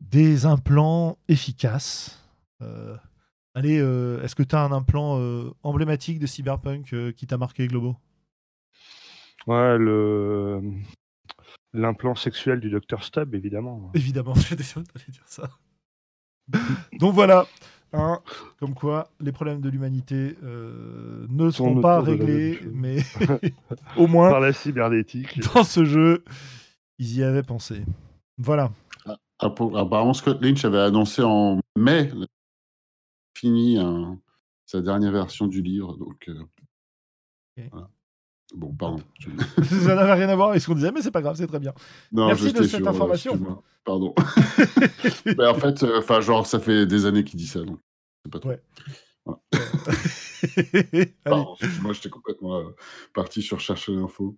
A: des implants efficaces. Euh, allez, est-ce que tu as un implant emblématique de Cyberpunk qui t'a marqué, Globo?
B: Ouais, le l'implant sexuel du docteur Stubb, évidemment.
A: Évidemment, j'étais sûr t'allais dire ça. Donc voilà, hein, comme quoi les problèmes de l'humanité euh, ne seront pas réglés, mais au moins
B: Par la cybernétique.
A: dans ce jeu, ils y avaient pensé. Voilà.
C: Appa- Apparemment, Scott Lynch avait annoncé en mai fini un- sa dernière version du livre. Donc, euh, voilà. Bon, pardon. je-
A: ça n'avait rien à voir avec ce qu'on disait, mais c'est pas grave, c'est très bien.
C: Non,
A: Merci de cette
C: sur, euh,
A: information.
C: Pardon. Mais en fait, euh, enfin, genre, ça fait des années qu'il dit ça, donc c'est pas trop.
A: Ouais.
C: Pardon, moi, j'étais complètement euh, parti sur chercher l'info.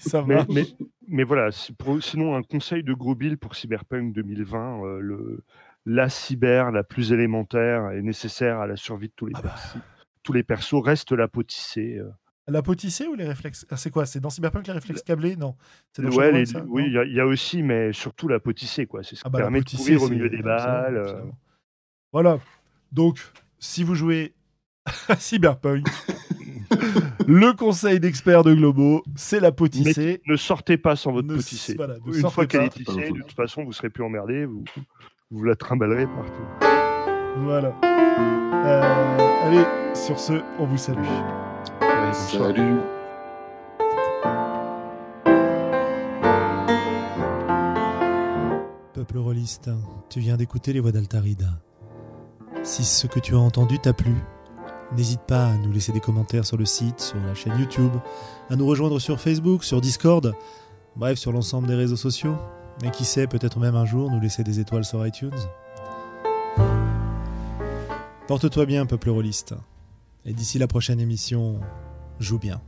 A: ça
B: Mais,
A: va.
B: mais, mais voilà, pour- sinon un conseil de gros bill pour Cyberpunk 2020, euh, le, la cyber la plus élémentaire et nécessaire à la survie de tous les,
A: Ah bah.
B: persos, tous les persos reste la potissée.
A: La potissée ou les réflexes? Ah, C'est quoi? C'est dans Cyberpunk les réflexes câblés? Non. C'est dans
B: Ouais,
A: Shadowrun,
B: les-
A: ça?
B: oui, il y, a- il y a aussi, mais surtout la potissée, quoi. C'est ce qui
A: Ah bah, la
B: permet de courir au milieu des balles. euh.
A: Voilà. Donc, si vous jouez à Cyberpunk, le conseil d'expert de Globo, c'est la potissée.
B: Ne sortez pas sans votre
A: Ne-
B: potissée.
A: voilà,
B: Une fois qu'elle est tissée, de toute façon, vous serez plus emmerdé, vous, vous la trimballerez partout.
A: Voilà. Euh, allez, sur ce, on vous salue.
B: Bonsoir.
C: Salut.
D: Peuple rôliste, tu viens d'écouter les voix d'Altarida. Si ce que tu as entendu t'a plu, n'hésite pas à nous laisser des commentaires sur le site, sur la chaîne YouTube, à nous rejoindre sur Facebook, sur Discord, bref, sur l'ensemble des réseaux sociaux. Et qui sait, peut-être même un jour nous laisser des étoiles sur iTunes. Porte-toi bien, peuple rôliste. Et d'ici la prochaine émission, joue bien.